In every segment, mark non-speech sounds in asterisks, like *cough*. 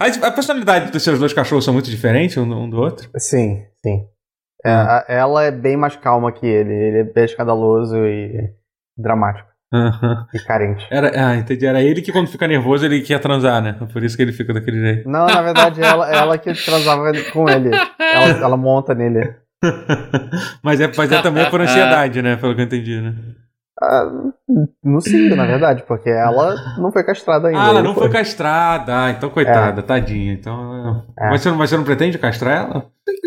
A, personalidade dos seus dois cachorros são muito diferentes um, do outro? Sim, sim. É, a- ela é bem mais calma que ele. Ele é bem escandaloso e dramático e carente. Era, ah, entendi. Era ele que quando fica nervoso ele quer transar, né? Por isso que ele fica daquele jeito. Não, na verdade, ela, ela que transava com ele. Ela, ela monta nele. *laughs* mas, é, mas é também por ansiedade, né? Pelo que eu entendi, né? Ah, no sim, na verdade, porque ela não foi castrada ainda. Ah, ela não foi castrada. Ah, então coitada, tadinha. Então. É. Mas, você não, mas você não pretende castrar ela?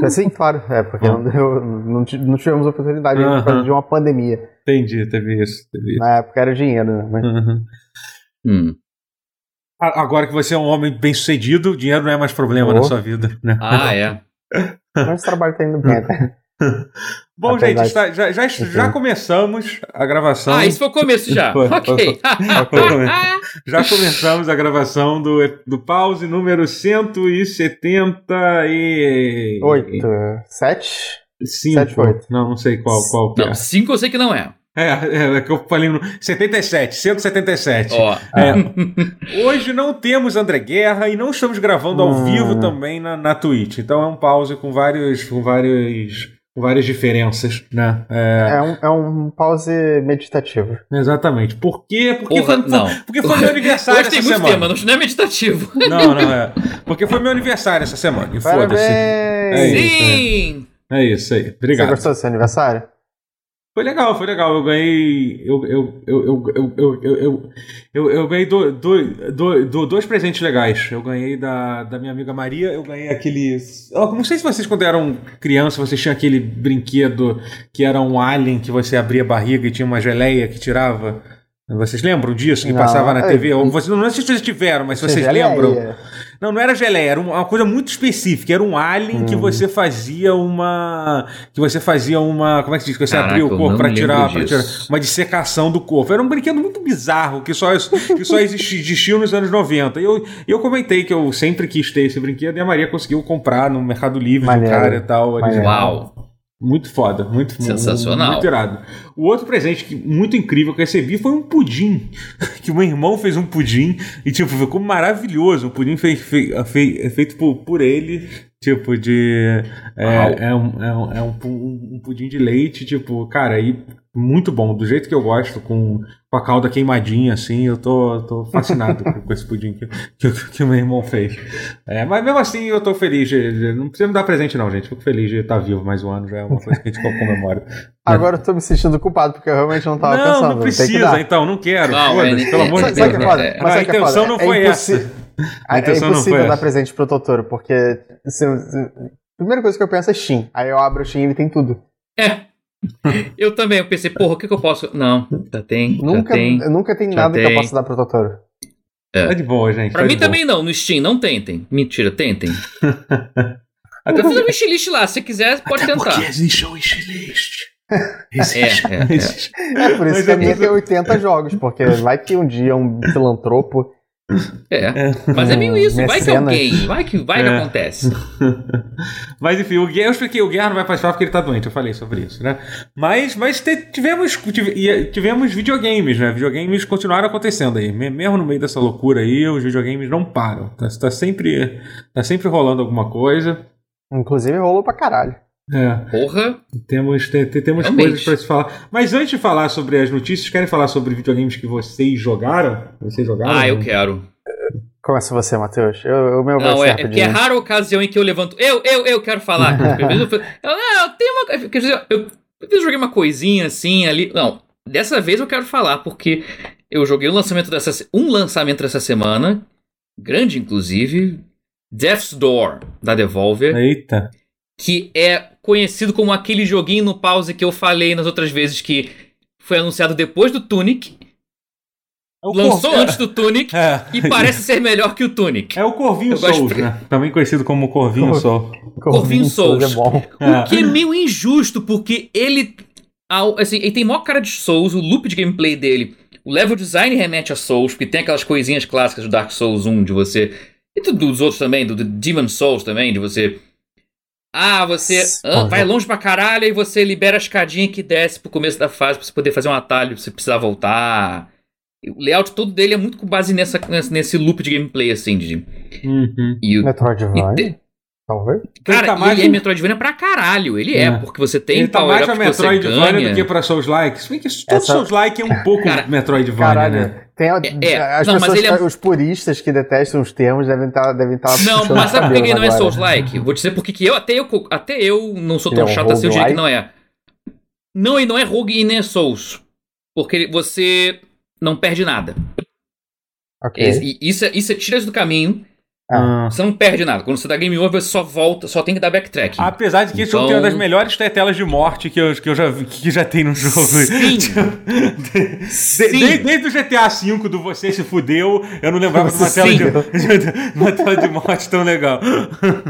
Sim, claro, é, porque Ah. não, deu, não, não tivemos oportunidade por causa de uma pandemia. Entendi, teve isso. Teve isso. Na época era dinheiro, né? Mas, Uhum. Hum. A- Agora que você é um homem bem sucedido, o dinheiro não é mais problema Oh. na sua vida, né? Ah, é. *laughs* mas o trabalho tá indo bem até. *laughs* *laughs* Bom, Apesar gente, está- já, já, já começamos a gravação. Ah, isso foi o começo já. Foi, foi, ok. foi. *laughs* Já começamos a gravação do, do pause número 170 e... Oito, sete? Cinco. Sete, oito. Não, não sei qual, qual que é. Não, cinco eu sei que não é. É, é, é que eu falei no 77, 177. Ó. É. *laughs* Hoje não temos André Guerra e não estamos gravando ao Hum. vivo também na, na Twitch. Então é um pause com vários, com vários, várias diferenças, né? É, É um, é um pause meditativo. Exatamente. Por quê? Porque, Porra, foi, não. porque foi meu *laughs* aniversário Hoje tem essa muito semana. tema, não não é meditativo. Não, não é. Porque foi meu aniversário essa semana. E foda-se. É Parabéns! isso, Sim! É isso aí. Você Obrigado. gostou do seu aniversário? Foi legal, foi legal. Eu ganhei. Eu, eu, eu, eu, eu, eu, eu, eu, eu, ganhei do, do, do, do- dois presentes legais. Eu ganhei da, da minha amiga Maria, eu ganhei aquele. Eu não sei se vocês, quando eram criança, vocês tinham aquele brinquedo que era um alien que você abria a barriga e tinha uma geleia que tirava. Vocês lembram disso que Não, passava na TV? Ou vocês, não sei se vocês tiveram, mas se vocês lembram. Não, não era geleia, era uma coisa muito específica. Era um alien que Hum. você fazia uma. Que você fazia uma. Como é que se diz? Que você Caraca, abria o corpo me tirar, tirar uma dissecação do corpo. Era um brinquedo muito bizarro que só, que só existia, existiu nos anos 90. E eu, eu comentei que eu sempre quis ter esse brinquedo e a Maria conseguiu comprar no Mercado Livre do Maneiro. cara e tal. Uau! Muito foda, muito Sensacional. Muito irado. O outro presente que, muito incrível que eu recebi foi um pudim. *laughs* Que o meu irmão fez um pudim e, tipo, ficou maravilhoso. O pudim fei- é feito por, por ele. Tipo, de. É, é, um, é, um, é um, um pudim de leite, tipo, cara, aí muito bom, do jeito que eu gosto, com, com a calda queimadinha, assim, eu tô, tô fascinado com, esse pudim que, que, que o meu irmão fez. É, mas mesmo assim eu tô feliz, de, de- não precisa me dar presente não, gente, fico feliz de estar vivo mais um ano, já é uma coisa que a gente comemora. *laughs* Agora eu tô me sentindo culpado, porque eu realmente não tava não, pensando. não que precisa, então, não quero, Não, foda-se, é- pelo é- amor de Deus. é foda? É, Mas a é intenção foda? não É foi essa. A É, é intenção não impossível foi dar essa. presente pro Totoro, porque se- se- a primeira coisa que eu penso é Steam. Aí eu abro o Steam e ele tem tudo. É. *laughs* Eu também, eu pensei, porra, o que, que eu posso. Não, já tem. Nunca, já tem. nunca tem Já nada que eu tem. possa dar pro Totoro. Tá de boa, gente. Pra tá mim boa. também não, no Steam, não tentem. Mentira, tentem. Até Eu fiz um wishlist lá, se quiser, pode Até tentar. porque existe o wishlist. É, *laughs* é, é. Existe. É por isso Mas que a eu- minha tem 80 jogos, porque vai que um dia um filantropo. É. Mas é meio isso, vai que Mecenas. alguém, vai que, vai que É. acontece. *laughs* Mas enfim, o Guerra, eu expliquei, o Guerra não vai participar porque ele tá doente, eu falei sobre isso, né? Mas, mas te- tivemos, tive- tivemos videogames, né? Videogames continuaram acontecendo aí. Me- Mesmo no meio dessa loucura aí, os videogames não param. Tá, tá sempre, tá sempre rolando alguma coisa. Inclusive rolou pra caralho. É, Porra, temos, te- te- temos Realmente. coisas pra se falar. Mas antes de falar sobre as notícias, querem falar sobre videogames que vocês jogaram? Vocês jogaram? ah, eu quero. Começa você, Matheus. Eu, o meu vai Não, ser é, é porque é rapidinho. rara a ocasião em que eu levanto. Eu, eu, eu quero falar. *laughs* Eu eu, eu tenho uma. Quer dizer, eu, eu joguei uma coisinha assim ali. Não, dessa vez eu quero falar, porque eu joguei um lançamento dessa, um lançamento dessa semana, grande inclusive, Death's Door, da Devolver, Eita. Que é conhecido como aquele joguinho no pause que eu falei nas outras vezes que foi anunciado depois do Tunic, É o lançou Cor- antes do Tunic *laughs* É. e parece ser melhor que o Tunic. É o Corvinho Souls, de- né? *laughs* Também conhecido como Corvinho Cor- Souls. Corvinho Souls. É bom. É. Que é meio injusto, porque ele. Assim, ele tem maior cara de Souls, o loop de gameplay dele. O level design remete a Souls, porque tem aquelas coisinhas clássicas do Dark Souls 1 de você. E do- dos outros também, do, do Demon Souls também, de você. Ah, você ah, vai longe pra caralho e você libera a escadinha que desce pro começo da fase pra você poder fazer um atalho se precisar voltar. o layout todo dele é muito com base nessa, nesse loop de gameplay, assim. De, Uhum. e, o- Metroidvania? E te- Talvez. cara, tá mais ele é Metroidvania pra caralho. Ele é, É. porque você tem Ele tá power mais a up que você Metroidvania do que pra Souls-like. Se bem que todo Essa- Souls-like é um pouco Cara, Metroidvania, Caralho. né? Tem, a- é. as Não, mas pessoas, ele é- os puristas que detestam os termos devem estar devem tá Não, mas sabe por que ele não é agora. Souls-like? Vou dizer porque que eu até, eu até eu não sou tão é um chato assim, eu diria que não é. Não, ele não é rogue e nem é Souls. Porque você não perde nada. Ok. E, e isso, é- isso é tira isso do caminho, Ah. você não perde nada. Quando você dá game over, você só volta, só tem que dar backtrack. Apesar de que esse jogo Então- tem uma das melhores tetelas de morte que eu, que eu já que já tem no jogo. Sim. *laughs* De- Sim. de- desde o GTA V do Você Se Fudeu, eu não lembrava de uma tela de, uma tela de morte tão legal.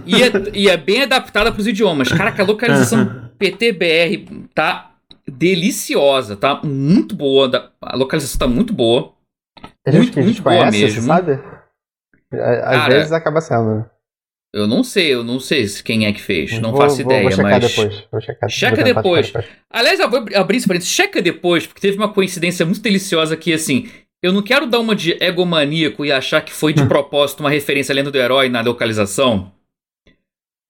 E, é, e é bem adaptada pros idiomas. Caraca, a localização PTBR tá deliciosa, tá muito boa. A localização tá muito boa. Gente muito, que a gente muito boa conhece, mesmo. você sabe? Às Cara, vezes acaba sendo. né? Eu não sei, eu não sei se- quem é que fez, não vou, faço vou, ideia, Vou checar mas. depois. Vou checar, Checa depois. checar Aliás, eu vou abrir esse parênteses, checa depois, porque teve uma coincidência muito deliciosa aqui, assim. Eu não quero dar uma de egomaníaco e achar que foi de propósito uma referência à lenda do herói na localização.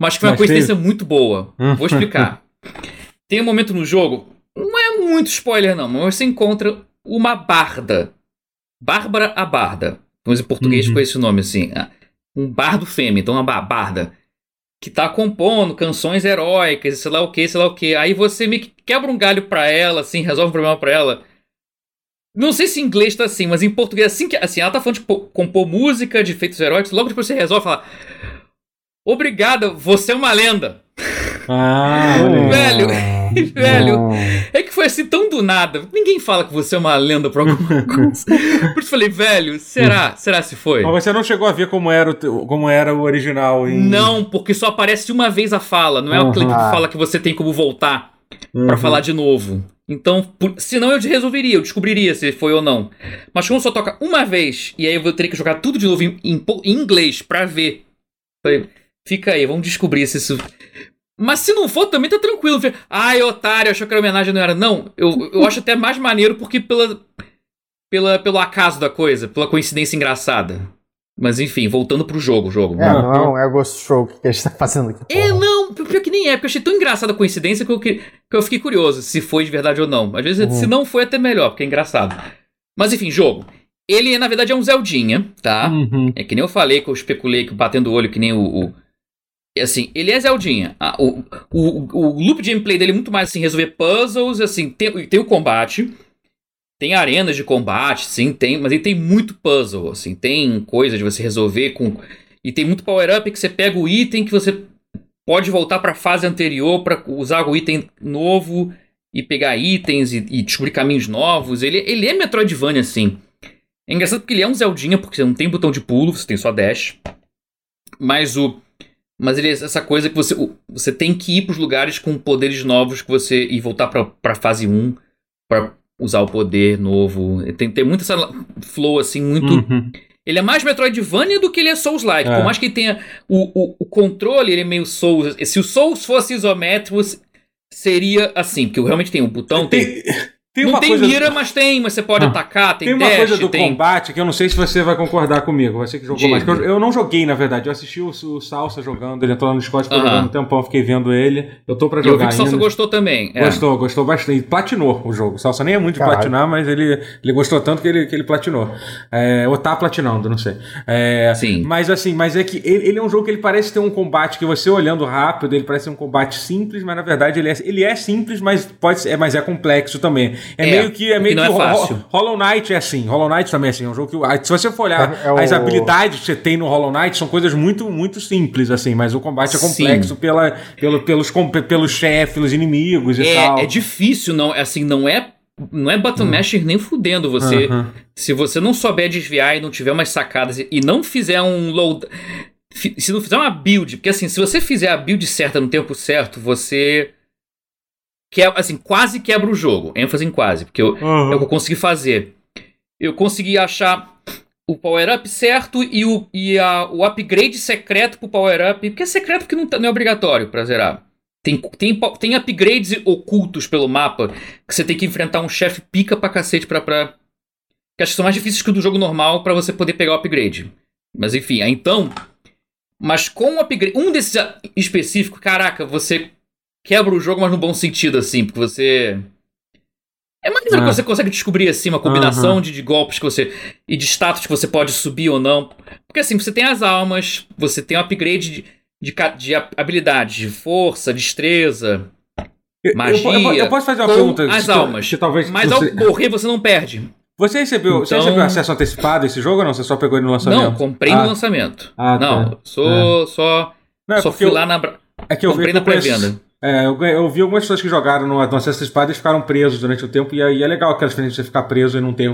Mas que foi uma Mas coincidência muito boa. Hum. Vou explicar. *laughs* Tem um momento no jogo, não é muito spoiler não, mas você encontra uma barda. Bárbara a Barda. Mas em português Uhum. ficou esse nome assim. ah, Um bardo fêmea, então uma ba- barda. Que tá compondo canções heróicas, sei lá o que, sei lá o que. Aí você me quebra um galho pra ela, assim, resolve um problema pra ela. Não sei se em inglês tá assim, mas em português, assim, que, assim ela tá falando de compor música, de efeitos heróicos, logo depois você resolve falar. Obrigada, você é uma lenda. Ah. Velho, *laughs* velho. É que foi assim tão do nada. Ninguém fala que você é uma lenda por alguma *laughs* coisa. Por isso eu falei, velho, será? Será se foi? Mas você não chegou a ver como era o, como era o original em... Não, porque só aparece uma vez a fala. Não é o clipe que Uhum. fala que você tem como voltar Uhum. pra falar de novo. Então, por, senão eu resolveria, eu descobriria se foi ou não. Mas como só toca uma vez, e aí eu vou ter que jogar tudo de novo em, em em inglês pra ver. Falei, fica aí, vamos descobrir se isso. Mas se não for, também tá tranquilo. Ai, otário, achou que era homenagem, não era. Não, eu, eu acho até mais maneiro porque pela, pela, pelo acaso da coisa, pela coincidência engraçada. Mas enfim, voltando pro jogo, jogo. É, não é um é Ghost Stroke que a gente tá fazendo aqui. É, porra. não, pior que nem é, porque eu achei tão engraçada a coincidência que eu, que, que eu fiquei curioso se foi de verdade ou não. Às vezes, Uhum. se não foi, é até melhor, porque é engraçado. Mas enfim, jogo. Ele, na verdade, é um Zeldinha, tá? Uhum. É que nem eu falei, que eu especulei, que batendo o olho, que nem o. o- é assim, ele é Zeldinha. Ah, o, o, o loop de gameplay dele é muito mais assim, resolver puzzles, assim, tem, tem o combate. Tem arenas de combate, sim, tem, mas ele tem muito puzzle, assim, tem coisa de você resolver com. E tem muito power-up que você pega o item que você pode voltar pra fase anterior pra usar o item novo e pegar itens e, e descobrir caminhos novos. Ele, ele é Metroidvania, assim. É engraçado porque ele é um Zeldinha, porque você não tem botão de pulo, você tem só dash. Mas o. Mas ele é essa coisa que você. Você tem que ir pros lugares com poderes novos que você. e voltar pra, pra fase 1 pra usar o poder novo. Tem, tem muito essa flow, assim, muito. Uhum. Ele é mais Metroidvania do que ele é Souls-like. É. Por mais que ele tenha o, o, o controle, ele é meio Souls. Se o Souls fosse isométrico, seria assim, porque realmente tem um botão, tem. Tem, tem não uma tem coisa... mira, mas tem, mas você pode Ah, atacar, tem, Tem uma dash, coisa do tem. combate que eu não sei se você vai concordar comigo. Você que jogou Diga. mais. Eu, eu não joguei, na verdade. Eu assisti o, o Salsa jogando. Ele entrou lá no Discord, ficou Aham. jogando um tempão. Fiquei vendo ele. Eu tô pra E eu vi jogar que o Salsa ainda. gostou também. é. Gostou, gostou bastante. Platinou o jogo. O Salsa nem é muito de Caralho. platinar, mas ele, ele gostou tanto que ele, que ele platinou. É, ou tá platinando, não sei. É, Sim. Mas assim, mas é que ele, ele é um jogo que ele parece ter um combate que você olhando rápido, ele parece um combate simples, mas na verdade ele é, ele é simples, mas pode ser, mas é complexo também. É, É, meio que é meio não que é o fácil. Hollow Knight é assim. Hollow Knight também é assim. É um jogo que ah, se você for olhar É- é o- as habilidades que você tem no Hollow Knight são coisas muito muito simples assim, mas o combate é Sim. complexo pela, pelo, pelos pelos chefes, pelos inimigos e tal. É, é difícil, não, assim, não é. Não é button masher nem fudendo você. Aham. Se você não souber desviar e não tiver umas sacadas e- não fizer um load. Se não fizer uma build, porque assim, se você fizer a build certa no tempo certo, você. Que, assim, quase quebra o jogo. ênfase em quase, porque eu, Aham. é o que eu consegui fazer. Eu consegui achar o power-up certo e, o, e a, o upgrade secreto pro power-up. Porque é secreto porque não, tá- não é obrigatório pra zerar. Tem, tem, tem upgrades ocultos pelo mapa que você tem que enfrentar um chefe pica pra cacete pra, pra, que acho que são mais difíceis que o do jogo normal para você poder pegar o upgrade. Mas enfim, aí então. Mas com o upgrade. Um desses específico, caraca, você quebra o jogo, mas no bom sentido, assim, porque você. É maneiro ah. que você consegue descobrir assim uma combinação uhum. de, de, golpes que você. e de status que você pode subir ou não. Porque assim, você tem as almas, você tem o um upgrade de, de, de habilidades, de força, destreza, magia. Eu, eu, eu posso fazer uma pergunta? As almas. Que talvez mas você... ao morrer você não perde. Você recebeu, então... você recebeu acesso antecipado a esse jogo ou não? Você só pegou ele no lançamento? Não, comprei ah. no lançamento. Ah, tá. Não, sou, é. só, não, é só fui eu, lá na. É que eu comprei vi, na pré-venda. É, eu, eu, vi algumas pessoas que jogaram no, no Acesso Espada e ficaram presos durante o tempo, e, e é legal aquela experiência de você ficar preso e não ter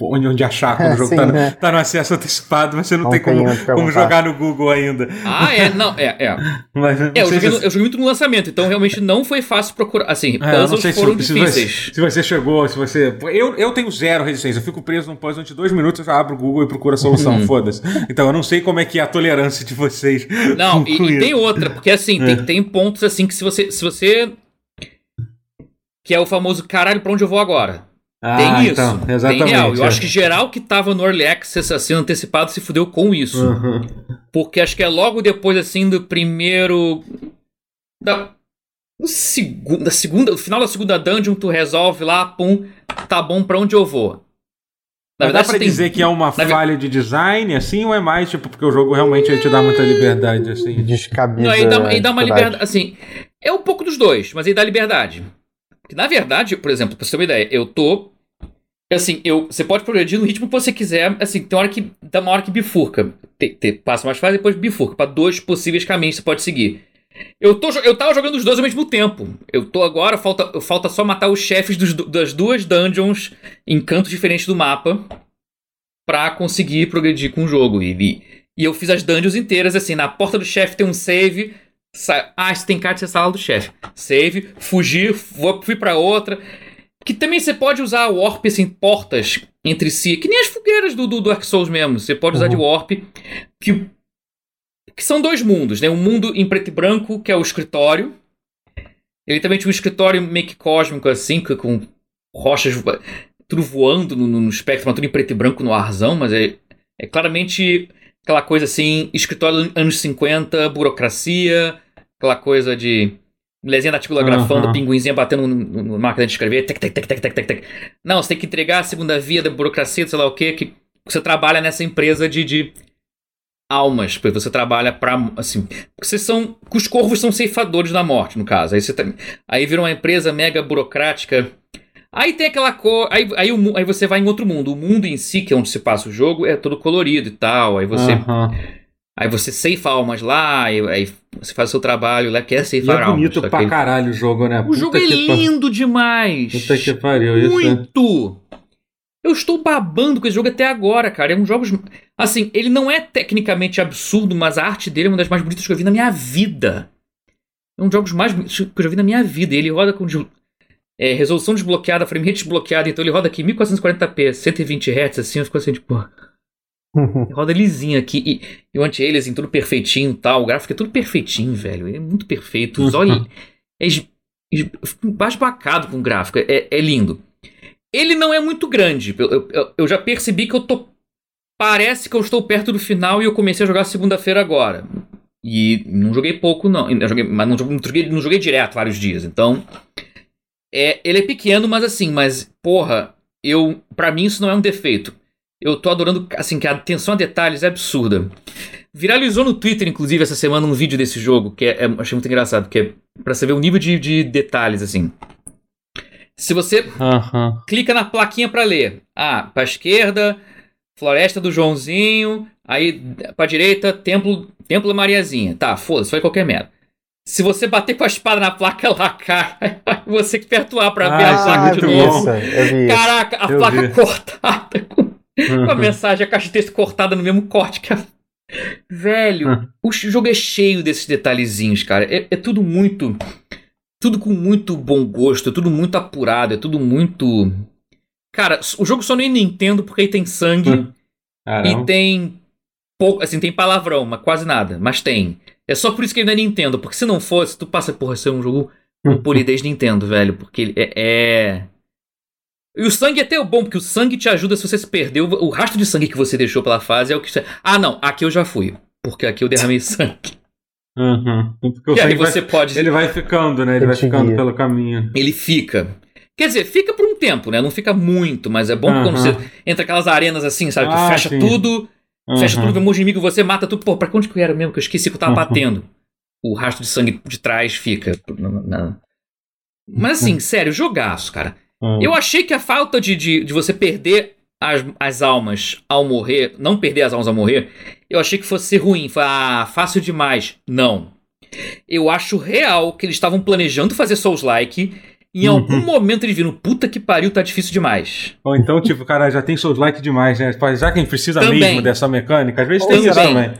onde, onde achar quando o *laughs* jogo tá, no, né? tá no acesso antecipado, mas você não, não tem como, como jogar no Google ainda. Ah, é? *laughs* Não, é, é. Mas, é eu, joguei, se... no, eu, joguei, muito no lançamento, então realmente não foi fácil procurar. Assim, é, puzzles foram se, difíceis. Se você, se você, chegou, se você. Eu, eu tenho zero resistência, eu fico preso num puzzle durante dois minutos, eu já abro o Google e procuro a solução, uhum. foda-se. Então eu não sei como é que é a tolerância de vocês. *laughs* Não, e, e, tem outra, porque assim, é. tem, tem pontos assim que se você. Se você que é o famoso caralho, pra onde eu vou agora? Ah, tem isso. Então, exatamente. Tem real. Eu é. acho que geral que tava no Early Access assim, antecipado se fudeu com isso. Uhum. Porque acho que é logo depois, assim, do primeiro. Da. No segundo, da segunda, no final da segunda dungeon, tu resolve lá, pum, tá bom pra onde eu vou. Na verdade, dá pra dizer tem... que é uma falha de design, assim, ou é mais, tipo, porque o jogo realmente te dá muita liberdade, assim? Descabida. Não, aí dá, aí dá uma liberdade, assim, é um pouco dos dois, mas aí dá liberdade. Que na verdade, por exemplo, pra você ter uma ideia, eu tô. Assim, eu, você pode progredir no ritmo que você quiser. Assim, tem hora que. Dá uma hora que bifurca. Tem, tem, passa mais fase depois bifurca. para dois possíveis caminhos que você pode seguir. Eu, tô, eu tava jogando os dois ao mesmo tempo. Eu tô agora, falta, falta só matar os chefes dos, das duas dungeons em cantos diferentes do mapa. Pra conseguir progredir com o jogo. E, e eu fiz as dungeons inteiras, assim, na porta do chefe tem um save ah, você tem cara de ser sala do chefe. Save, fugir, vou, fui para outra. Que também você pode usar warp, assim, portas entre si. Que nem as fogueiras do, do Dark Souls mesmo. Você pode usar uhum. de warp. Que, que são dois mundos, né? Um mundo em preto e branco, que é o escritório. Ele também tinha um escritório meio que cósmico, assim, com rochas tudo voando no, no espectro, tudo em preto e branco no arzão, mas é, é claramente aquela coisa assim, escritório anos 50, burocracia, aquela coisa de mulherzinha datilografando, uhum. pinguinzinha batendo no máquina de escrever, tec, tec, tec, tec, tec, tec. Não, você tem que entregar a segunda via da burocracia, sei lá o quê, que você trabalha nessa empresa de, de almas, porque você trabalha para assim, vocês são, os corvos são ceifadores da morte, no caso. Aí você aí vira uma empresa mega burocrática Aí tem aquela cor. Aí, aí, o, aí você vai em outro mundo. O mundo em si, que é onde se passa o jogo, é todo colorido e tal. Aí você. Aí você ceifa almas lá, aí, você faz o seu trabalho lá, quer ceifar almas. É bonito almas, pra caralho o jogo, né? O Puta jogo é lindo pa... demais. Puta que pariu, isso. Né? Muito! Eu estou babando com esse jogo até agora, cara. É um jogo. Assim, ele não é tecnicamente absurdo, mas a arte dele é uma das mais bonitas que eu vi na minha vida. É um dos jogos mais bonitos que eu já vi na minha vida. Ele roda com é, resolução desbloqueada, frame rate desbloqueado, então ele roda aqui 1440p, 120 Hz, assim, eu fico assim, tipo. *laughs* roda lisinho aqui. E, e o anti-aliasing tudo perfeitinho e tal. O gráfico é tudo perfeitinho, velho. É muito perfeito. Os olhos. *laughs* É, basbacado com o gráfico. É, é, lindo. Ele não é muito grande. Eu, eu, eu, já percebi que eu tô. Parece que eu estou perto do final e eu comecei a jogar segunda-feira agora. E não joguei pouco, não. Joguei, mas não, não, joguei, não joguei direto vários dias. Então. É, ele é pequeno, mas assim, mas, porra, eu. para mim isso não é um defeito. Eu tô adorando, assim, que a atenção a detalhes é absurda. Viralizou no Twitter, inclusive, essa semana um vídeo desse jogo, que é, é achei muito engraçado, que é pra você ver o nível de, de detalhes, assim. Se você uhum. clica na plaquinha para ler, ah, pra esquerda, Floresta do Joãozinho, aí pra direita, Templo, Templo da Mariazinha. Tá, foda-se, foi qualquer merda. Se você bater com a espada na placa, ela *laughs* cai. você que A pra ah, ver a ah, placa de novo. Caraca, a eu placa vi. cortada com. Com, a mensagem, a caixa de texto cortada no mesmo corte que a. Velho, uhum. o jogo é cheio desses detalhezinhos, cara. É, é, tudo muito. Tudo com muito bom gosto, é tudo muito apurado, é tudo muito. Cara, o jogo só não é Nintendo porque aí tem sangue hum. e tem. Pouco, assim, tem palavrão, mas quase nada. Mas tem. É só por isso que ele não é Nintendo, porque se não fosse, tu passa por ser um jogo com *laughs* polidez Nintendo, velho, porque ele é, é, E o sangue é até bom, porque o sangue te ajuda se você se perdeu. O rastro de sangue que você deixou pela fase é o que você. Ah, não, aqui eu já fui. Porque aqui eu derramei *laughs* sangue. Uhum. Porque E aí sangue vai- você pode. Ele vai ficando, né? Ele Ele vai ficando guia. pelo caminho. Ele fica. Quer dizer, fica por um tempo, né? Não fica muito, mas é bom que quando você entra aquelas arenas assim, sabe? Que Ah, fecha sim. tudo, fecha Uhum. tudo, vem um monte de inimigo, você mata tudo. Pô, pra onde que eu era mesmo? Que eu esqueci que eu tava Uhum. batendo. O rastro de sangue de trás fica. na- na- Mas assim, sério, jogaço, cara. Uhum. Eu achei que a falta de, de, de você perder as, as almas ao morrer, não perder as almas ao morrer, eu achei que fosse ser ruim. Foi, ah, fácil demais. Não. Eu acho real que eles estavam planejando fazer Souls-like. e Em Uhum. algum momento eles viram, puta que pariu, tá difícil demais. Ou então, tipo, cara, já tem Souls like demais, né? Já que a gente precisa Também. mesmo dessa mecânica, às vezes Ou tem isso também.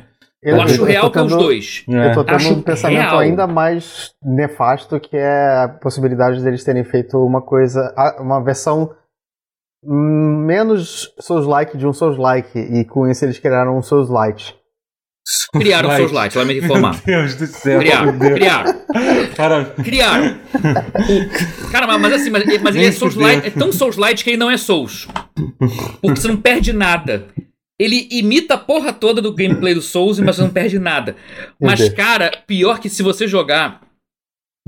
Eu, Eu- acho eu real tô que é os tendo- dois. É. Eu tô tendo Acho um pensamento real. ainda mais nefasto, que é a possibilidade deles terem feito uma coisa, uma versão menos Souls-like de um Souls-like, e com isso eles criaram um Souls-Light. Criaram o Light. Souls-like, vai me informar. *laughs* Meu Deus do céu. Criaram, Deus. criaram, Cara, criaram. Mas, mas assim, mas, mas ele é Souls-like, fudeu. é tão Souls-like que ele não é Souls. Porque você não perde nada. Ele imita a porra toda do gameplay do Souls, mas você não perde nada. Mas, cara, pior que se você jogar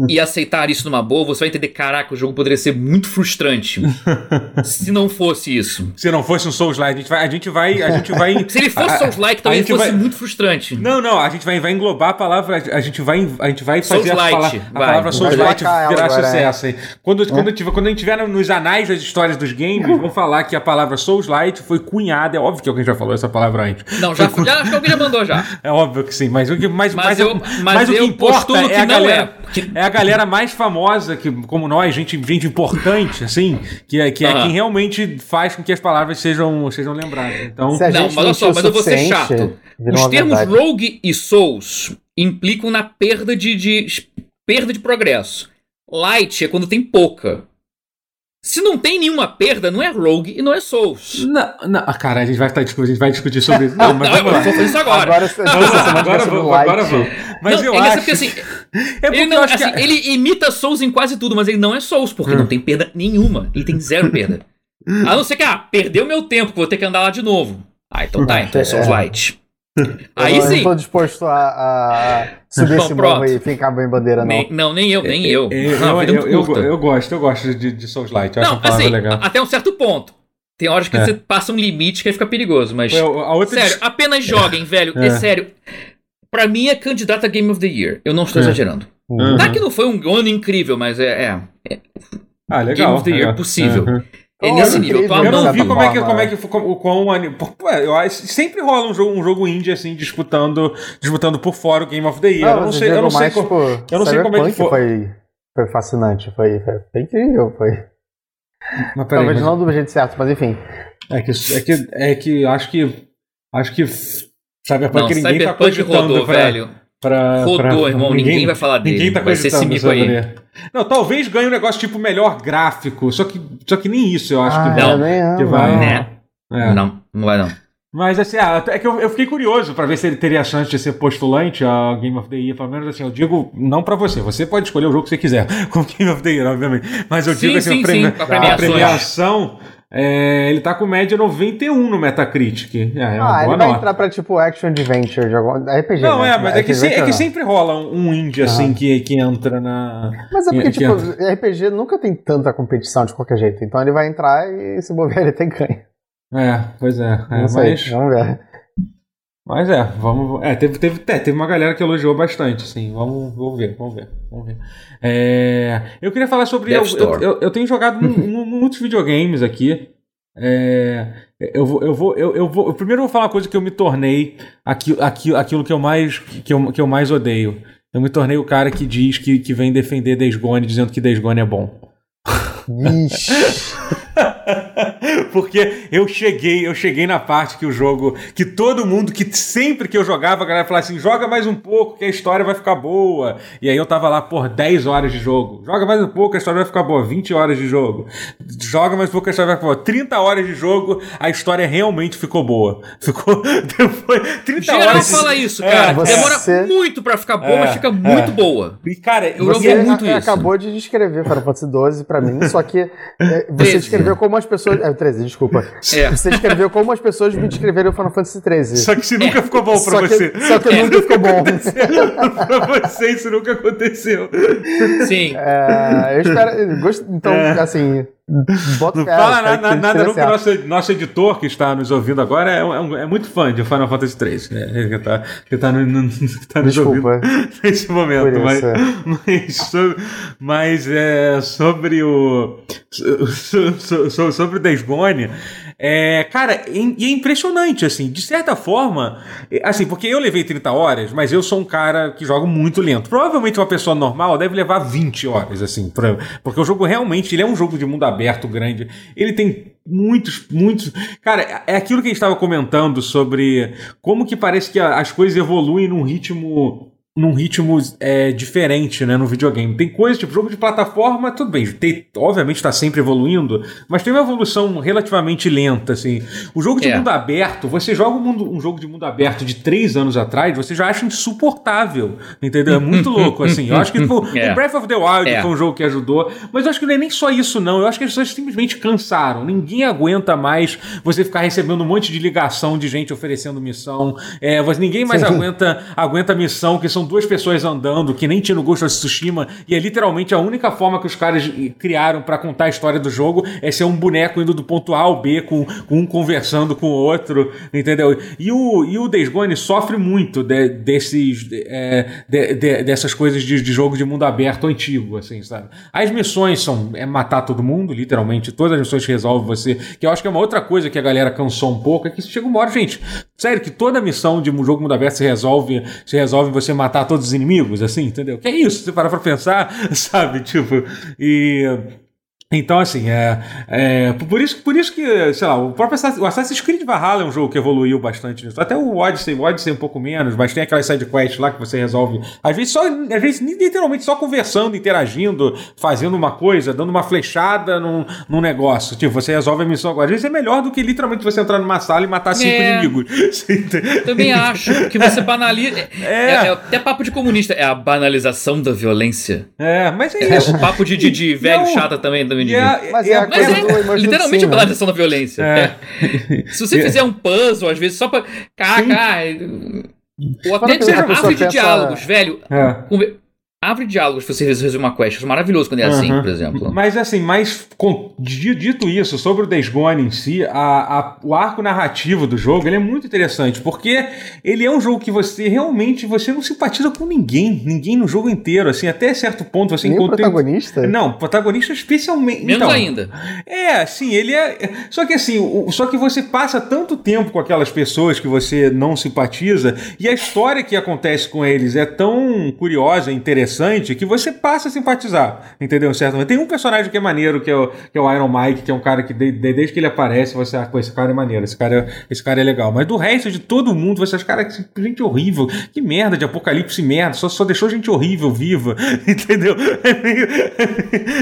e aceitar isso numa boa, você vai entender, caraca, o jogo poderia ser muito frustrante *laughs* se não fosse isso. se não fosse um Souls like, a gente vai. A gente vai, a gente vai *laughs* Se ele fosse Souls-like, talvez fosse vai- muito frustrante. Não, não, a gente vai, vai englobar a palavra, a gente vai, a gente vai fazer a, a vai. palavra Vai Souls Light colocar ela virar sucesso. hein? Quando, quando, tiver, quando a gente tiver nos anais das histórias dos games, vão falar que a palavra Souls Light foi cunhada. É óbvio que alguém já falou essa palavra antes. Não, já, já acho que alguém já mandou já. *laughs* É óbvio que sim, mas o que, mas, Mas mas, eu- mas, mas o que eu importa postulo que é a não galera. é. Que- É a galera mais famosa, que, como nós, gente, gente importante, assim, que é, que é Aham. quem realmente faz com que as palavras sejam, sejam lembradas. Então, Não, gente mas olha só, mas eu vou ser chato. Os uma termos verdade. Rogue e Souls implicam na perda de, de- perda de progresso. Light é quando tem pouca. Se não tem nenhuma perda, não é Rogue e não é Souls. Não, não, ah, cara, a gente vai, discutindo, a gente vai discutir sobre isso. Não, mas Não, eu vamos lá. vou fazer isso agora. Agora, semana agora vamos, light. agora vamos. Mas não, eu é engraçado acho. porque assim, é porque ele, não, eu acho assim, que. ele imita Souls em quase tudo, mas ele não é Souls, porque Hum. não tem perda nenhuma. Ele tem zero perda. *laughs* A não ser que, ah, perdeu meu tempo, vou ter que andar lá de novo. Ah, então tá, então é Souls É. Light. Eu Aí não sim. tô disposto a, a subir Bom, esse morro e ficar bem bandeira, não. Nem- não, nem eu, nem eu. Eu, Não, a eu, vida é eu, eu, eu gosto, eu gosto de, de Souls Light. Eu acho Não, palavra assim, legal. a- até um certo ponto. Tem horas que É. você passa um limite que aí fica perigoso, mas. Eu- a outra Sério, apenas joguem, velho. É. É sério. Pra mim é candidata a Game of the Year. Eu não estou É. exagerando. Uhum. Tá que não foi um ano incrível, mas é. é, é Ah, legal. Game of the Year possível. Uhum. É nesse nível. Eu Eu não vi como é que, como é que como, o quão ani- pô, ué, eu acho- sempre rola um jogo, um jogo indie assim disputando, disputando por fora o Game of the Year. eu não sei, eu não sei mais, como, tipo, eu não sei como é que foi. foi. Foi fascinante, foi, foi, foi incrível, foi. Mas peraí, Talvez mas- não do jeito certo, mas enfim. É que, é que, é que acho que. Acho que. Cyberpunk Não, ninguém tá Cyberpunk cogitando rodou, pra, velho. Pra, Rodou, pra- irmão. Ninguém, vai falar dele. Ninguém tá vai ser esse mico aí. Não, talvez ganhe um negócio tipo melhor gráfico. Só que, só que nem isso eu acho ah, que não. vai. que vai- não. Né? É. Não, não vai não. Mas assim, ah, é que eu, eu fiquei curioso pra ver se ele teria a chance de ser postulante a Game of the Year. Pelo menos assim, eu digo não pra você. Você pode escolher o jogo que você quiser *laughs* como Game of the Year, obviamente. Mas eu Sim, digo assim, sim, o premi- sim, com a premiação, é, ele tá com média 91 no Metacritic. É, é uma Ah, boa ele vai nota. entrar pra tipo Action Adventure de algum RPG. Não, né? é, mas é que, se- é que não. sempre rola um um indie assim que, que entra na. Mas é porque, que tipo, RPG nunca tem tanta competição de qualquer jeito. Então ele vai entrar e se bobear *laughs* ele tem ganho. É, pois é. é, mas, vamos ver. Mas é, vamos. É, teve, teve, é, teve uma galera que elogiou bastante, assim. Vamos, vamos ver, vamos ver, vamos ver. É, eu queria falar sobre. Eu, eu, eu, tenho jogado mu- *laughs* mu- muitos videogames aqui. É, eu vou, eu vou, eu, eu vou. eu Primeiro vou falar uma coisa que eu me tornei aqui, aqui, aquilo que eu mais que eu, que eu mais odeio. Eu me tornei o cara que diz que, que vem defender Days Gone dizendo que Days Gone é bom. Vixe. *laughs* *laughs* Porque eu cheguei, eu cheguei na parte que o jogo, que todo mundo, que sempre que eu jogava, a galera falava assim: joga mais um pouco, que a história vai ficar boa. E aí eu tava lá por 10 horas de jogo. Joga mais um pouco, a história vai ficar boa. 20 horas de jogo. Joga mais um pouco, a história vai ficar boa. 30 horas de jogo, a história realmente ficou boa. *laughs* Ficou. Depois. 30 Geral horas. fala isso, É, cara. você- Demora muito pra ficar boa, É, mas fica muito é. boa. E, cara, Eu você- joguei muito a- isso. acabou de descrever Final Fantasy XII pra mim, só que é, você 13. descreveu descreveu como as pessoas. É, 13, desculpa. *laughs* É. Você descreveu como as pessoas me descreveram o Final Fantasy 13. Só que isso nunca ficou bom pra Só que, você. só que nunca ficou bom. pra você isso nunca aconteceu. Sim. É, eu espero. então, assim. Bota Não fala nada, nada seja não, que nosso, nosso editor que está nos ouvindo agora é, um- é muito fã de Final Fantasy III. Né? Ele está ele tá, no, no, tá nos Desculpa. ouvindo *laughs* nesse momento. Mas, isso. mas, so- mas é, sobre o. so- so- so- sobre o Days Gone. É, cara, e e é impressionante, assim, de certa forma, é, assim, porque eu levei 30 horas, mas eu sou um cara que joga muito lento. Provavelmente uma pessoa normal deve levar 20 horas, assim, pra- porque o jogo realmente, ele é um jogo de mundo aberto grande, ele tem muitos, muitos... Cara, é aquilo que a gente estava comentando sobre como que parece que as coisas evoluem num ritmo num ritmo é, diferente, né, no videogame. Tem coisas, tipo, jogo de plataforma, tudo bem, tem, obviamente está sempre evoluindo, mas tem uma evolução relativamente lenta, assim. O jogo de É. mundo aberto, você joga um, mundo- um jogo de mundo aberto de três anos atrás, você já acha insuportável, entendeu? É muito *laughs* louco, assim. Eu acho que, tipo, É. o Breath of the Wild É. foi um jogo que ajudou, mas eu acho que não é nem só isso, não. Eu acho que as pessoas simplesmente cansaram. Ninguém aguenta mais você ficar recebendo um monte de ligação de gente oferecendo missão. É, ninguém mais Sim. aguenta, aguenta missão, que são duas pessoas andando, que nem tinha no Ghost of Tsushima, e é literalmente a única forma que os caras criaram pra contar a história do jogo é ser um boneco indo do ponto A ao B, com, com um conversando com o outro, entendeu? E o, e o Days sofre muito de- desses, é, de- de- dessas coisas de, de jogo de mundo aberto antigo, assim, sabe? As missões são é matar todo mundo, literalmente, todas as missões resolvem você, que eu acho que é uma outra coisa que a galera cansou um pouco, é que chega uma hora, gente, sério, que toda missão de um jogo mundo aberto se resolve, se resolve você matar todos os inimigos, assim, entendeu? Que é isso, você parar pra pensar, *laughs* sabe? Tipo, e. Então, assim, é, é, por, isso, por isso que, sei lá, o próprio Assassin's, o Assassin's Creed Valhalla é um jogo que evoluiu bastante nisso. Até o Odyssey, o Odyssey um pouco menos, mas tem aquelas sidequests lá que você resolve, às vezes só, às vezes literalmente só conversando, interagindo, fazendo uma coisa, dando uma flechada num, num negócio. Tipo, você resolve a missão agora. Às vezes é melhor do que literalmente você entrar numa sala e matar cinco É. inimigos. *laughs* Também acho que você banaliza. É, É. é até papo de comunista. É a banalização da violência. É, mas é É isso. o papo de, de, de velho Não. chata também, também é- Mas é a Mas coisa do é Emergency literalmente Sim, a né? banalização da violência. É. É. Se você *laughs* fizer um puzzle, às vezes, só pra. Caraca. Ou até Quando dizer, a pessoa árvore de diálogos, velho. É. De diálogos, se você resolver uma quest. Acho maravilhoso quando é assim, Aham. por exemplo. Mas assim, mas com- di- dito isso, sobre o Days Gone em si, a- a- o arco narrativo do jogo ele é muito interessante, porque ele é um jogo que você realmente você não simpatiza com ninguém, ninguém no jogo inteiro, assim, até certo ponto você Nem o encontra... protagonista? Não, o protagonista especialmente... Menos então, ainda. É, sim, ele é. Só que assim, o- só que você passa tanto tempo com aquelas pessoas que você não simpatiza, e a história que acontece com eles é tão curiosa e interessante que você passa a simpatizar. Entendeu? Certo? Tem um personagem que é maneiro, que é o, que é o Iron Mike, que é um cara que de- de- desde que ele aparece, você acha, pô, esse cara é maneiro, esse cara, é- esse cara é legal. Mas do resto de todo mundo, você acha, cara, que gente horrível, que merda de apocalipse merda, só, só deixou gente horrível viva. *laughs* Entendeu? É meio,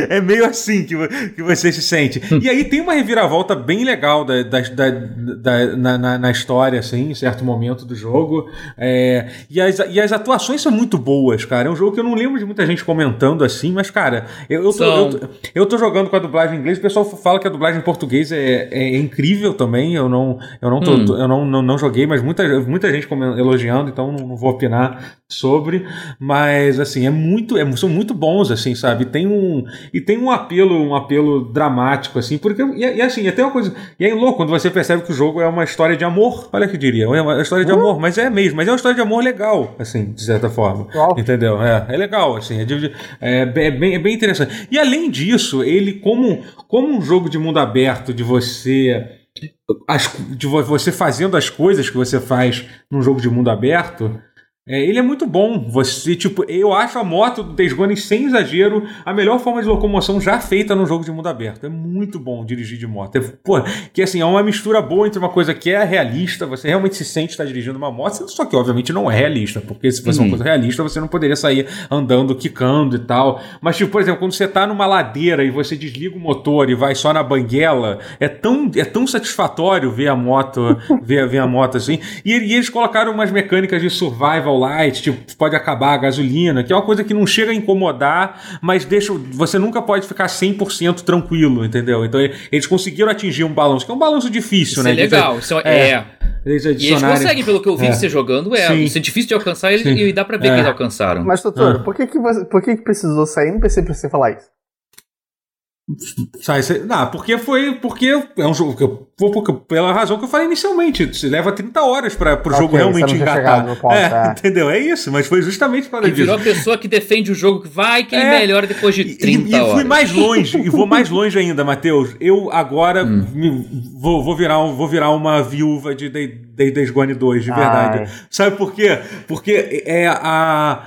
é meio assim que, que você se sente. E aí tem uma reviravolta bem legal da, da, da- da- na, na, na história, assim, em certo momento do jogo. É, e, as, e as atuações são muito boas, cara. É um jogo que eu não lembro de muita gente comentando assim, mas, cara, eu, eu, tô, eu, tô, eu tô jogando com a dublagem em inglês, o pessoal fala que a dublagem em português é, é incrível também. Eu não, eu não, tô- Hum. eu não, não, não joguei, mas muita, muita gente elogiando, então não, não vou opinar sobre. Mas, assim, é muito, é- são muito bons, assim, sabe? Tem um, e tem um apelo, um apelo dramático, assim, porque, e, e assim, até uma coisa, e é louco quando você percebe que o jogo é uma história de amor, olha que diria, é uma história de amor, mas é mesmo, mas é uma história de amor legal, assim, de certa forma. Entendeu? É, é legal, assim, é, é bem- é bem, é bem interessante. E além disso, ele, como, como um jogo de mundo aberto, de você. as- de vo- você fazendo as coisas que você faz num jogo de mundo aberto. É, ele é muito bom. Você, tipo, eu acho a moto do Days Gone, sem exagero, a melhor forma de locomoção já feita num jogo de mundo aberto. É muito bom dirigir de moto. É, pô, que assim, é uma mistura boa entre uma coisa que é realista, você realmente se sente estar dirigindo uma moto, só que obviamente não é realista, porque se fosse uma Uhum. coisa realista, você não poderia sair andando, quicando e tal. Mas, tipo, por exemplo, quando você tá numa ladeira e você desliga o motor e vai só na banguela, é tão, é tão satisfatório ver a moto, *laughs* ver, ver a moto assim. E, e eles colocaram umas mecânicas de survival light, tipo, pode acabar a gasolina, que é uma coisa que não chega a incomodar, mas deixa, você nunca pode ficar 100% tranquilo, entendeu? Então eles conseguiram atingir um balanço, que é um balanço difícil, Isso né? é legal, isso é. é. Eles e eles conseguem, pelo que eu vi É. de você jogando, é. Sim. Isso é difícil de alcançar eles, Sim. e dá pra ver É. que eles alcançaram. Mas, doutor, Ah. por, que, que, você- por que, que precisou sair no PC pra você falar isso? Sai, sai- não, porque foi. Porque é um jogo. que eu- porque- pela razão que eu falei inicialmente. Se leva 30 horas para o Ok, jogo realmente engatar. é, é. Entendeu? É isso, mas foi justamente para Ele virou disso. a pessoa que defende o jogo que vai que ele É. melhora depois de E, 30 e fui horas. mais longe, e vou mais *laughs* longe ainda, Matheus. Eu agora Hum. me- vou, vou, virar, vou virar uma viúva de Day- Day- Days Gone 2, de verdade. Ai. Sabe por quê? Porque é a.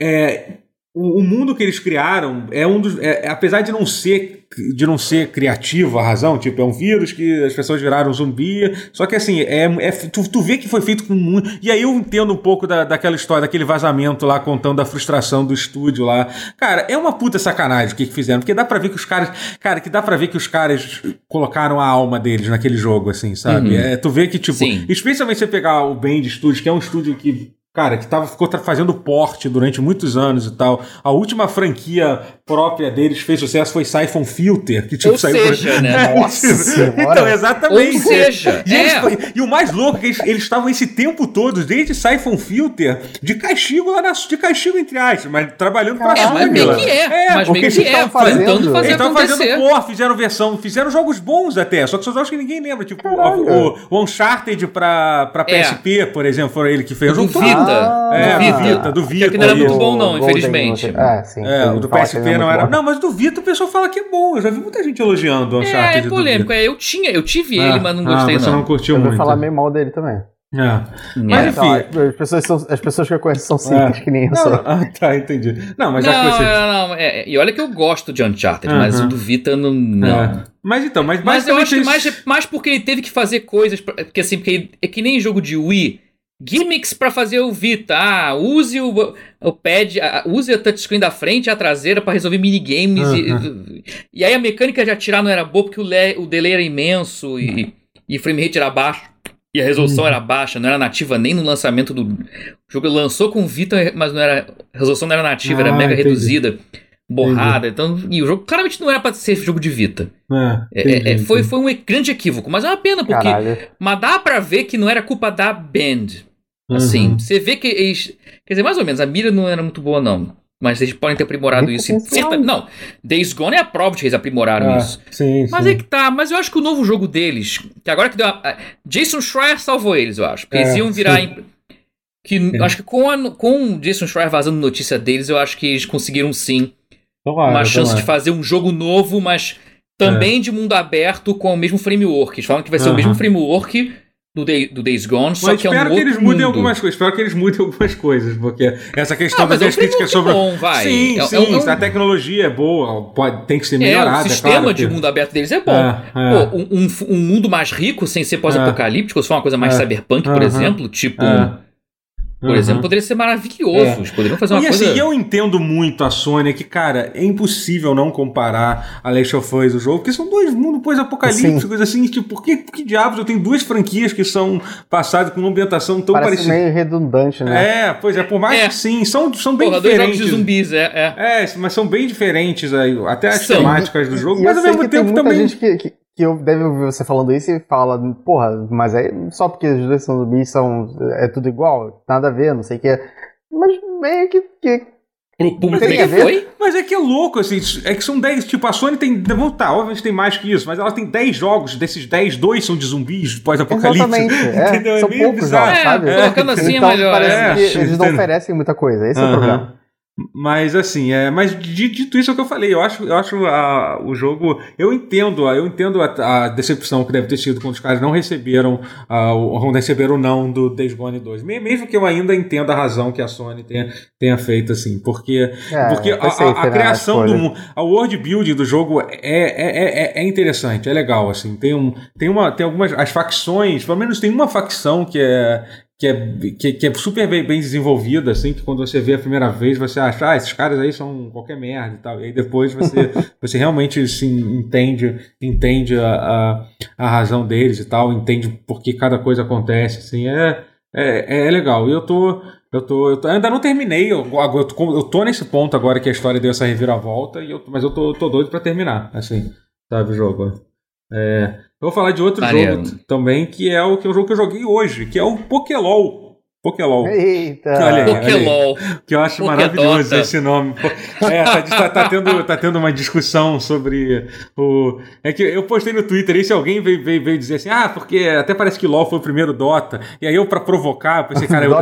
É, o, o mundo que eles criaram é um dos. é- é- apesar de não ser de não ser criativo a razão, tipo, é um vírus que as pessoas viraram zumbi, só que assim, é, é- tu, tu vê que foi feito com muito. E aí eu entendo um pouco da, daquela história, daquele vazamento lá contando a frustração do estúdio lá. Cara, é uma puta sacanagem o que, que fizeram, porque dá pra ver que os caras. Cara, que dá pra ver que os caras colocaram a alma deles naquele jogo, assim, sabe? Uhum. É, tu vê que, tipo, Sim. especialmente você pegar o Band Studios, que é um estúdio que. Cara, que tava, ficou fazendo porte durante muitos anos e tal. A última franquia própria deles fez sucesso foi Siphon Filter, que tipo Ou saiu por- seja, né? *laughs* Nossa. Então, exatamente. Ou seja, e, eles- é. e o mais louco é que eles, eles estavam esse tempo todo, desde Siphon Filter, de castigo lá na. De castigo, entre aspas, mas trabalhando pra É, mas meio Sony. que é. mas porque meio que eles é. estavam fazendo- Tentando fazer eles estavam acontecer. fazendo por, fizeram versão, fizeram jogos bons até, só que são jogos que ninguém lembra, tipo Caralho. o, o Uncharted pra, pra É. PSP, por exemplo, foi ele que fez. O jogo todo- Vita. É, do do Vita. Vita, do Que Vita. não era muito bom, não, infelizmente. É, sim. É, o do que PSP é não muito era. Não, mas do Vita o pessoal fala que é bom. Eu já vi muita gente elogiando o É, Uncharted. é do polêmico. Vita. É, eu tinha, eu tive Ah, ele, mas não ah, gostei você não não. curtiu Eu muito. vou falar meio mal dele também. É. Mas É. enfim. Então, as, pessoas são, as pessoas que eu conheço são simples, É. que nem eu sou. ah, tá, entendi. Não, mas já não, que você. não, não, é, e olha que eu gosto de Uncharted, mas Aham. o do Vita não. não. É. Mas então, mas, Mas eu acho que mais, mais porque ele teve que fazer coisas. pra- Porque assim, porque ele- é que nem jogo de Wii. Gimmicks pra fazer o Vita. Ah, use o, o pad, use a touchscreen da frente e a traseira pra resolver minigames. E, e aí a mecânica de atirar não era boa porque o, le- o delay era imenso e, e o frame rate era baixo. E a resolução era baixa, não era nativa nem no lançamento do. O jogo lançou com Vita, mas não era. A resolução não era nativa, era Ah, mega entendi. reduzida, borrada. Então, e o jogo claramente não era pra ser jogo de Vita. É, É, é, entendi, é, foi, foi um grande equívoco, mas é uma pena, porque. Caralho. Mas dá pra ver que não era culpa da Band. Uhum. Assim, você vê que eles. Quer dizer, mais ou menos, a mira não era muito boua, não. Mas eles podem ter aprimorado Tem isso. Certa- não, Days Gone é a prova de que eles aprimoraram Ah, isso. Sim, Mas sim. é que tá, mas eu acho que o novo jogo deles, que agora que deu a, Jason Schreier salvou eles, eu acho. Porque eles É, iam virar. em- que, eu Acho que com, a, com o Jason Schreier vazando notícia deles, eu acho que eles conseguiram sim Tomara, uma chance tomara. de fazer um jogo novo, mas também de mundo aberto com o mesmo framework. Eles falam que vai ser o Aham. mesmo framework do, Day, do Days Gone, só Mas que é um espero que outro eles mudem mundo. algumas coisas. Espero que eles mudem algumas coisas, porque essa questão Ah, das é críticas sobre. bom, vai. Sim, É- sim. é é A tecnologia é boa, pode, tem que ser É, melhorada. o sistema claro, de que- mundo aberto deles é bom. É, é. Pô, um, um- um mundo mais rico, sem ser pós-apocalíptico, se for uma coisa mais É. cyberpunk, por exemplo, tipo. É. Por Uhum. exemplo, poderia ser maravilhoso. É. Eles poderiam fazer uma e coisa. assim, eu entendo muito a Sony, que, cara, é impossível não comparar a Last of Us, o jogo, porque são dois mundos pós-apocalípticos, assim, tipo, por que, por que diabos eu tenho duas franquias que são passadas com uma ambientação tão Parece parecida? meio redundante, né? É, pois é, por mais É. que sim, são, são bem Porra, dois jogos diferentes. de zumbis, é. é. É, mas são bem diferentes aí, até as São. temáticas do jogo, E mas ao mesmo que tem tempo muita também. gente que, que, que eu deve ouvir você falando isso e fala, porra, mas é só porque os dois são zumbis são. É tudo igual, nada a ver, não sei o que. Mas meio que. que público tem que foi. Mas é que é louco, assim, é que são 10, tipo, a Sony tem, vamos tá, obviamente tem mais que isso, mas ela tem 10 jogos, desses 10, dois são de zumbis pós-apocalipse. Exatamente, *laughs* é, Entendeu? são É meio poucos bizarro. jogos, É, sabe? colocando assim é então melhor, parece é. que eles não oferecem muita coisa, esse é o problema. Mas assim, é, mas di- dito isso é o que eu falei, eu acho, eu acho a- o jogo, eu entendo, eu entendo a, a decepção que deve ter sido quando os caras não receberam, a, o, não receberam o não do Days Gone 2. Me- Mesmo que eu ainda entenda a razão que a Sony tenha, tenha feito assim, porque, É, porque a, a- né, criação do a world building do jogo é, é, é, é interessante, é legal, assim, tem, um, tem, uma, tem algumas, as facções, pelo menos tem uma facção que é que é, que, que é super bem, bem desenvolvida, assim, que quando você vê a primeira vez, você acha, ah, esses caras aí são qualquer merda e tal. E aí depois você, *laughs* você realmente assim, entende, entende a, a, a razão deles e tal, entende por que cada coisa acontece, assim, é, É, é legal. E eu tô. Eu tô, eu tô, ainda não terminei, eu, eu, tô, eu tô nesse ponto agora que a história deu essa reviravolta, e eu, mas eu tô, tô doido pra terminar, assim, sabe, o jogo. É, eu vou falar de outro jogo também, que é o que é o jogo que eu joguei hoje, que é o Pokélol. Pokélol. Eita! Olha aí, Pokélol. olha aí. Que eu acho maravilhoso esse nome. É, tá, tá, tá, tendo, tá tendo uma discussão sobre o. É que eu postei no Twitter e se alguém veio, veio, veio dizer assim, ah, porque até parece que LOL foi o primeiro Dota. E aí eu, pra provocar, pensei, cara, eu,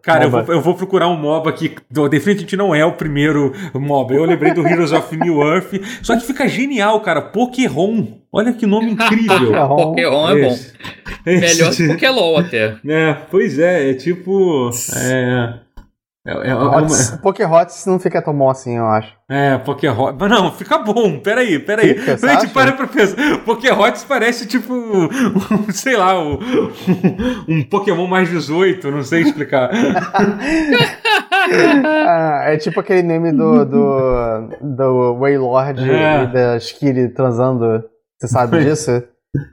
cara eu, vou, eu vou procurar um MOBA que definitivamente não é o primeiro MOBA. Eu lembrei do Heroes of New Earth. Só que fica genial, cara. Pokémon. Olha que nome incrível. *laughs* Pokémon é bom. Melhor que Pokélol até. É, pois é, é tipo. É. É, é, é uma... Pokéhots não fica tão bom assim, eu acho. É, Pokéhots. Mas não, fica bom. Peraí, peraí. Fica, a gente para pra pensar. Pokéhots parece tipo. Um, *laughs* sei lá, um, *laughs* um Pokémon mais 18, não sei explicar. ah, é tipo aquele meme do, do, do Waylord é. e da Skiri transando. Você sabe disso?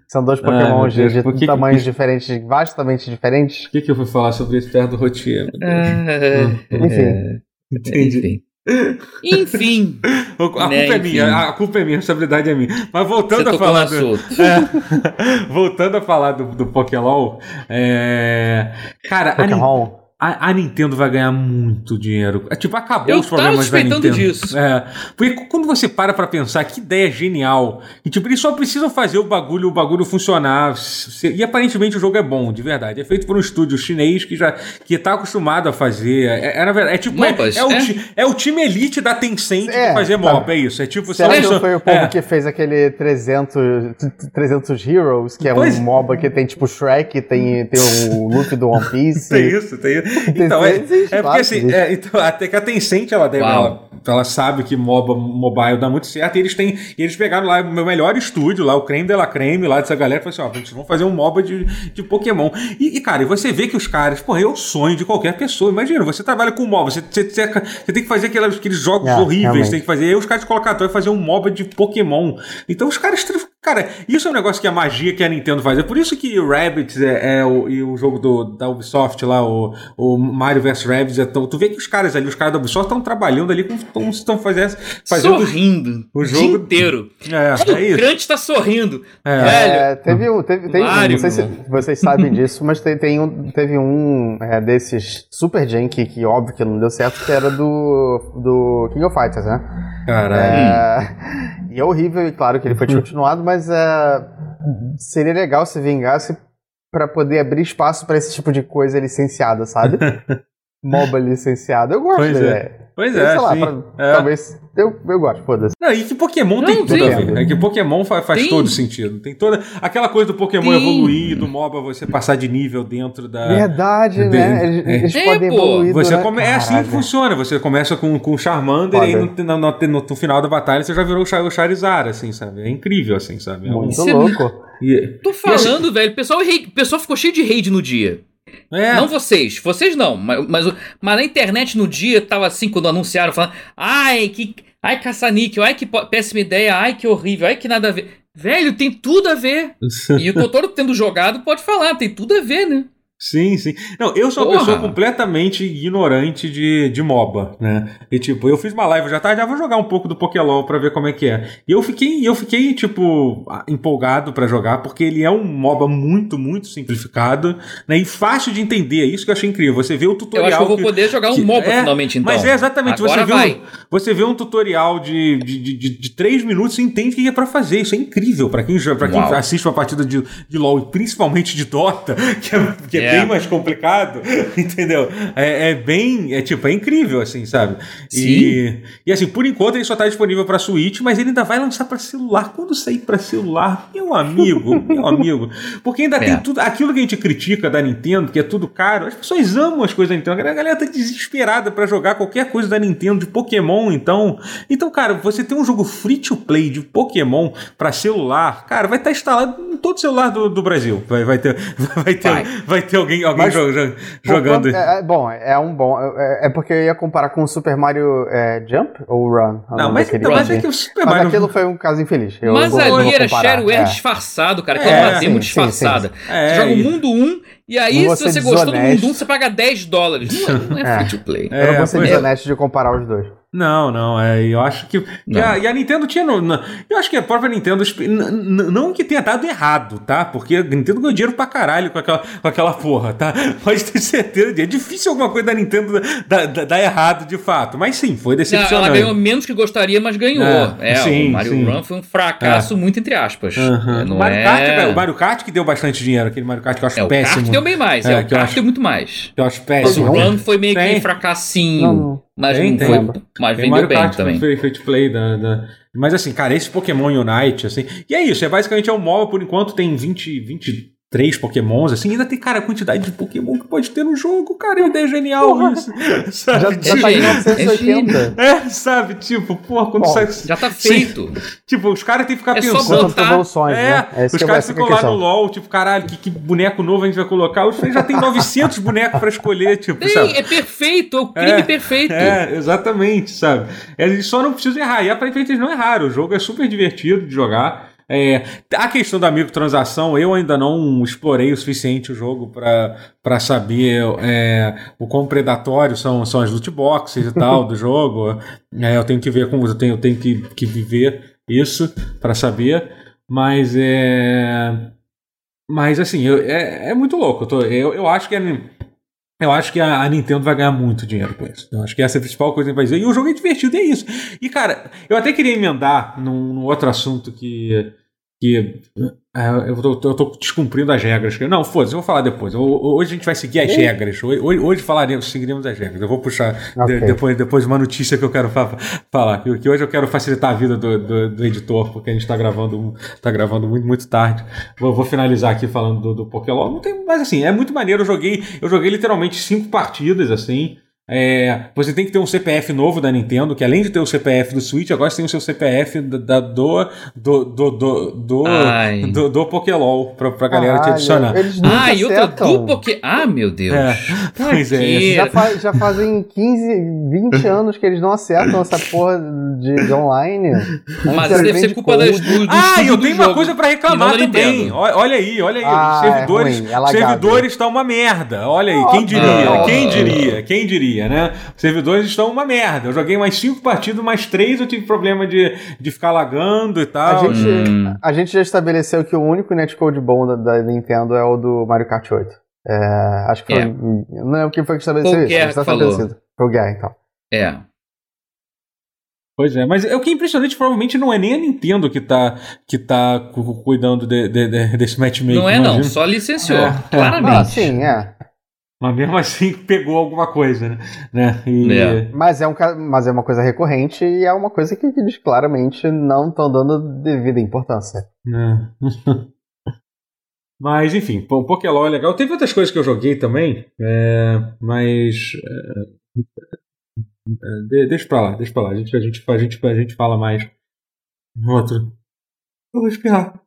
São dois Pokémon de, de que, tamanhos que, diferentes, vastamente diferentes. O que, que eu fui falar sobre isso perto do Rotier? *laughs* É, enfim. Entendi. Enfim. *laughs* A culpa né, é minha, a culpa é minha, a responsabilidade é minha. Mas voltando a falar do. *laughs* É, voltando a falar do, do Pokélol, é, cara, Pokémon a, a, Nintendo vai ganhar muito dinheiro. É, tipo, acabou eu os problemas da Nintendo. disso. É, porque quando você para pra pensar que ideia genial, e tipo, eles só precisam fazer o bagulho, o bagulho funcionar. E aparentemente o jogo é bom, de verdade. É feito por um estúdio chinês que já que tá acostumado a fazer. É, é, é, é tipo, é, é, o, é? é, o, time elite da Tencent de fazer tá. MOBA, é isso. É tipo, Será que foi o povo que fez aquele 300, 300 Heroes, que é pois... um MOBA que tem tipo Shrek, tem, tem o Luffy do One Piece. *laughs* tem isso, tem isso. *laughs* Então, é, é porque assim, é, então, até que a Tencent, ela, deve, ela, ela, sabe que MOBA, mobile dá muito certo, e eles têm, e eles pegaram lá o meu melhor estúdio, lá, o creme de la creme, lá dessa galera, e falaram assim, ó, a gente vai fazer um MOBA de, de Pokémon. E, e, cara, e você vê que os caras, porra, é o sonho de qualquer pessoa, imagina, você trabalha com MOBA, você, você, você, você tem que fazer aqueles, aqueles jogos é, horríveis, realmente. tem que fazer, aí os caras colocaram, vai fazer um MOBA de Pokémon. Então os caras Cara, isso é um negócio que a magia que a Nintendo faz. É por isso que o Rabbids é, é o, e o jogo do, da Ubisoft lá, o, o Mario vs Rabbids, é tão, tu vê que os caras ali, os caras da Ubisoft estão trabalhando ali como estão fazendo, fazendo sorrindo o jogo dia inteiro. É, é isso. crunch tá sorrindo. É. Velho. É, teve um, teve, teve Mario, não sei se vocês sabem disso, mas tem, tem um, teve um é, desses Super que, que óbvio que não deu certo, que era do, do King of Fighters, né? Caralho. É, e é horrível, e claro que ele foi descontinuado, mas é, seria legal se vingasse para poder abrir espaço para esse tipo de coisa licenciada, sabe? *laughs* MOBA licenciado. Eu gosto pois é. Pois é, sei lá, sim. Pra, é. Talvez. Eu, eu gosto, foda-se. Não, e que Pokémon não, tem tudo sim. a ver. É que Pokémon faz, faz todo sentido. Tem toda. Aquela coisa do Pokémon sim. evoluir, do MOBA você passar de nível dentro da. Verdade, de, né? Eles, é. eles é, podem evoluir. Você come... É assim que funciona. Você começa com, com o Charmander Foda. e aí no, no, no, no, final da batalha você já virou o Charizard, assim, sabe? É incrível, assim, sabe? É Muito louco. E... Tô falando, e assim... velho. O pessoal, o pessoal ficou cheio de raid no dia. É. Não vocês, vocês não, mas, mas, mas, na internet no dia tava assim, quando anunciaram, falando, ai, que. Ai, caça-níquel, ai, que péssima ideia, ai, que horrível, ai, que nada a ver. Velho, tem tudo a ver. *laughs* e o Totoro tendo jogado pode falar, tem tudo a ver, né? Sim, sim. Não, eu sou Porra. uma pessoa completamente ignorante de, de MOBA, né? E tipo, eu fiz uma live já tarde, já vou jogar um pouco do Pokélol pra ver como é que é. E eu fiquei, eu fiquei tipo empolgado para jogar porque ele é um MOBA muito, muito simplificado, né? E fácil de entender. É isso que eu achei incrível. Você vê o tutorial. Eu acho que eu vou poder jogar um MOBA é, finalmente então. Mas é exatamente, Agora você vê, vai. Um, você vê um tutorial de, de, de, de, de três minutos e entende o que é para fazer. Isso é incrível para quem, pra quem assiste uma partida de, de LoL e principalmente de Dota, *laughs* que é, que é é. Bem mais complicado, *laughs* entendeu? É, é, bem, é tipo, é incrível, assim, sabe? E, e assim, por enquanto ele só tá disponível para Switch, mas ele ainda vai lançar para celular. Quando sair para celular, meu amigo, *laughs* meu amigo, porque ainda é. tem tudo, aquilo que a gente critica da Nintendo, que é tudo caro, as pessoas amam as coisas da Nintendo, a galera tá desesperada para jogar qualquer coisa da Nintendo, de Pokémon, então, então, cara, você tem um jogo free to play de Pokémon para celular, cara, vai estar tá instalado em todo celular do, do Brasil, vai, vai ter, *laughs* vai ter, vai. vai ter alguém, alguém Mas, jogando. É, é, bom, é um bom. É, é, porque eu ia comparar com o Super Mario é, Jump ou Run. Não, mas, então, mas é que o Super Mario. Mas aquilo foi um caso infeliz. Eu mas ali era shareware é. disfarçado, cara. Que é, uma demo sim, disfarçada. Sim, sim. Você joga o mundo 1 E aí, se você gostou do desonesto. Mundum, você paga 10 dólares. Não é, não é É. free to play. eu não vou ser é. desonesto de comparar os dois. Não, não, é, eu acho que. E a, e a Nintendo tinha. no- na- eu acho que a própria Nintendo. Não que tenha dado errado, tá? Porque a Nintendo ganhou dinheiro pra caralho com aquela, com aquela porra, tá? *laughs* Pode ter certeza. É difícil alguma coisa da Nintendo dar, dar- dar errado de fato. Mas sim, foi Não, decepcionante. ela ganhou menos que gostaria, mas ganhou. É, É, sim, o Mario sim. Run foi um fracasso, muito entre aspas. Aham. Não o, Mario é... Kart, o Mario Kart que deu bastante dinheiro, aquele Mario Kart que eu acho É, o péssimo. kart deu bem mais. É, É, o que eu kart acho- deu muito mais. Que eu acho Mas o péssimo. Run foi meio que fracassinho. Não, não. Mas Tem, tem. foi. Mas Tem vendeu Mario bem Kart também. Free, free to play da, da- Mas assim, cara, esse Pokémon Unite, assim. E é isso, é basicamente é um MOBA, por enquanto tem 20, 23 Pokémons, assim, ainda tem, cara, a quantidade de Pokémon que pode ter no jogo, cara, é uma ideia genial Porra. isso. *laughs* Já, Sabe? já tá em É 980. É, sabe, tipo, porra, quando Bom, sai. Já tá Sim. feito. Tipo, os caras têm que ficar É pensando. Botar- evoluções, É, né? Os é- caras é ficam lá no. LOL, tipo, caralho, que, que boneco novo a gente vai colocar? Os já tem 900 bonecos pra escolher, tipo, sabe? Tem, é perfeito, é o crime É, perfeito. É, exatamente, sabe? Eles só não precisam errar. E aparentemente eles não erraram. O jogo é super divertido de jogar. É, a questão da microtransação, eu ainda não explorei o suficiente o jogo pra saber é, o quão predatório são, são as loot boxes e *laughs* tal do jogo. É, eu tenho que ver como eu tenho, eu tenho que, que viver isso pra saber. Mas é. Mas assim, eu- é, é muito louco. Eu, tô- eu, eu acho que é. Eu acho que a, Nintendo vai ganhar muito dinheiro com isso. Eu acho que essa é a principal coisa que vai dizer. E o jogo é divertido, é isso. E, cara, eu até queria emendar num, num outro assunto que. que eu, tô, eu tô descumprindo as regras. Não, foda-se, eu vou falar depois. Eu- hoje a gente vai seguir as regras. Hoje, hoje- falaremos, seguiremos as regras. Eu vou puxar de- Ok. depois, depois uma notícia que eu quero fa- falar. Que, que hoje eu quero facilitar a vida do, do, do editor, porque a gente tá gravando, tá gravando muito, muito tarde. Vou, vou finalizar aqui falando do, do Pokémon. Não tem, mas assim, é muito maneiro. Eu joguei, eu joguei literalmente cinco partidas, assim. É, você tem que ter um CPF novo da Nintendo, que além de ter o CPF do Switch, agora você tem o seu CPF da, da- do, do, do, do, do, do, do Pokélol pra, pra galera te adicionar. Eles Ah, e outra do Poké. Ah, meu Deus. É, pois é. Já, fa- já fazem 15, 20 anos que eles não acertam essa porra de, de online. Mas deve ser culpa das, code. do, do Ah, eu tenho uma coisa pra reclamar também. Olha aí, olha aí. Ah, os servidores, é ruim, é servidores estão uma merda. Olha aí, quem Óbvio. diria? Ah. Quem diria? Quem diria, né? Os servidores estão uma merda. Eu joguei mais cinco partidas, mais três eu tive problema de, de ficar lagando e A tal. gente, Hum. a gente já estabeleceu que o único netcode bom da, da Nintendo é o do Mario Kart 8. É, acho que foi. É. Não lembro quem foi que estabeleceu Foi o isso. Guerra mas tá estabelecido. Foi o Guerra, então. É. Pois é, mas o que é impressionante provavelmente não é nem a Nintendo que tá, que tá cu- cuidando de- de- de- desse matchmaking. Não é, não. Só licenciou. É. Claramente. Ah, sim, é. Mas mesmo assim *laughs* pegou alguma coisa, né? né? E- É. Mas é, um, mas é uma coisa recorrente e é uma coisa que, que eles claramente não estão dando devida importância. né? *laughs* Mas enfim, o Pokélol é legal. Teve outras coisas que eu joguei também, é, mas. é, é, de- deixa pra lá, deixa pra lá. A gente, a gente, a gente, a gente fala mais no outro. Eu vou espirrar.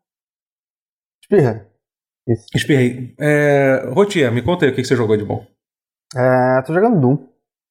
Espirra. Isso. Espirrei. É, Rotier, me conta aí o que que você jogou de bom. É, tô jogando Doom.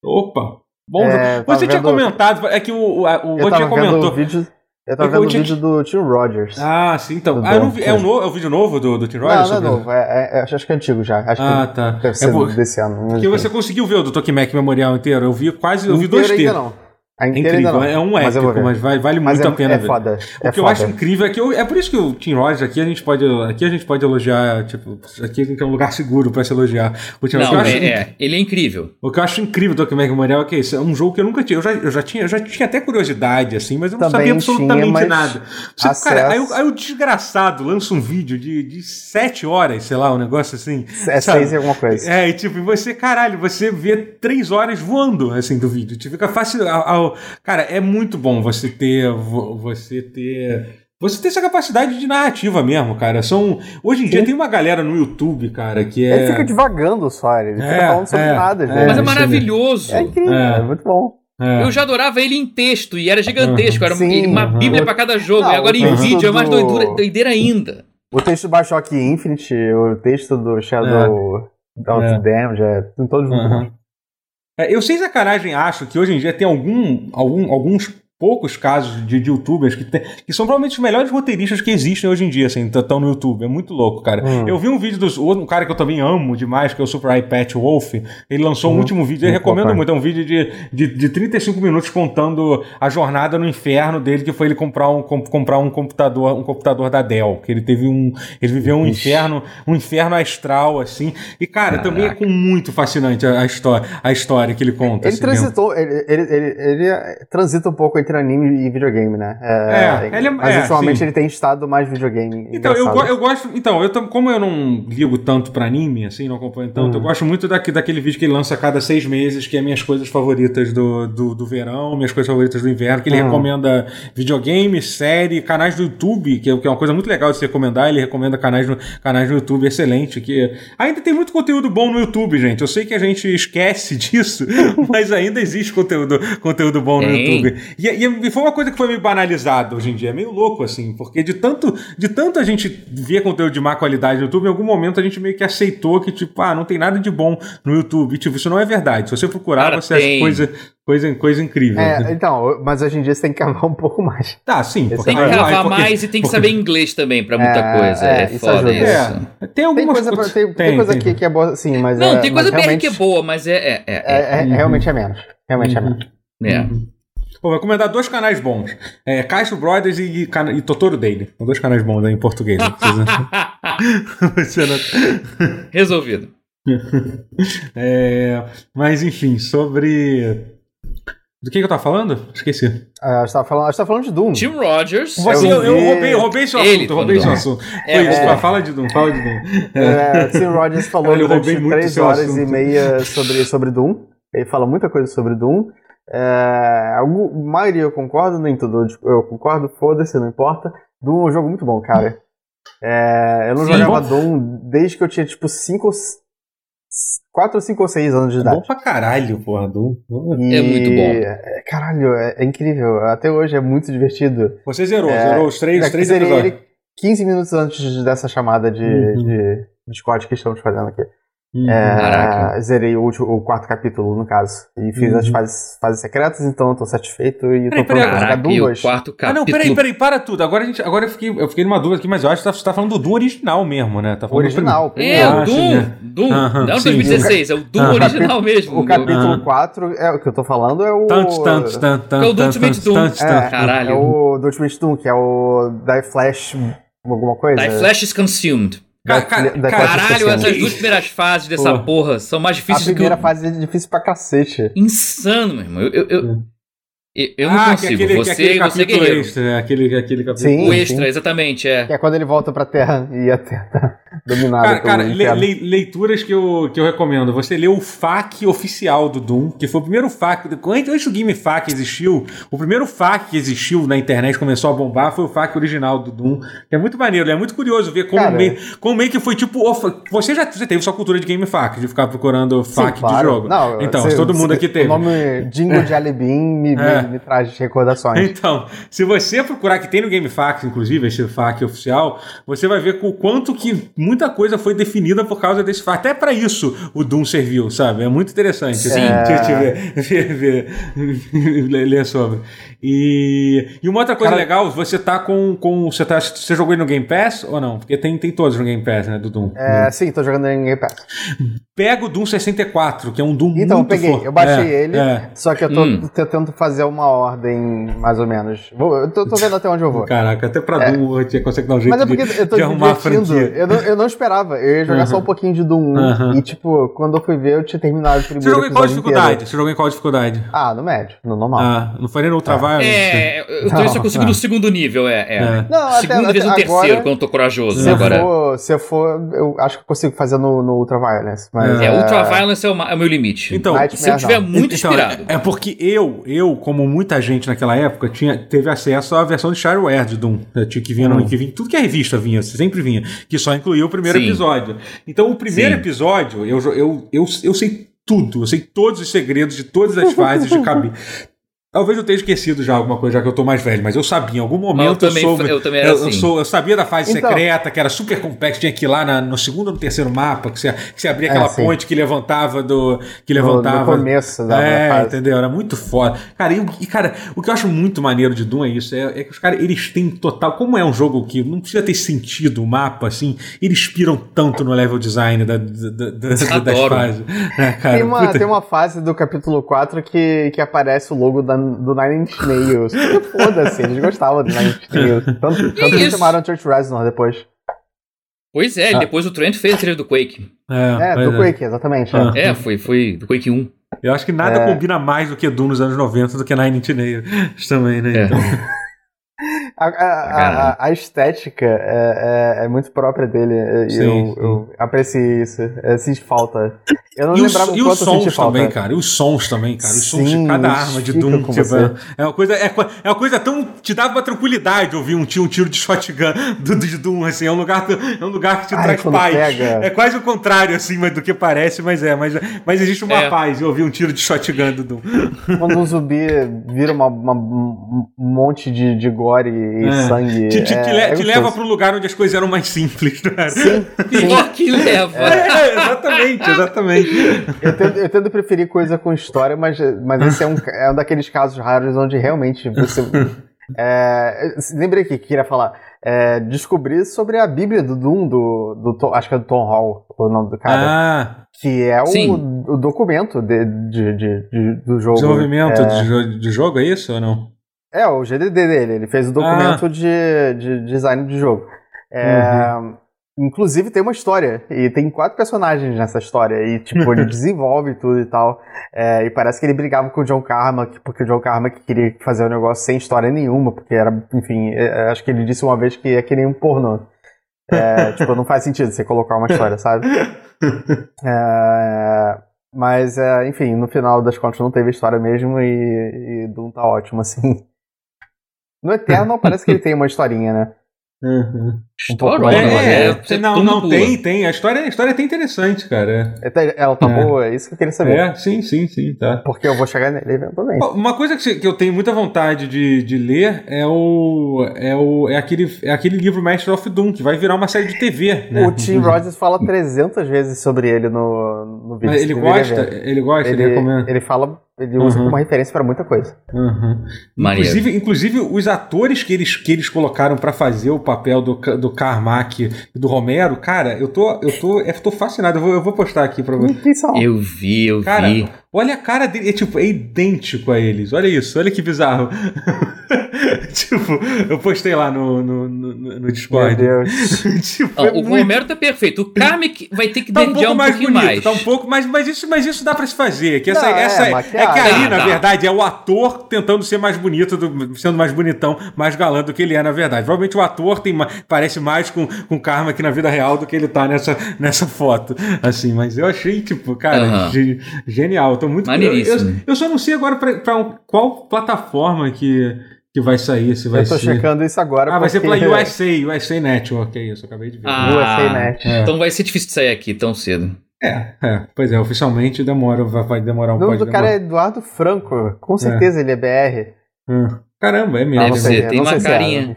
Opa! Bom É, Você tinha vendo- comentado, é que o, o, o Rotier comentou. vídeo. Eu tava vendo o tinha- vídeo do Tim Rogers. Ah, sim, então. Ah, não vi- é, o no, é o vídeo novo do, do Tim não, Rogers? não é sobre- novo. É, é- acho que é antigo já. Acho Ah, que tá. deve É ser por- desse ano. Porque você conseguiu ver o do Tokimek Memorial inteiro? Eu vi quase, eu vi Inteiro dois ainda terços. não. A É inteira incrível, é um Mas eu épico, ver. mas vai- vale Mas muito é, a pena é ver. foda. O é que eu foda. acho incrível é que eu- é por isso que o Tim Rogers aqui a gente pode aqui a gente pode elogiar tipo aqui é um lugar *laughs* seguro para se elogiar o Tim Rogers. Não, eu acho- é, é. Ele é incrível. O que eu acho incrível do Tokimek Memorial é que esse é um jogo que eu nunca tinha. Eu já, eu já tinha, eu já tinha até curiosidade, assim, mas eu não Também sabia absolutamente tinha, mas nada. Você- acesso- cara, aí, o- aí o desgraçado lança um vídeo de, de sete horas, sei lá, um negócio assim. É sabe? seis e alguma coisa. É, e tipo, e você, caralho, você vê três horas voando, assim, do vídeo. Tipo, fica fácil. ao- ao- cara, é muito bom você ter. vo- Você ter. Você ter essa capacidade de narrativa mesmo, cara. São. Hoje em dia Sim. tem uma galera no YouTube, cara, que é. Ele fica devagando só, ele fica É, falando sobre é, nada, é. gente. Mas é maravilhoso. É incrível, É. é. muito bom. é. Eu já adorava ele em texto e era gigantesco. Era Sim, uma uhum. bíblia pra cada jogo. Não, e agora em vídeo é mais do- doidura- doideira ainda. O texto do Bioshock Infinite, o texto do Shadow É. Damned, é, tem todos muito Aham. bons. É, eu sem sacanagem acho que hoje em dia tem algum, algum, alguns poucos casos de, de youtubers que, tem, que são provavelmente os melhores roteiristas que existem hoje em dia, assim, estão no YouTube. É muito louco, cara. Hum. Eu vi um vídeo do um cara que eu também amo demais, que é o Super Patch Wolf. Ele lançou um Hum. último vídeo, eu Muito recomendo bom, muito. É um vídeo de, de, de 35 minutos contando a jornada no inferno dele, que foi ele comprar um, com- comprar um computador, um computador da Dell. Que ele teve um. Ele viveu um Ixi. inferno, um inferno astral, assim. E, cara, também é Caraca. com muito fascinante a, a história, a história que ele conta. Ele assim, transitou, ele, ele, ele, ele transita um pouco entre anime e videogame, né? É, ele é- mas é, ultimamente sim. ele tem estado mais videogame. Então, eu, go- eu gosto. Então, eu, como eu não ligo tanto pra anime, assim, não acompanho tanto, Hum. eu gosto muito daqui, daquele vídeo que ele lança a cada seis meses, que é minhas coisas favoritas do, do, do verão, minhas coisas favoritas do inverno, que ele Hum. recomenda videogame, série, canais do YouTube, que é, que é uma coisa muito legal de se recomendar. Ele recomenda canais no, canais no YouTube excelente, que ainda tem muito conteúdo bom no YouTube, gente. Eu sei que a gente esquece *laughs* disso, mas ainda existe conteúdo, conteúdo bom no Tem. YouTube. E, e- e foi uma coisa que foi meio banalizada hoje em dia. É meio louco, assim, porque de tanto, de tanto a gente ver conteúdo de má qualidade no YouTube, em algum momento a gente meio que aceitou que, tipo, ah, não tem nada de bom no YouTube. E, tipo, isso não é verdade. Se você procurar, Cara, você acha tem. coisa, coisa, coisa incrível. É, então, mas hoje em dia você tem que cavar um pouco mais. Tá, sim. porque- Tem que gravar porque- mais e tem que porque- saber inglês também pra muita É, coisa. é, É, isso foda ajuda. isso. É, tem Tem algumas coisa, pra- coisas- tem, tem coisa tem. aqui que é boa, sim, mas Não, é, tem coisa BR realmente, que é boa, mas é. É, é, é- é- Uhum. realmente é menos. Realmente é menos. é. Pô, vou recomendar dois canais bons. É, Castro Brothers e, e Totoro Daily. São dois canais bons aí em português. Não precisa... *laughs* você não- Resolvido. *laughs* É, mas enfim, sobre. Do que, que eu tava falando? Esqueci. Ah, a gente tava falando, tava falando de Doom. Tim Rogers. Você, Eu eu, eu vi- roubei, roubei seu Ele assunto, roubei seu assunto. É, Foi isso, é. fala- de Doom, fala de Doom. É, Tim Rogers falou Eu roubei durante três horas assunto. e meia sobre, sobre Doom. Ele fala muita coisa sobre Doom. É, algum- a maioria eu concordo, nem tudo eu concordo, foda-se, não importa. Doom é um jogo muito bom, cara. É, eu não Sim, jogava bom. Doom desde que eu tinha tipo 5 4, 5 ou 6 anos de É bom idade. pra caralho, porra, Doom. E- É muito bom. é, Caralho, é, é incrível. Até hoje é muito divertido. Você zerou, É, zerou os três, os Eu três zerei episódios. ele 15 minutos antes dessa chamada de, Uhum. de Discord que estamos fazendo aqui. Uhum. É, Caraca. zerei o, último- o quarto capítulo, no caso. E fiz Uhum. as fases, fases secretas, então eu tô satisfeito e Peraí, tô pronto pra jogar e o duas. quarto Ah, capítulo. não, peraí, peraí, para tudo. Agora, a gente, agora eu, fiquei, eu fiquei numa dúvida aqui, mas eu acho que você tá falando do Doom original mesmo, né? Tá O falando do original, É, primeiro. Ah, o sim, Doom. é. Doom. Aham, não sim, 2016, é o Doom original mesmo. O capítulo Aham. 4, é, o que eu tô falando é o. Tanto, tanto, tanto, tanto. É o do Ultimate Doom. É, Caralho. É o do Ultimate Doom, que é o Die Flash alguma coisa. Die Flash is consumed. Flash is Caralho, Consumed. essas duas primeiras fases dessa Pô. porra são mais A difíceis do que primeira o... fase é difícil pra cacete. Insano, meu irmão. Eu, eu, eu. Eu- não ah, consigo. que é aquele, que é você aquele você é guerreiro. extra, né? Aquele, aquele capítulo. Sim. O extra, exatamente, é. Que é quando ele volta pra Terra e a Terra tá *laughs* dominada Cara, cara, le- le- leituras que eu, que eu recomendo. Você lê o FAQ oficial do Doom, que foi o primeiro FAQ. Antes do Game FAQ existiu, o primeiro FAQ que existiu na internet, começou a bombar, foi o FAQ original do Doom. Que é muito maneiro, é muito curioso ver como, Cara. meio, como meio que foi tipo. o Você já você teve sua cultura de Game FAQ, de ficar procurando Sim, FAQ de claro. jogo. Não, então, se- todo mundo se- aqui teve. O nome Jingle de *laughs* Alibim me, me- É. me traz recordações. Então, se você procurar, que tem no GameFAQ, inclusive, esse FAQ oficial, você vai ver com o quanto que muita coisa foi definida por causa desse FAQ. Até pra isso o Doom serviu, sabe? É muito interessante. Sim. *laughs* Te- te *laughs* ver- ver- ver- ler- ler sobre. E, e uma outra coisa Cara- legal, você tá com. com você, tá, você jogou ele no Game Pass ou não? Porque tem, tem todos no Game Pass, né? Do Doom. É, sim, tô jogando em Game Pass. Pega o Doom 64, que é um Doom Então, eu muito peguei, fo- eu baixei É, ele, é. só que eu tô Hum. tentando fazer uma ordem, mais ou menos. Vou- eu tô, tô vendo até onde eu vou. Caraca, até pra Doom você consegue dar um jeito Mas é porque de, eu tô de arrumar a divertindo. franquia. Eu não, eu não esperava. Eu ia jogar só um pouquinho de Doom 1. Aham. E, tipo, quando eu fui ver, eu tinha terminado o primeiro Você jogou em qual dificuldade? inteiro. Você jogou em qual dificuldade? Ah, no médio, no normal. Ah, não foi nem no Ultraviolence? É, eu tô Não, só consigo não. no segundo nível, é. é. É. Não, até- segundo até vezes no agora- terceiro, quando eu tô corajoso. Se eu, agora. for, se eu for, eu acho que eu consigo fazer no, no Ultraviolence. Mas, É, Ultraviolence é o, ma- é o meu limite. Então, Nightmare Se eu tiver muito então, inspirado. é, é porque eu, eu, como muita gente naquela época, tinha, teve acesso à versão de Shareware de Doom. né, Que vinha, no- que vinha, tudo que é revista vinha, sempre vinha. Que só incluía o primeiro Sim. episódio. Então, o primeiro Sim. episódio, eu, eu, eu, eu sei tudo. Eu sei todos os segredos de todas as fases de *laughs* cabeça. Talvez eu tenha esquecido já alguma coisa, já que eu tô mais velho, mas eu sabia, em algum momento eu também- soube. eu também era eu, assim. sou- eu sabia da fase Então- secreta, que era super complexo, tinha que ir lá na- no segundo ou no terceiro mapa, que você, que você abria É, aquela sim. ponte que levantava do. que levantava. no começo da é, fase. entendeu? Era muito foda. Cara, e, o- e, cara, o que eu acho muito maneiro de Doom é isso, é, é que os caras, eles têm total, como é um jogo que não precisa ter sentido o mapa, assim, eles inspiram tanto no level design da, da- da- das Adoro. fases. né, cara? Tem uma, Puta- tem uma fase do capítulo 4 que, que aparece o logo da, do Nine Inch Nails. *laughs* Foda-se, eles gostavam do Nine Inch *laughs* Nails. Tanto, tanto que chamaram Church Reznor depois. Pois é, Ah. depois o Trent fez a trilha do Quake. É, pois do Quake, exatamente. Ah. é. É, foi, foi do Quake 1. Eu acho que nada É. combina mais do que Doom nos anos 90 do que Nine Inch Nails *laughs* também, né? É. Então, A, a- a- a- estética é, é- é muito própria dele. e Sim, eu, sim. eu apreciei isso. Eu senti falta. Eu não e lembrava o e os sons falta. também, cara. E os sons também, cara. Os sons de Sim, cada eles arma de Doom. tipo, você. é uma coisa. É, co- é uma coisa tão. Te dava uma tranquilidade ouvir um tiro, um tiro de shotgun do, de Doom, assim. É um lugar, é um lugar que te Ai, traz paz. pega. É quase o contrário, assim, mas do que parece, mas é. Mas, mas existe uma É. paz em ouvir um tiro de shotgun do Doom. Quando um zumbi vira uma, uma- um um monte de, de gore e É. sangue. Te, te- é, te le- é te leva para um lugar onde as coisas eram mais simples, não era? Sim. *laughs* Pior que leva. É, exatamente, exatamente. Eu tento, eu tento preferir coisa com história, mas, mas esse é um, é um daqueles casos raros onde realmente você. É, lembrei aqui que queria falar. É, descobrir sobre a Bíblia do Doom, do, do Tom- acho que é do Tom Hall, o nome do cara, Ah, que é o, o documento de, de, de- de- do jogo. desenvolvimento É, de, de jogo, é isso ou não? É, o GDD dele, ele fez o documento de, de design de jogo. É, Inclusive tem uma história, e tem quatro personagens nessa história, e tipo, ele *laughs* desenvolve tudo e tal. É, e parece que ele brigava com o John Carmack, porque o John Carmack queria fazer o negócio sem história nenhuma, porque era, enfim, é, acho que ele disse uma vez que é que nem um pornô. É, *laughs* tipo, não faz sentido você colocar uma história, sabe? *laughs* É, mas, é, enfim, no final das contas não teve história mesmo e, e Doom tá ótimo, assim. No Eternal parece que ele tem uma historinha, né? Uhum. História, pouco É, é, você não, não, pula. tem, tem. A história, a história é até interessante, cara. Até- Ela tá É. boa, é isso que eu queria saber. É, sim, sim, sim, tá. Porque eu vou chegar nele eventualmente. Uma coisa que, eu tenho muita vontade de, de ler é o, é o é aquele, é aquele livro Master of Doom, que vai virar uma série de TV, né? O Tim Rogers fala 300 vezes sobre ele no, no vídeo. Mas ele deveria gosta, ele gosta, ele, Ele, recomenda. ele fala, ele usa Uhum. como referência pra muita coisa. Uhum. Inclusive, inclusive, os atores que eles, que eles colocaram pra fazer o papel do, do Carmack e do Romero, cara, eu tô, eu tô, eu tô fascinado. Eu vou, eu vou postar aqui pra você. Eu vi, eu Cara, vi. Olha a cara dele, é tipo, é idêntico a eles. Olha isso, olha que bizarro. *laughs* tipo, eu postei lá no, no, no, no Meu Discord. Deus. *laughs* tipo, Ó, é o muito- Romero tá perfeito. O Carmick vai ter que Tá um pouco um mais pouquinho bonito, mais. tá um pouco mais, mas isso, mas isso dá pra se fazer. Que essa, Não, é, essa é, maquiagem. que aí, na dá. verdade, é o ator tentando ser mais bonito, do- sendo mais bonitão, mais galã do que ele é na verdade. Provavelmente o ator tem, parece mais com, com Karma aqui na vida real do que ele tá nessa, nessa foto. Assim, mas eu achei, tipo, cara, genial. Eu tô muito Maneiríssimo. Eu, eu, eu só não sei agora pra, pra um- qual plataforma que, que vai sair. Se vai eu tô ser. checando isso agora. Ah, vai ser porque- *laughs* pela USA, USA Network, é isso, eu acabei de ver. Ah, USA Net. É. Então vai ser difícil de sair aqui tão cedo. É, é, pois é, oficialmente demora, vai, vai demorar um O nome do cara é demorar. Eduardo Franco. Com certeza ele é BR. Hum. Caramba, é mesmo. Deve ser, tem uma é, carinha.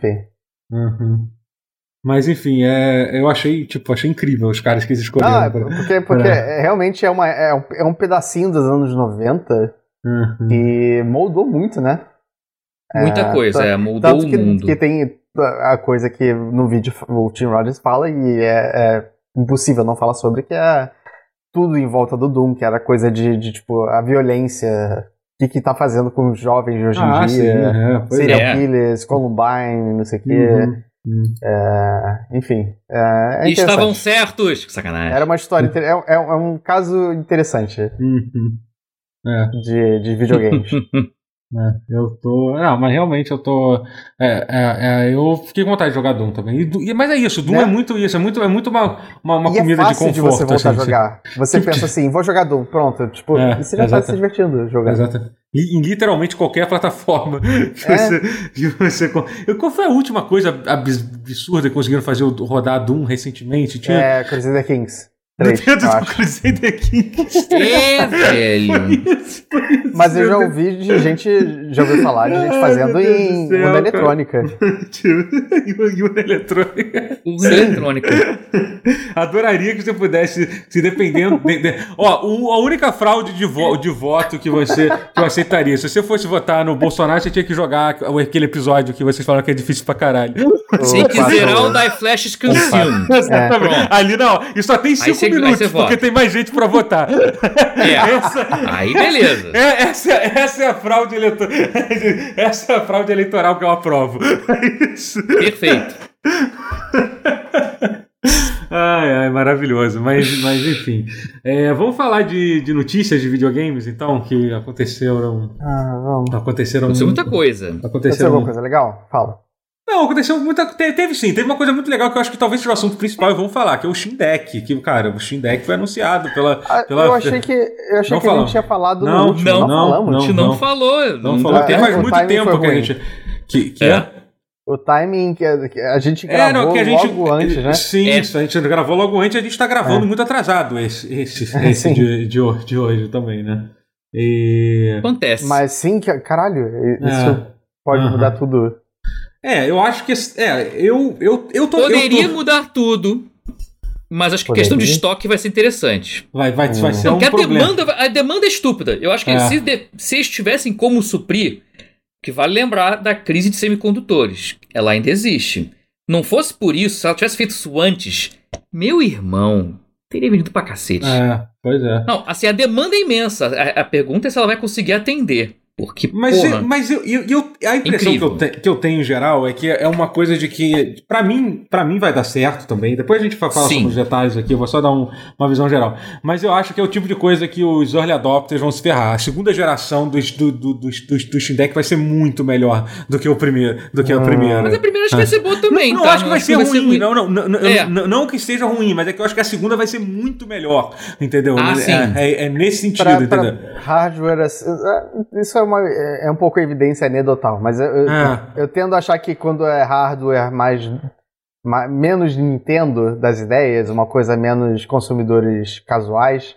Uhum. Mas enfim, é, eu achei, tipo, achei incrível os caras que eles Não, é escolheram. pra- porque, porque realmente é, uma, é, um, é um pedacinho dos anos 90 Uhum. que moldou muito, né? Muita É, coisa, é, Tanto o que, mundo. que tem a coisa que no vídeo o Tim Rogers fala e é, é impossível não falar sobre, que é tudo em volta do Doom, que era coisa de, de, tipo, a violência, o que que tá fazendo com os jovens de hoje Ah, em sim, dia, é, pois é. serial é. killers, Columbine, não sei o quê, Uhum. Uhum. é, enfim, é, é E estavam certos. Que sacanagem. Era uma história, é, é, é um caso interessante. É, de, de videogames. *laughs* é, eu tô. Não, mas realmente eu tô. É, é, é, eu fiquei com vontade de jogar Doom também. E, e- mas é isso, Doom Né? é muito isso, é muito, é muito uma, uma, uma e comida é de fácil de, conforto. você voltar assim, a jogar. Você pensa assim, vou jogar Doom, pronto. Tipo, É, e você já tá se divertindo jogando. Exato. E em literalmente qualquer plataforma *laughs* que É. você, que você. Eu- Qual foi a última coisa abs- absurda que conseguiram fazer rodar Doom recentemente? Tinha, É, Crusader Kings. Três, eu acho. Crusader Kings. *laughs* É, velho. Isso, foi isso. Mas eu já ouvi de gente, já ouvi falar de gente Ai, fazendo Deus em céu, eletrônica. *laughs* e o eletrônica. O eletrônico. Adoraria que você pudesse, se dependendo. de- de- ó, o- a única fraude de, vo- de voto que você que eu aceitaria. Se você fosse votar no Bolsonaro, você tinha que jogar aquele episódio que vocês falaram que é difícil pra caralho. Tem que Opa, zerar o. Die Flash Consume. Exatamente. Ali não, e só tem cinco minutos, porque vota. tem mais gente pra votar. *laughs* É. Essa, Aí beleza. é, essa, essa é a fraude eleitoral. *laughs* Essa é a fraude eleitoral que eu aprovo. *laughs* Isso. Perfeito. Ai, ai, maravilhoso. Mas, mas enfim. É, vamos falar de, de notícias de videogames, então, que aconteceram. Ah, vamos. Aconteceram. Aconteceu muita coisa. Aconteceu Aconteceram. alguma coisa legal? Fala. Não, aconteceu muita. Teve, sim, teve uma coisa muito legal que eu acho que talvez seja o assunto principal e vamos falar, que é o Steam Deck. Que, cara, o Steam Deck foi anunciado pela. Ah, pela eu achei que, eu achei Não que a gente tinha falado Não, no último. não, Não, falamos. A gente não, não. falou. Não falou, É, faz o muito tempo que a gente. Que, que É. O timing que a, gente É, gravou não, que a gente. logo antes, né? Sim, É. isso, a gente gravou logo antes a gente tá gravando muito atrasado esse, esse, *laughs* esse de, de, ho- de hoje também, né? E. Acontece. Mas sim, que, caralho, isso É. pode Aham. mudar tudo. É, eu acho que. É, eu, eu, eu tô. Poderia eu tô- mudar tudo. Mas acho que a Poderia. questão de estoque vai ser interessante. Vai, vai, vai ser Não, um porque a problema. demanda, a demanda é estúpida. Eu acho que É. se, de- se eles tivessem como suprir, que vale lembrar da crise de semicondutores. Ela ainda existe. Não fosse por isso, se ela tivesse feito isso antes, meu irmão teria venido pra cacete. É, pois é. Não, assim, a demanda é imensa. A, a pergunta é se ela vai conseguir atender. Porque, Mas, porra, eu- mas eu, eu, eu- a impressão que eu, te- que eu tenho em geral é que é uma coisa de que, pra mim, pra mim vai dar certo também. Depois a gente fa- fala Sim. sobre os detalhes aqui, eu vou só dar um- uma visão geral. Mas eu acho que é o tipo de coisa que os early adopters vão se ferrar. A segunda geração dos, do, do, dos, dos, do Steam Deck vai ser muito melhor do que o primeiro, do que a Hum. primeira. mas a primeira acho que vai ser boa também, não, tá? acho que vai ser ruim. Não, não, não, não, É. não, não que seja ruim, mas é que eu acho que a segunda vai ser muito melhor. Entendeu? Ah, é, sim. é- é nesse sentido, Pra, entendeu? pra hardware, assim, é, isso é, uma, é é um pouco evidência anedotal, mas eu, eu, É. eu tendo a achar que quando é hardware mais, ma- menos Nintendo das ideias, uma coisa menos consumidores casuais,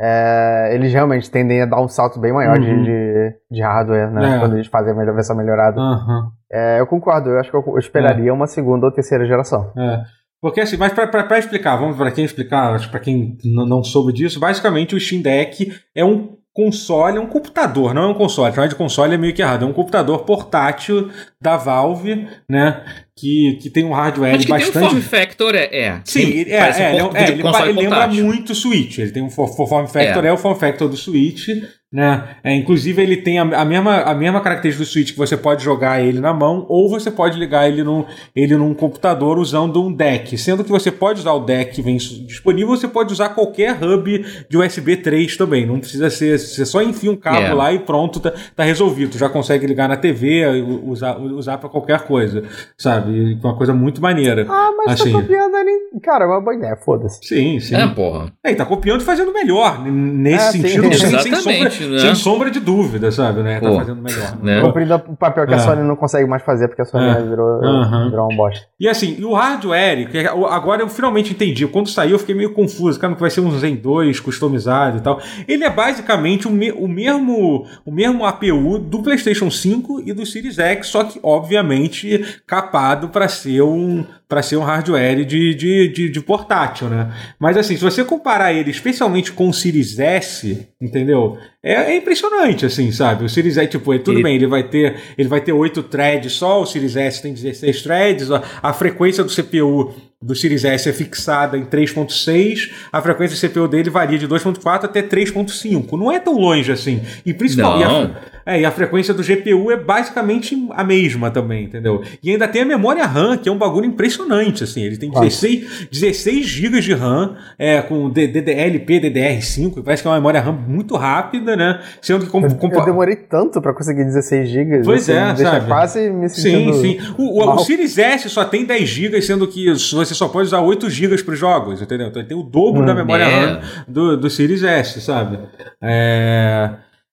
é, eles realmente tendem a dar um salto bem maior de- Uhum. de, de hardware, né? É. Quando eles fazem a melhor versão melhorada. Aham. É, eu concordo, eu acho que eu, esperaria uma segunda ou terceira geração. É. Porque assim, mas para explicar, vamos para quem explicar, para quem não soube disso, basicamente o Steam Deck é um console, é um computador, não é um console, chamar de console é meio que errado, é um computador portátil da Valve, né, que, que tem um hardware Acho que tem um bastante... form factor, é. é. Sim, ele, é, um é, ele, é um- é, de ele, pa- ele lembra muito Switch. Ele tem um for- for- form factor, é. É. o form factor do Switch, né? É, inclusive ele tem a, a mesma, a mesma característica do Switch que você pode jogar ele na mão ou você pode ligar ele, no, ele num computador usando um deck. Sendo que você pode usar o deck que vem disponível, você pode usar qualquer hub de USB 3 também. Não precisa ser, você só enfia um cabo É. lá e pronto, tá, tá resolvido. Já consegue ligar na TV, usar, usar para qualquer coisa, sabe? Uma coisa muito maneira. Ah, mas Assim. tá copiando ali. Cara, é uma boa ideia, foda-se. Sim, sim. É, porra. É, e tá copiando e fazendo melhor. Nesse É, sim. sentido, sem, sem, Exatamente, sombra, né? sem sombra de dúvida, sabe? Né? Tá Pô, fazendo melhor. né? Cumprindo o papel que a É. Sony não consegue mais fazer, porque a Sony É. virou, Aham. virou um bosta. E assim, e o hardware, que é- agora eu finalmente entendi. Quando saiu, eu fiquei meio confuso. Cara, que vai ser um Zen 2 customizado e tal. Ele é basicamente o, me- o mesmo o mesmo APU do PlayStation 5 e do Series X, só que, obviamente, capado para ser um para ser um hardware de, de, de, de portátil, né? Mas assim, se você comparar ele especialmente com o Series S, entendeu? É, é impressionante, assim, sabe? O Series S, tipo, é, tudo Ele- bem, ele vai ter ele vai ter 8 threads só, o Series S tem 16 threads, a, a frequência do CPU do Series S é fixada em 3.6, a frequência do CPU dele varia de 2.4 até 3.5. Não é tão longe assim. E principalmente Não. a, é, e a frequência do GPU é basicamente a mesma também, entendeu? E ainda tem a memória RAM, que é um bagulho impressionante, assim. Ele tem Quanto? 16, 16 GB de RAM, é, com DDLP, DDR5, que parece que é uma memória RAM muito rápida, né? Sendo que... Com, Eu, eu demorei tanto pra conseguir 16 GB. Pois é, deixa sabe? quase me Sim, sentindo sim. O, o, mal. o Series S só tem 10 GB, sendo que você só pode usar 8 GB para os jogos, entendeu? Então ele tem o dobro Hum. da memória É. RAM do, do Series S, sabe? É...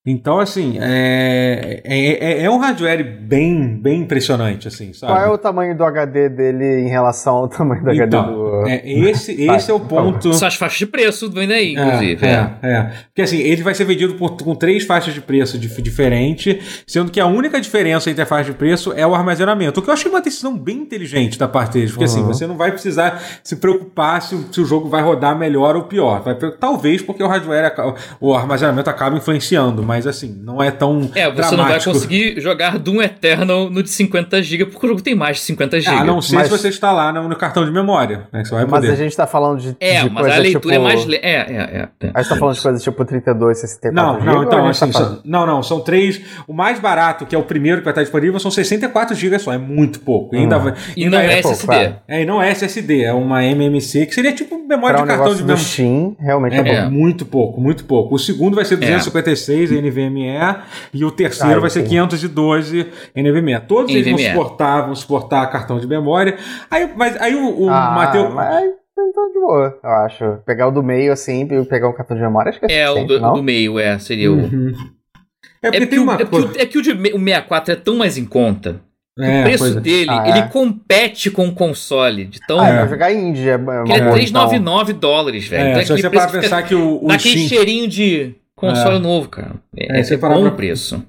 Então, assim, é, é, é, é, um hardware bem, bem impressionante, assim, sabe? Qual é o tamanho do HD dele em relação ao tamanho do então, HD do... É, esse, *laughs* esse é o ponto... São as faixas de preço vem daí, inclusive. É, é, é, Porque, assim, ele vai ser vendido por, com três faixas de preço dif diferentes, sendo que a única diferença entre a faixa de preço é o armazenamento. O que eu achei uma decisão bem inteligente da parte deles, porque, assim, uhum. assim, você não vai precisar se preocupar se, se, o jogo vai rodar melhor ou pior. Vai, talvez porque o hardware, o armazenamento acaba influenciando, mas mas assim, não é tão. É, você dramático. não vai conseguir jogar Doom Eternal no de 50 GB, porque o jogo tem mais de 50 GB. Ah, não sei mas... se você está lá no, no cartão de memória. Né, mas poder. a gente está falando de. É, de mas a leitura tipo... é mais. Le... É, é, é, A gente está falando de coisas tipo 32, 64 Não, não, então, assim, tá não, não, são três. O mais barato, que é o primeiro que vai estar disponível, são 64 GB só, é muito pouco. E, ainda, hum. e não é, é SSD. Pouco, é, e não é SSD, é uma MMC, que seria tipo memória pra de um cartão de memória. Steam, realmente é, é, muito pouco, muito pouco. O segundo vai ser 256 é. NVMe e o terceiro ah, vai ser 512 NVMe. Todos NVMe. eles vão suportar, vão suportar cartão de memória. Aí, mas aí o, o ah, Matheus. Mas... Então, de boa, eu acho. Pegar o do meio, assim, pegar o cartão de memória, acho que é É, o do, do, meio, é, seria uhum. o... É, porque é, tem uma... é, que o, é que o, de, o 64 é tão mais em conta é, o preço é. dele, ah, ele é. compete com o console. De tão... Ah, é, pra jogar indie. É, ele é 399 dólares, velho. É, então, se você para pensar que o, o Naquele Steam... cheirinho de console é. novo, cara. É, é, é bom pra... preço.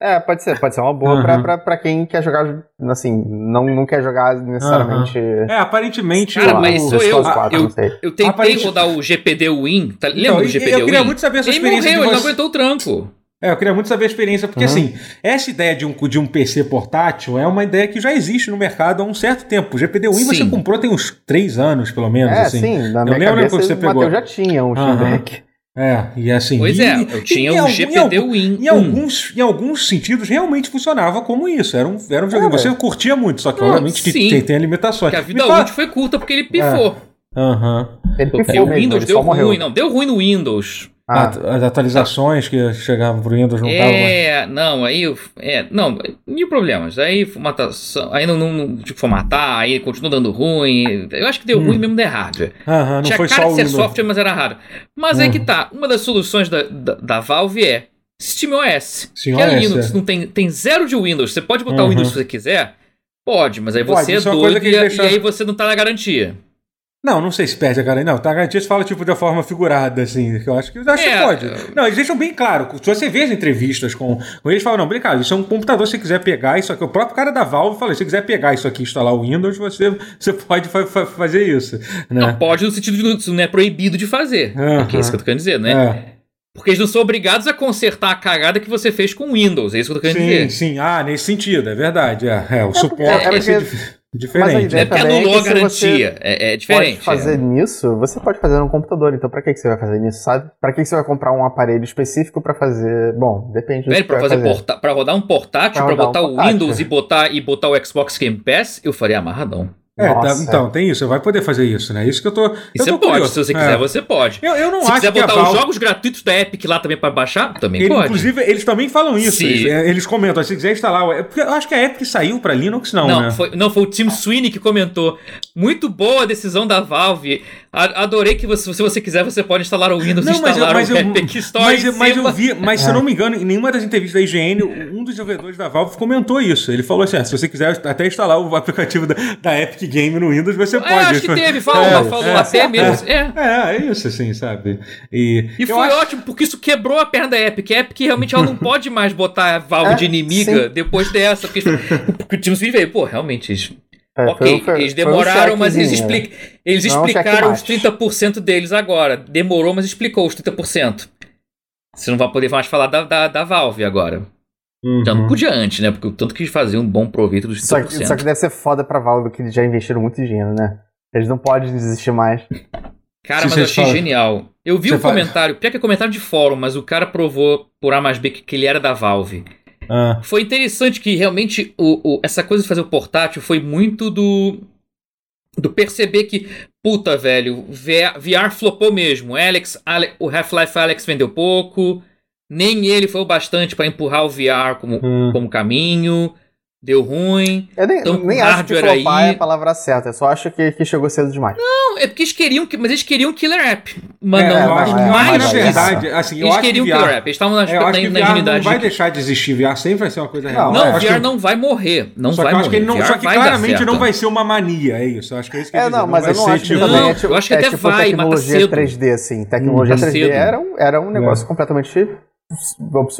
É, pode ser, pode ser uma boa uhum. pra, pra, pra quem quer jogar, assim, não, não quer jogar necessariamente. Uhum. É, aparentemente. Cara, mas sou eu. 4, eu, eu tentei Aparente... rodar o GPD Win. Tá, lembra então, do GPD Win? Eu queria muito saber a sua ele experiência. Ele morreu, ele não aguentou o tranco. É, eu queria muito saber a experiência, porque uhum. assim, essa ideia de um, de um PC portátil é uma ideia que já existe no mercado há um certo tempo. O GPD Win você comprou tem uns três anos, pelo menos. É, assim. sim, na eu minha lembro cabeça, você pegou. Eu já tinha um Steam uhum. Deck. É, e assim. Pois e, é, eu tinha o um GPD Win. Em, alguns, em alguns sentidos, realmente funcionava como isso. Era um, era um jogo. É, você curtia muito, só que Não, obviamente tem, tem, limitações. Porque a vida útil foi curta porque ele pifou. Aham. É. Uhum. Ele pifou. O Windows deu ruim, não, deu ruim no Windows. Ah, as atualizações que chegavam pro Windows não estavam. É, não, aí. É, não, mil problemas. Aí formatação. Aí não, não tipo, formatar, aí continua dando ruim. Eu acho que deu hum. ruim mesmo de hardware. Aham, não Tinha foi cara só de ser software, mas era raro. Mas aí que tá. Uma das soluções da, da, da Valve é SteamOS. Steam que é Linux, é. não tem, tem zero de Windows. Você pode botar o uhum. Windows se você quiser? Pode, mas aí você pode, é, é doido e, deixa... e aí você não tá na garantia. Não, não sei se perde a garantia. Não, tá, a garantia se fala tipo de uma forma figurada, assim. Eu acho que, eu acho é, que pode. Não, eles deixam bem claro. Se você vê as entrevistas com, com eles, falam, não, bem claro, isso é um computador, se você quiser pegar isso aqui. O próprio cara da Valve fala, se você quiser pegar isso aqui e instalar o Windows, você, você pode fa fa fazer isso. Né? Não, pode no sentido de isso não é proibido de fazer. É, é isso que eu tô querendo dizer, né? É. Porque eles não são obrigados a consertar a cagada que você fez com o Windows. É isso que eu tô querendo sim, dizer. Sim, sim. Ah, nesse sentido, é verdade. É, é o é suporte. É, é porque... Diferente. Mas a ideia é porque anulou é a garantia. É, é, diferente. Pode fazer é. nisso, você pode fazer no computador. Então, pra que, que você vai fazer nisso, sabe? Pra que, que você vai comprar um aparelho específico pra fazer. Bom, depende Velho, do que pra, fazer, fazer. Porta... pra rodar um portátil, pra, pra botar um o Windows e botar, e botar o Xbox Game Pass, eu faria amarradão. É, tá, então, tem isso, vai poder fazer isso, né? Isso que eu tô. E você pode, curioso. se você quiser, é. você pode. Eu, eu não se acho quiser que botar Valve... os jogos gratuitos da Epic lá também pra baixar, também Ele, pode. Inclusive, eles também falam isso. Eles, é, eles, comentam, se quiser instalar. Porque eu acho que a Epic saiu pra Linux, não. Não, né? foi, não, foi o Tim Sweeney que comentou. Muito boa a decisão da Valve. Adorei que você, se você quiser, você pode instalar o Windows e instalar mas o eu, Epic Store. Mas, eu, mas eu vi, mas se eu não me engano, em nenhuma das entrevistas da IGN, um dos desenvolvedores da Valve comentou isso. Ele falou assim: ah, se você quiser até instalar o aplicativo da, da Epic Game no Windows, você pode. É, acho que teve, falou, é, falou é, até mesmo. É, é, é isso, assim, sabe? E, e foi acho... ótimo, porque isso quebrou a perna da Epic. A Epic realmente ela não *laughs* pode mais botar a Valve é, de inimiga sim. depois dessa. Porque, porque o time veio, pô, realmente. É, ok, foi, eles demoraram, um mas eles, expli eles explicaram um os 30% deles agora. Demorou, mas explicou os 30%. Você não vai poder mais falar da, da, da Valve agora. Uhum. Então não podia antes, né? Porque o tanto que fazer um bom proveito dos 30%. Só que, só que deve ser foda pra Valve, que eles já investiram muito dinheiro, né? Eles não podem desistir mais. Cara, Se mas eu achei fala... genial. Eu vi o um comentário, pior que é comentário de fórum, mas o cara provou por A mais B que ele era da Valve. Ah. Foi interessante que realmente o, o, essa coisa de fazer o portátil foi muito do. Do perceber que, puta, velho, VR, VR flopou mesmo. Alex, Alex o Half-Life Alex vendeu pouco. Nem ele foi o bastante para empurrar o VR como, hum. como caminho. deu ruim. Eu nem, Então, nem acho que flopar aí- é a palavra certa, eu só acho que, que chegou cedo demais. Não, é porque eles queriam, que- mas eles queriam killer app. Mas É, não, que- é, que, mais na mas que é isso. verdade, assim, eu Eles acho que queriam VR, killer app, eles estavam na, é, eu acho que na, na VR não vai de- deixar de existir, VR sempre vai ser uma coisa real. Não, Não, acho VR que- não vai morrer. Não Só vai que que, morrer. ele não, VR só que claramente não vai ser uma mania, é isso. Eu acho que é isso que eu É, não, mas vai eu não acho que tipo- também Não, é tipo, eu acho que é até tipo vai, mas tá tecnologia cedo. 3D, assim. Tecnologia Hum, tá 3D cedo. era um, era um negócio É. completamente,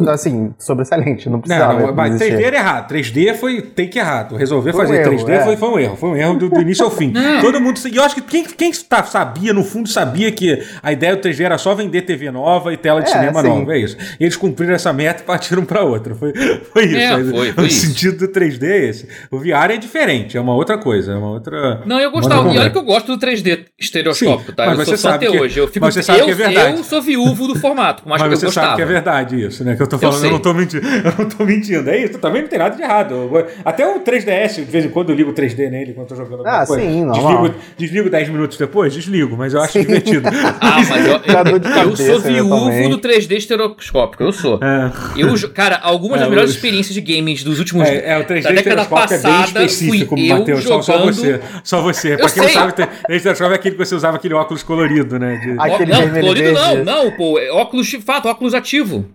assim, sobressalente, não Não, precisava não, mas existir. 3D era errado. 3D foi tem que errado. Resolver Foi um fazer erro, 3D é. foi, foi um erro. Foi um erro do, do início ao fim. *laughs* Não. Todo mundo. E eu acho que quem, quem tá- sabia, no fundo, sabia que a ideia do 3D era só vender TV nova e tela de É, cinema sim. nova. É isso. E eles cumpriram essa meta e partiram pra outra. Foi, *laughs* foi isso. É, Mas foi- foi o isso. sentido do 3D é esse. O VR é diferente, é uma outra coisa. É uma outra. Não, eu gostava. E olha que eu gosto do 3D estereoscópico, Sim, tá? mas Eu você sou sabe até que- hoje. Eu, fico, mas você sabe eu, que é verdade. eu sou viúvo do formato, mas, Mas eu você gostava. sabe que é verdade isso, né? Que eu tô falando, eu, sei. não tô mentindo. *laughs* Eu não tô mentindo. É isso, também não tem nada de errado. Eu- Até o 3DS, de vez em quando eu ligo o 3D nele quando eu tô jogando alguma Ah, coisa. sim, normal. desligo, desligo 10 minutos depois? Desligo, mas eu acho divertido. *laughs* Ah, mas eu, eu, eu sou né, viúvo do 3D estereoscópico, eu sou. É. Eu, cara, algumas das É, melhores os- experiências de games dos últimos É, é, o 3D da década estereoscópico é bem passada específico, fui eu Matheus. Só, só jogando- você. Só você. Pra quem não sei. sabe, o 3D estereoscópico é aquele que você usava aquele óculos colorido, né? De- Aquele não, colorido não, não, pô, é óculos de fato, óculos ativo.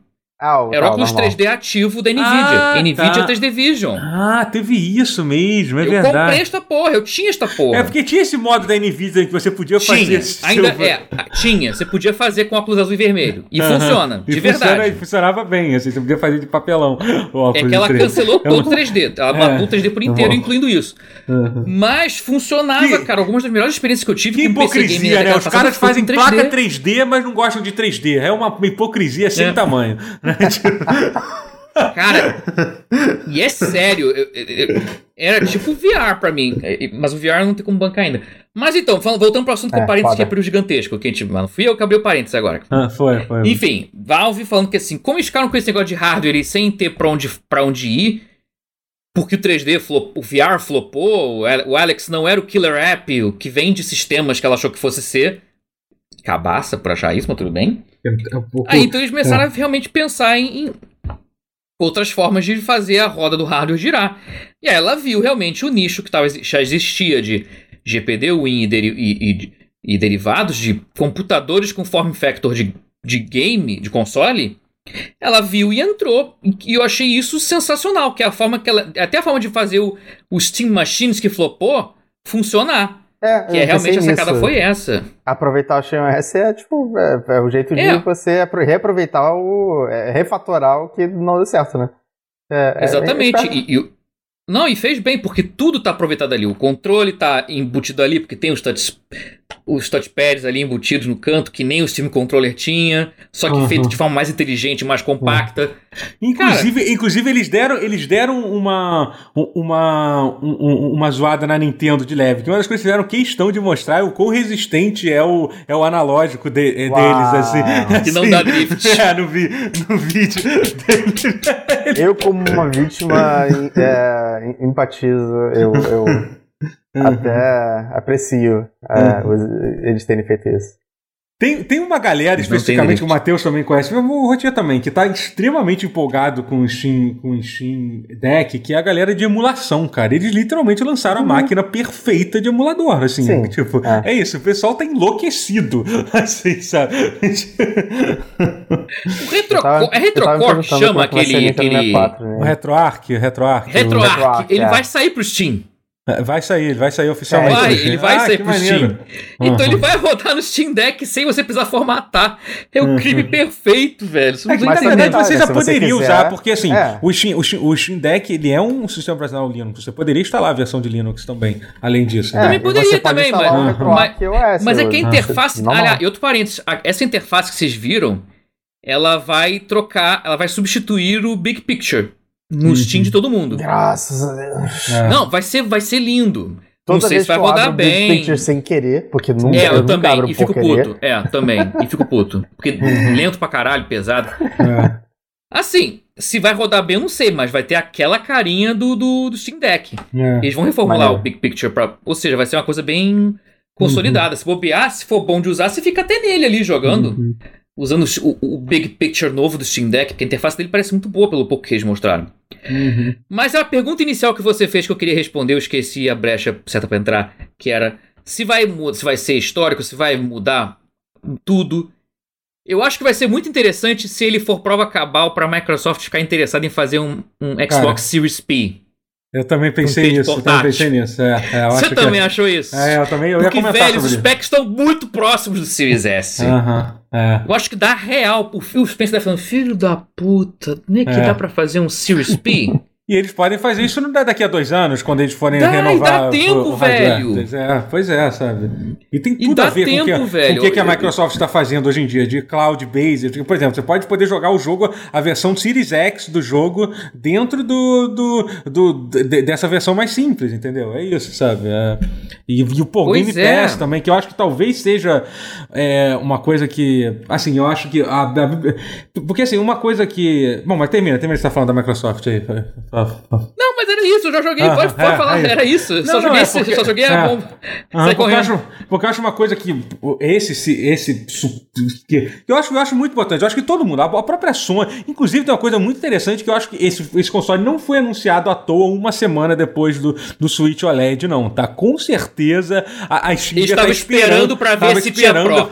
Ah, o Era tal, óculos normal. 3D ativo da Nvidia. Ah, Nvidia tá. 3D Vision. Ah, teve isso mesmo, é eu verdade. comprei esta porra, eu tinha esta porra. É porque tinha esse modo da Nvidia em que você podia fazer. Tinha, esse ainda seu- *laughs* é, tinha. Você podia fazer com óculos azul e vermelho. E Aham. funciona, E de funciona- verdade. e funcionava bem, assim, você podia fazer de papelão o É que ela de 3D. cancelou É todo o uma- 3D. Ela É. matou o 3D por inteiro, Uhum. incluindo isso. Mas funcionava, Que- cara. Algumas das melhores experiências que eu tive Que com PC Game hipocrisia, na né? década Os caras fazem com placa 3D, mas não gostam de 3D. É uma uma hipocrisia sem É. tamanho. *laughs* Cara, e é sério, eu- eu- eu- era tipo VR pra mim, mas o VR não tem como bancar ainda. Mas então, voltando pro assunto com É, o parênteses que é gigantesco, que a gente, mano, fui eu que abri o parênteses agora. Ah, foi, foi. Enfim, Valve falando que assim, como eles ficaram com esse negócio de hardware e sem ter pra onde, pra onde ir, porque o 3D, flop, o VR flopou, o Ale- o Alex não era o killer app, o que vende sistemas que ela achou que fosse ser. Cabaça por achar isso, mas tudo bem. É um pouco- Aí então eles começaram a realmente pensar em, em outras formas de fazer a roda do hardware girar. E aí ela viu realmente o nicho que tava, já existia de GPD, Win e, deri- e- e- e derivados de computadores com form factor de, de game, de console. Ela viu e entrou. E eu achei isso sensacional, que é a forma que ela. Até a forma de fazer o, o Steam Machines que flopou funcionar. É, Que é realmente a sacada nisso. foi essa. Aproveitar o SteamOS é tipo, é, é o jeito de É. você apro- reaproveitar o. é, refatorar o que não deu certo, né? É, é, Exatamente. E, e- não, e fez bem, porque tudo tá aproveitado ali. O controle tá embutido ali, porque tem os, touch, os touchpads ali embutidos no canto, que nem o Steam Controller tinha, só que Uhum. feito de forma mais inteligente, mais compacta. Inclusive, inclusive eles deram, eles deram uma, uma, um- um- uma zoada na Nintendo de leve. Que uma das coisas que fizeram questão de mostrar é o quão resistente é o, é o analógico de- é deles, assim. *laughs* Que não Assim, dá drift. *laughs* É, no, vi, no vídeo deles. Eu, como uma vítima, *laughs* é, empatizo, eu, eu *laughs* até aprecio é, os- eles terem feito isso. Tem, tem uma galera, Não especificamente, que o. Matheus também conhece, o Rotinha também, que tá extremamente empolgado com o Steam, com o Steam Deck, que é a galera de emulação, cara. Eles literalmente lançaram a máquina perfeita de emulador, assim. Sim, tipo, é. é. isso, o pessoal tá enlouquecido, *laughs* assim, sabe? O retro, tava- é Retrocore chama é ser aquele. Aquele 64, o né? RetroArch, RetroArch. RetroArch. RetroArch, Ele é. vai sair pro Steam. Vai sair, ele vai sair oficialmente. Vai, pro ele vai ah, sair pro maneiro. Steam. Então Uhum. ele vai rodar no Steam Deck sem você precisar formatar. É o crime perfeito, velho. Você não É que, tá na Mas verdade também, você já você poderia quiser, usar, porque assim, é. o, Steam, o, Steam, o Steam Deck ele é um sistema operacional Linux. Você poderia instalar a versão de Linux também, além disso. É, né? Também e poderia você pode também, mas- OS Mas é que a interface. Normal. Aliás, e outro parênteses, essa interface que vocês viram, ela vai trocar, ela vai substituir o Big Picture no Uhum. Steam de todo mundo. Graças a Deus. É. Não, vai ser, vai ser lindo. Toda não sei vez se vai que eu rodar abro o Big bem. Picture sem querer, porque nunca, É, eu, nunca também, abro e fico querer. puto. É, também, e fico puto. Porque *laughs* lento pra caralho, pesado. É. Assim, se vai rodar bem, eu não sei, mas vai ter aquela carinha do, do, do Steam Deck. É. Eles vão reformular Maneiro. o Big Picture pra. Ou seja, vai ser uma coisa bem consolidada. Se bobear, se for bom de usar, você fica até nele ali jogando. Uhum. Usando o, o Big Picture novo do Steam Deck, porque a interface dele parece muito boa pelo pouco que eles mostraram. Uhum. Mas a pergunta inicial que você fez que eu queria responder, eu esqueci a brecha certa pra entrar, que era se vai, se vai ser histórico, se vai mudar tudo. Eu acho que vai ser muito interessante se ele for prova cabal pra Microsoft ficar interessada em fazer um, um Xbox Cara, Series P. Eu também pensei nisso, eu também pensei nisso. É, *laughs* é, Você também que... achou isso? É, eu também eu ia Porque, comentar velho, os sobre isso. specs estão muito próximos do Series S. Aham, é. Eu acho que dá real. O Phil Spencer tá falando, filho da puta, nem que É. dá pra fazer um Series P? *laughs* E eles podem fazer isso não dá daqui a dois anos, quando eles forem Dá, e renovar dá o- tempo, o hardware. velho. Pois é, pois é, sabe? E tem E tudo dá a ver tempo, com o que, velho. com o que, que a Microsoft está fazendo hoje em dia, de cloud based. Por exemplo, você pode poder jogar o jogo, a versão Series X do jogo, dentro do, do, do- de- dessa versão mais simples, entendeu? É isso, sabe? É. E, e o pô, Pois Game é. Pass também, que eu acho que talvez seja é, uma coisa que. Assim, eu acho que. A, a- porque assim, uma coisa que. Bom, mas termina, termina você tá falando da Microsoft aí. Fala. *laughs* Não, mas era isso, eu já joguei. Ah, pode pode é, falar, é era isso. Não, só, não, joguei, é porque- só joguei é. a bomba. Aham, Sai porque, eu acho, porque eu acho uma coisa que esse, esse, que eu acho, eu acho muito importante. Eu acho que todo mundo, a, própria Sony, inclusive tem uma coisa muito interessante que eu acho que esse, esse console não foi anunciado à toa uma semana depois do, do Switch OLED, não. Tá com certeza a, a Steam já tá esperando pra ver se tinha esperando- Pro.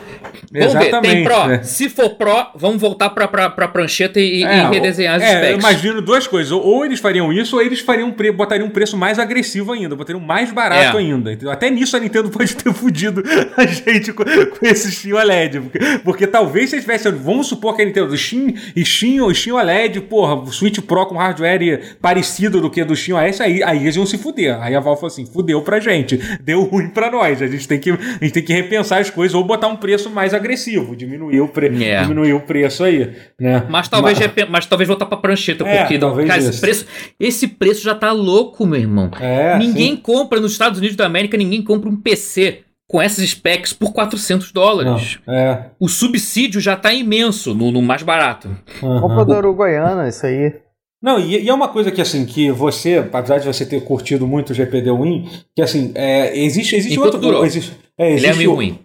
Vamos ver, tem Exatamente, Pro. né? Se for Pro, vamos voltar pra, pra, pra prancheta e, e É, redesenhar as é, eu specs. imagino duas coisas. Ou, ou eles fariam isso, ou eles fariam botariam um preço mais agressivo ainda, botariam mais barato É. ainda. entendeu? Até nisso a Nintendo *laughs* pode ter fudido a gente com, com esse Steam OLED. Porque, porque talvez se eles tivessem. Vamos supor que a Nintendo do Steam e Steam, o Steam OLED, porra, o Switch Pro com hardware parecido do que do Steam OS, aí, aí eles iam se fuder. Aí a Valve falou assim: fudeu pra gente, deu ruim pra nós. A gente tem que, a gente tem que repensar as coisas ou botar um preço mais agressivo, diminuir o, pre, É. diminuir o preço aí. Né? Mas talvez, repen- mas talvez voltar pra prancheta, É, porque talvez cara, isso. preço, esse preço já tá louco, meu irmão. É, ninguém sim. compra nos Estados Unidos da América, ninguém compra um PC com essas specs por 400 dólares. Não, é. O subsídio já tá imenso no, no mais barato. aham. Comprador Uruguaiana, isso aí. Não, e, e é uma coisa que assim, que você, apesar de você ter curtido muito o GPD Win, que assim, é, existe, existe Enquanto outro. durou. Existe, é, Ele é existe meio o- ruim.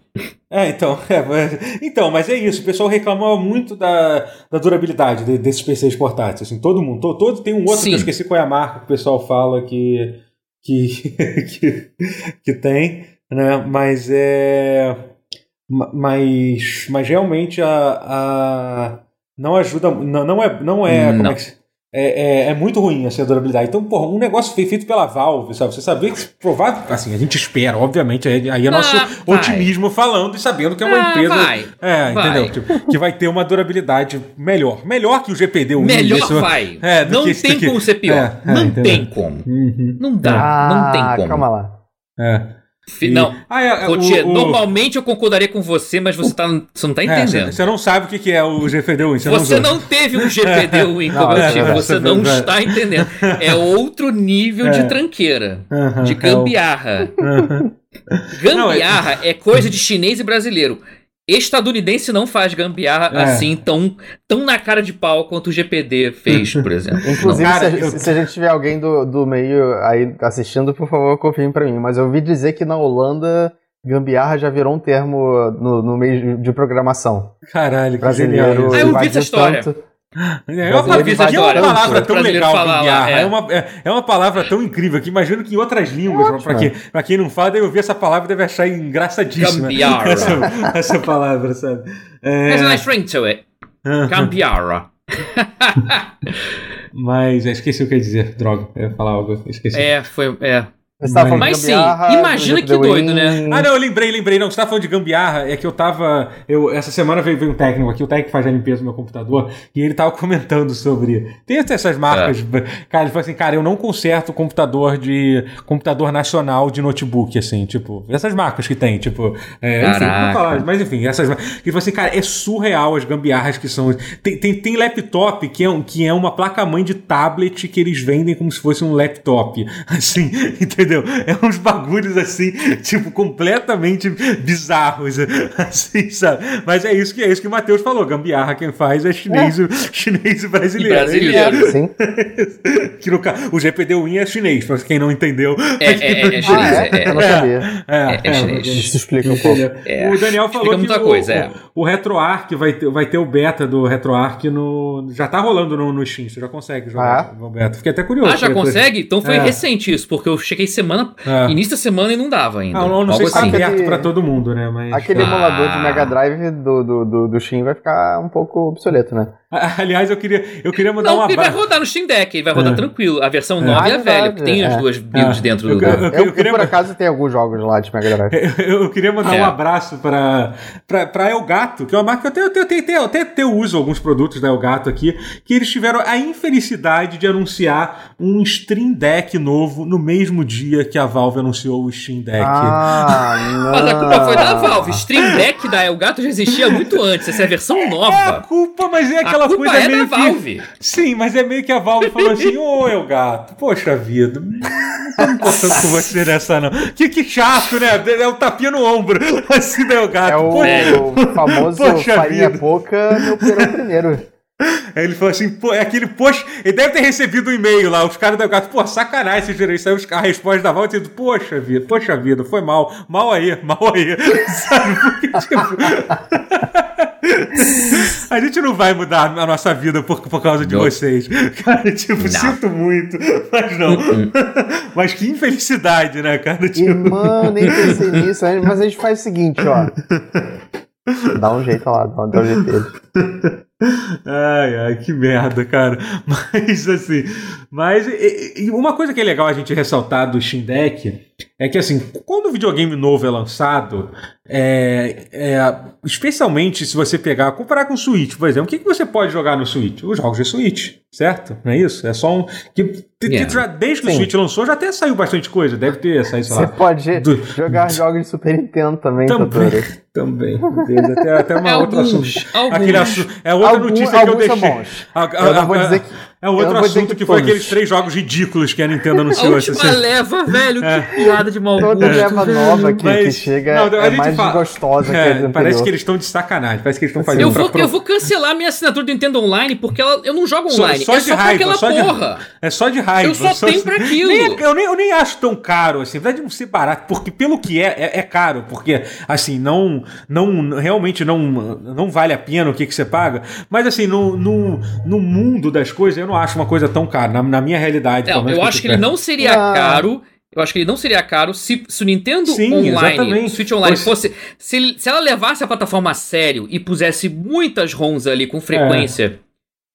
É, então, *laughs* é, mas- então, mas é isso. O pessoal reclamava muito da, da durabilidade de- desses PCs portáteis. Assim, todo mundo, to- todo, tem um outro Sim. que eu esqueci qual é a marca que o pessoal fala que que, *laughs* que, que tem, né? Mas é, ma- mas, mas realmente a, a não ajuda, não, não é, não é, como Não. é é, é, é muito ruim assim, a durabilidade. Então, porra, um negócio fe- feito pela Valve, sabe? Você saber que provável, assim, a gente espera, obviamente, aí é nosso Ah, vai. otimismo falando e sabendo que é uma Ah, empresa. vai, É, vai. entendeu? Tipo, que vai ter uma durabilidade melhor. Melhor que o GPD 1. Melhor desse- vai. É, não tem como ser pior. É, é, não entendeu? tem como. Uhum. Não dá. ah, não tem como. calma lá. É. E- Não. Ah, é, é, Rotier, o- o- normalmente eu concordaria com você, mas você, tá, você não tá É, entendendo. Você não sabe o que é o GPD 1. *laughs* Você, Você não, não teve um GPD Win como Não, eu é, tive, é, você é não está entendendo. É *laughs* outro nível É. de tranqueira, Aham, de é o- gambiarra. *laughs* Aham. Gambiarra é coisa de chinês e brasileiro. Estadunidense não faz gambiarra É. assim tão, tão na cara de pau quanto o GPD fez, por *laughs* exemplo. Inclusive, cara, se, a, eu- se a gente tiver alguém do, do meio aí assistindo, por favor, confirme pra mim. Mas eu ouvi dizer que na Holanda, gambiarra já virou um termo no, no meio de programação. Caralho, que Brasileiro genial. Ah, eu vi invadiu essa história. tanto. É uma, é uma palavra tão legal, gambiarra. é. É. uma, é, é uma palavra tão incrível que imagino que em outras línguas, pra quem, pra quem não fala, deve ouvir essa palavra e deve achar engraçadíssima. Gambiarra. *laughs* Essa, essa palavra, sabe? É, There's a nice ring to it. Gambiarra. *laughs* mas eu esqueci o que eu ia dizer, droga. Eu ia falar algo, esqueci. É, foi. É. Você tava falando Mas de sim, gambiarra, imagina do que doido, né? Ah, não, eu lembrei, lembrei. Não, você tá falando de gambiarra, é que eu tava. Eu, essa semana veio, veio um técnico aqui, o técnico que faz a limpeza do meu computador, e ele tava comentando sobre. Tem essas marcas. É. Cara, ele falou assim, cara, eu não conserto computador de. computador nacional de notebook, assim, tipo. Essas marcas que tem, tipo. É, enfim, não falar, mas enfim, essas. Ele falou assim, cara, é surreal as gambiarras que são. Tem, tem, tem laptop que é, um- que é uma placa-mãe de tablet que eles vendem como se fosse um laptop. *laughs* Assim, entendeu? É uns bagulhos assim, tipo, completamente bizarros. *laughs* Assim, sabe? Mas é isso que é isso que o Matheus falou. Gambiarra quem faz é chinês, *laughs* chinês e brasileiro. E brasileiro. É, sim. *laughs* Que no o GPD Win é chinês, pra quem não entendeu. É, é, é, é Ah, chinês. é? é, Eu não é. sabia. É, é chinês. Isso explica um pouco. Entendeu? É, o Daniel falou explica que muita o, coisa, é. O RetroArch vai ter, vai ter o beta do RetroArch no. Já tá rolando no, no Steam, você já consegue jogar Ah. no beta. Fiquei até curioso. Ah, já consegue? Então foi É. recente isso, porque eu cheguei semana, É. início da semana e não dava ainda. Ah, não, não sei se tá assim. aberto pra todo mundo, né? Mas. Aquele Ah. emulador de Mega Drive do, do, do, do Steam vai ficar um pouco obsoleto, né? *laughs* Aliás, eu queria, eu queria mandar Não, um ele vai rodar no Steam Deck, ele vai rodar É. tranquilo. A versão É. nova Ah, e a é velha, verdade, que tem as é. duas builds Ah, dentro eu- do. eu- Eu, eu eu, queria- por acaso, tenho alguns jogos lá de Mega Drive. *laughs* Eu, eu queria mandar É. um abraço para para Elgato, que é uma marca que eu tenho, tenho, até, até uso alguns produtos da Elgato aqui, que eles tiveram a infelicidade de anunciar um Stream Deck novo no mesmo dia que a Valve anunciou o Steam Deck. Ah, não. *laughs* Mas a culpa foi da Valve. Stream Deck da Elgato já existia muito antes. Essa é a versão É a nova. culpa, mas é A aquela culpa coisa é meio da que... Valve. Sim, mas é meio que a Valve falou assim, *laughs* ô Elgato, poxa vida, não tô me importando com você nessa não. Que, que chato, né? É o tapinha no ombro, *laughs* assim da Elgato. É o, Pô, o famoso Poxa farinha vida. pouca, meu perão primeiro. Aí *laughs* ele falou assim, pô, é aquele post. Ele deve ter recebido um e-mail lá, os caras da Gato, pô, sacanagem esse gerente. Saiu os- a resposta da Val dizendo, poxa vida, poxa vida, foi mal, mal aí, mal aí. Sabe? Porque, tipo. *laughs* a gente não vai mudar a nossa vida por, por causa de Não. vocês. *laughs* Cara, tipo, sinto muito, mas não. mas que infelicidade, né, cara? E, Tipo, mano, nem pensei *laughs* nisso. Mas a gente faz o seguinte, ó. Dá um jeito lá, dá um, jeito dele. Ai, ai, que merda, cara. Mas assim, mas e- e uma coisa que é legal a gente ressaltar do Steam Deck é que assim, quando o videogame novo é lançado, é, é, especialmente se você pegar, comparar com o Switch, por exemplo, o que, que você pode jogar no Switch? Os jogos de Switch, certo? Não é isso? É só um. Que, Yeah. já, desde que o Sim. Switch lançou, já até saiu bastante coisa. Deve ter saído, Você lá. pode do- jogar jogos de Super Nintendo também, Também, *laughs* também. Beleza, Até, até uma outra Alguns, assunto. alguns. Aquele assu- é outra Alguns- notícia que eu deixei. bons. A- a- Eu não vou dizer que- É outro dizer assunto que, que foi aqueles três jogos ridículos que a Nintendo A anunciou. última essa- leva, velho, É. que piada de mau Toda gosto. leva nova que, Mas- que chega Não, a é gente mais fala- gostosa que É, a do parece que eles estão de sacanagem. Parece que eles estão fazendo Eu pra vou, pro- eu vou cancelar minha assinatura do Nintendo Online porque ela, eu não jogo Só- online. só é de só raiva, pra só de- aquela porra. É só de raiva. Eu só tenho pra aquilo. Nem é- eu, nem, eu nem acho tão caro, assim. Na verdade, não ser barato, porque pelo que é, é, é caro. Porque, assim, não, não realmente não, não vale a pena o que, que você paga. Mas, assim, no, no, no mundo das coisas, eu não acho uma coisa tão cara. Na, na minha realidade, Não, eu que acho que ele não seria Ah. caro. Eu acho que ele não seria caro se, se o Nintendo Sim, Online, exatamente. Switch Online Pois- fosse. Se, se ela levasse a plataforma a sério e pusesse muitas ROMs ali com frequência. De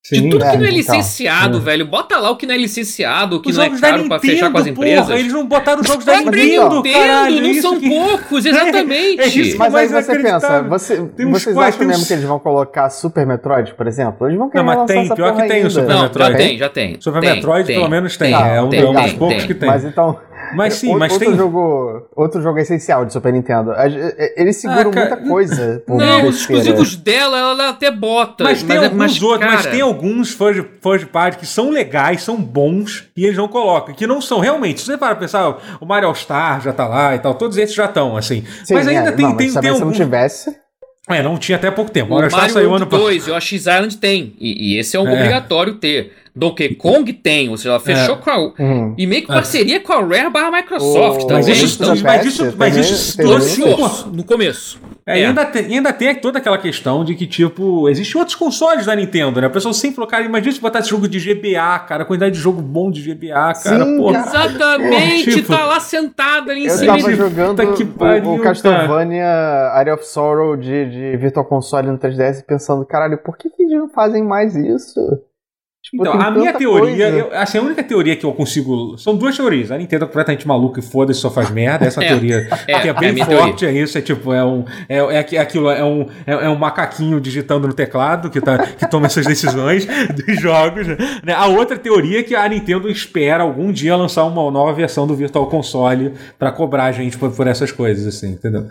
Sim. tudo que não é então. licenciado, É. velho. Bota lá o que não é licenciado, o que Os não é jogos da caro pra fechar com as Nintendo, empresas. porra, eles não botaram os jogos da Nintendo, Nintendo, caralho. não são que- poucos, *laughs* É exatamente. isso, Mas aí você pensa, você, vocês quatro, acham mesmo uns- que eles vão colocar Super Metroid, por exemplo? Eles vão querer Não, mas lançar tem, essa pior que tem o ainda. Super Não, Metroid. já tem, já tem. Super Tem, Metroid, tem, pelo menos, tem. É um, tem, é um dos poucos que tem. Mas então, Mas sim, outro, mas outro tem. jogo, outro jogo essencial de Super Nintendo. E- Eles seguram Ah, cara, muita coisa. *laughs* por Não, os exclusivos dela, ela até bota. Mas tem é- alguns mas, outros, mas cara, tem alguns first party que são legais, são bons, e eles não colocam. Que não são realmente. Se você para pensar, o Mario All Star já tá lá e tal, todos esses já estão, assim. Sim, mas ainda é, tem, não, tem, mas tem se alguns. não tivesse. É, não tinha até pouco tempo. O Mario All Star saiu ano passado. 2 e o Yoshi's Island tem. E, e esse é um É. obrigatório ter. Donkey Kong tem, ou seja, ela fechou É. com a. Hum. E meio que É. parceria com a Rare barra Microsoft O- também. Mas isso- então, mas isso- mas isso tem no começo. No começo. É, e ainda, tem, ainda tem toda aquela questão de que, tipo, existem outros consoles da Nintendo, né? A pessoa sempre falou, cara, imagina se botasse jogo de GBA, cara, a quantidade de jogo bom de GBA, cara, Sim, pô. cara. Exatamente, Tipo, tá lá sentado ali em Eu cima. tava de- jogando que o- pariu, o, Castlevania Area of Sorrow de, de Virtual Console no 3DS pensando, caralho, por que, que eles não fazem mais isso? Tipo, Então, a minha teoria, eu- assim, a única teoria que eu consigo. São duas teorias. A Nintendo é completamente maluca e foda-se, só faz merda. Essa *laughs* É, teoria é, que é é bem minha forte, é isso. É tipo, é um. É, é aqui- aquilo, é um, é, é um macaquinho digitando no teclado que, tá, que toma essas decisões *laughs* dos jogos. né? A outra teoria é que a Nintendo espera algum dia lançar uma nova versão do Virtual Console pra cobrar a gente por, por essas coisas, assim, entendeu?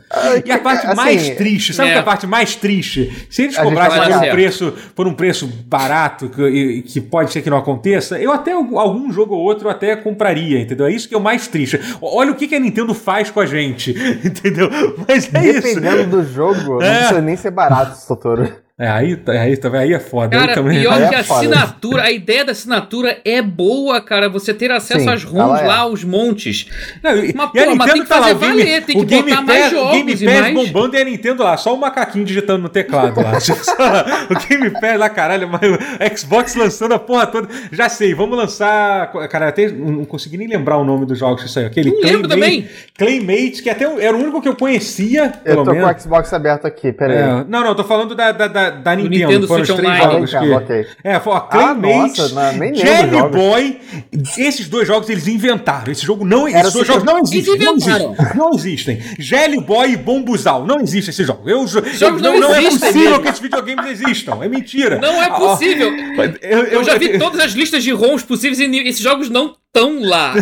E a parte assim, mais triste, sabe é. que é a parte mais triste? Se eles cobrassem por um certo. preço, por um preço barato, que, e- que pode ser que não aconteça, eu até algum jogo ou outro eu até compraria, entendeu? É isso que é o mais triste. Olha o que, que a Nintendo faz com a gente, *laughs* entendeu? Mas é isso. Dependendo do jogo, não É. precisa nem ser barato, Totoro. É, aí, tá- aí, tá- aí é foda. aí Cara, também. pior Aí que é a foda. assinatura, a ideia da assinatura é boa, cara. Você ter acesso Sim, às ROMs é. lá, os montes. Não, e, Mas, e pô, mas tem que tá lá, fazer o Game, valer, tem que Game botar mais Pass, o Game jogos e Pass mais- bombando e a Nintendo lá, só o macaquinho digitando no teclado lá. *laughs* *laughs* o Game Pass lá, caralho, mas o Xbox lançando a porra toda. Já sei, vamos lançar. Cara, até não consegui nem lembrar o nome dos jogos que saiu. Aquele Não lembro Claymate- também. Claymate, que até era o único que eu conhecia, Eu tô menos. com o Xbox aberto aqui, peraí. É, não, não, tô falando da, da, da, da Nintendo. Nintendo foram os Switch três Online. jogos Ah, que... É, foi a Ah, Claymate, nossa, não, nem lembro Jelly. Boy. Esses dois jogos eles inventaram. Esse jogo não, Era esses dois assim, jogos não existem. Não inventaram. existem. Não existem. Jelly Boy e Bombuzal. Não existem esses jogos. Eu, jogos não, não não é possível mesmo. que esses videogames existam. É mentira. Não é Ah, possível. Eu, Eu já vi todas as listas de ROMs possíveis e esses jogos não estão lá.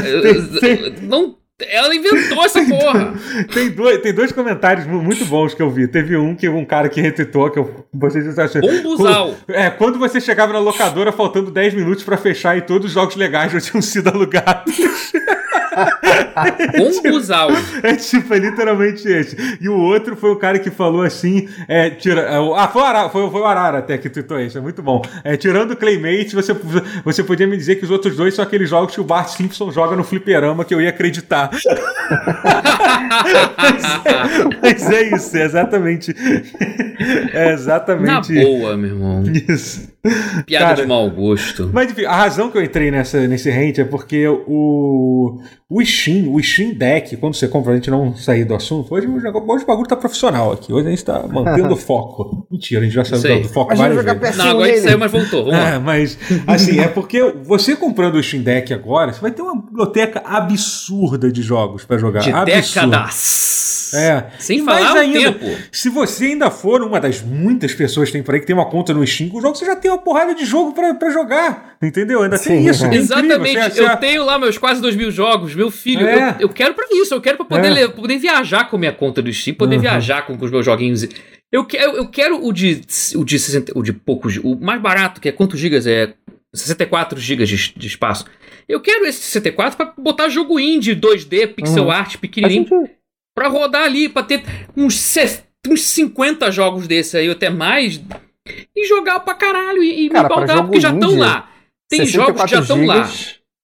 *laughs* Não, ela inventou essa *laughs* porra. Tem dois, tem dois comentários mu- muito bons que eu vi. Teve um que um cara que retweetou, que eu, vocês assim, Bombuzal. É, quando você chegava na locadora faltando 10 minutos pra fechar e todos os jogos legais já tinham sido alugados. *laughs* *laughs* Bombuzal. É tipo, é literalmente esse. E o outro foi o cara que falou assim: é, tira, é, ah, foi o, Arara, foi, foi o Arara até que tweetou isso, é muito bom. É, tirando o Claymate, você, você podia me dizer que os outros dois são aqueles jogos que o Bart Simpson joga no fliperama que eu ia acreditar. *laughs* Mas é isso, é exatamente. *laughs* É Na exatamente boa, meu irmão. isso. *laughs* Piada Cara, de mau gosto. Mas enfim, a razão que eu entrei nessa, nesse rant é porque o, o Steam, o Steam Deck, quando você compra, a gente não sair do assunto, hoje, hoje o bagulho tá profissional aqui. Hoje a gente tá mantendo o *laughs* foco. Mentira, a gente já saiu Sei. do foco várias vezes. PS1 Não, agora a gente saiu, mas voltou. Vamos lá. É, mas assim, é porque você comprando o Steam Deck agora, você vai ter uma biblioteca absurda de jogos pra jogar. De Absurda. décadas. É. Sem E mais falar o ainda, tempo. Se você ainda for uma das muitas pessoas que tem por aí que tem uma conta no Steam, o jogo você já tem uma porrada de jogo pra, pra jogar. Entendeu? Ainda tem Sim. isso. que é. Exatamente, Você- você- eu tenho lá meus quase dois mil jogos, meu filho, É. eu, eu quero pra isso, eu quero pra poder, É. poder viajar com a minha conta do Steam, poder Uhum. viajar com, com os meus joguinhos. Eu quero, eu quero o de, o de 60, o de poucos, o mais barato, que é quantos gigas? É 64 gigas de, de espaço. Eu quero esse 64 pra botar jogo indie 2D, pixel Uhum. art, pequenininho, sentido. pra rodar ali, pra ter uns, uns 50 jogos desse aí, ou até mais, e jogar pra caralho e, e Cara, me baldar, porque já estão lá. Tem jogos que já estão lá.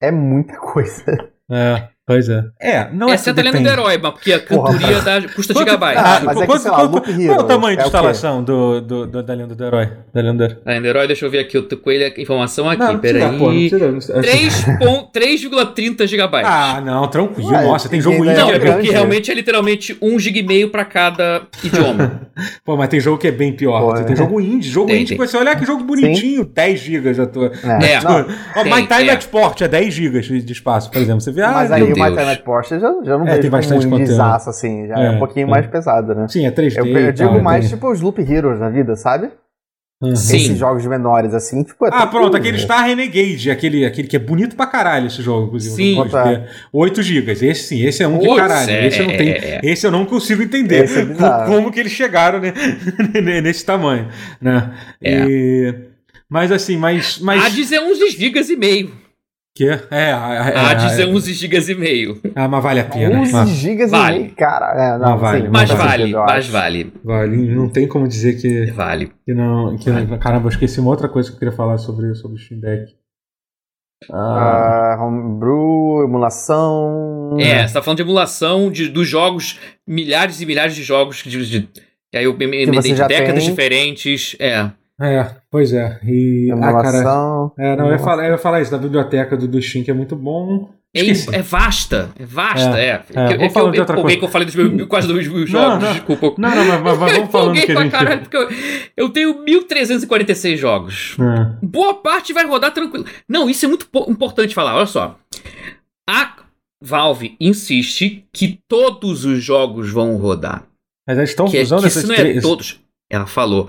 É muita coisa. É, pois é. É, não é Exceto a lenda do herói, mas porque a Porra, cantoria da, custa Quanto- gigabyte. Ah, mas é que, quanto- sei lá, quanto- Qual é o tamanho de é quê? instalação do, do, do- da lenda do herói? Da lenda do herói? Herói, deixa eu ver aqui, eu tô com ele, a informação aqui, Não, peraí. pô, não precisa, não precisa. 3 pon- 3,30 gigabytes. Ah, não, tranquilo. Ué, Nossa, tem jogo indie. não, que é é porque realmente é literalmente 1 GB e meio pra cada idioma. *laughs* Pô, mas tem jogo que é bem pior. Pô, é. tem jogo indie. Jogo Tem, indie tem. que você olha que jogo bonitinho, 10 GB já tô. É. É. *laughs* Ó, tem, My Time é. at Port é 10 GB de espaço, por exemplo. Você vê, ah, Deus. My Time at Porsche já, já não É, vejo tem bastante um indizaço, assim. Já é, É, um pouquinho é. mais pesado, né? Sim, é 3D. Eu, eu tal, digo mais, tem- tipo, os Loop Heroes da vida, sabe? Sim. Esses jogos menores, assim, tipo... é Ah, pronto, aquele Star Renegade, aquele, aquele que é bonito pra caralho esse jogo, inclusive. Sim. eu gosto de- 8 GB. Esse sim, esse é um de Putz, caralho. é, esse eu não tenho. é. Esse eu não consigo entender. É como que eles chegaram né, *laughs* nesse tamanho. Né? É. E- mas assim, mas. mas A dizer 11 GB e meio. Que é, é, é, A é, dizer 11 GB e meio. ah, mas vale a pena. 11 Mas- gigas Vale. e meio, cara. É, não, Não, vale, sim, Mas faz vale, mas vale, Vale, não tem como dizer que, vale. que não. Que não- Caramba, eu esqueci uma outra coisa que eu queria falar sobre, sobre o Steam Deck. Ah, Ah, homebrew, emulação... É, você tá falando de emulação de, dos jogos, milhares e milhares de jogos de, de, que aí eu me, me, me de décadas tem. diferentes. É. é, pois é. E, ah, cara, é, não, eu ia, falar, eu ia falar isso da biblioteca do, do Steam, que é muito bom. É, Esqueci. é vasta, é vasta, é. é, Que- vamos que falar eu, de outra coisa. que eu falei dos meus, *laughs* quase dos mil jogos, não. desculpa. Não, não, mas, mas- vamos *laughs* falando que a pra gente. caralho, porque eu, eu tenho 1346 jogos. É. Boa parte vai rodar tranquilo. Não, isso é muito po- importante falar, olha só. A Valve insiste que todos os jogos vão rodar. Mas eles estão que, é- usando que essas se não é todos. Ela falou.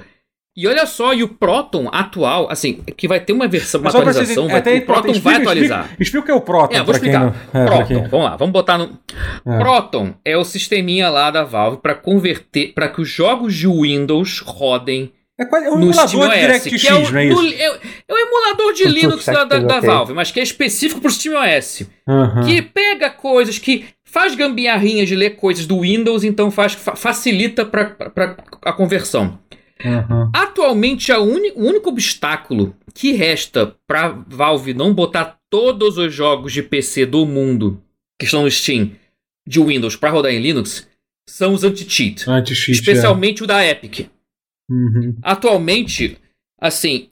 E olha só, e o Proton atual, assim, que vai ter uma versão, uma vocês- atualização, é, vai, até o Proton explica- vai explica- atualizar. Explica o que é o Proton. É, vou explicar. não- é, Proton, quem- vamos lá, vamos botar no. É. Proton é o sisteminha lá da Valve para converter, para que os jogos de Windows rodem É quase é um no emulador de DirectX, que é o, não é isso? é o- é o emulador de Linux da, da, da. Valve, mas que é específico pro SteamOS. Aham. Que pega coisas, que faz gambiarrinha de ler coisas do Windows, então faz, fa- facilita para a conversão. Uhum. Atualmente, o único obstáculo que resta pra Valve não botar todos os jogos de PC do mundo que estão no Steam de Windows pra rodar em Linux são os anti-cheat. Anti-cheat. Especialmente o da Epic. é. Uhum. Atualmente, assim,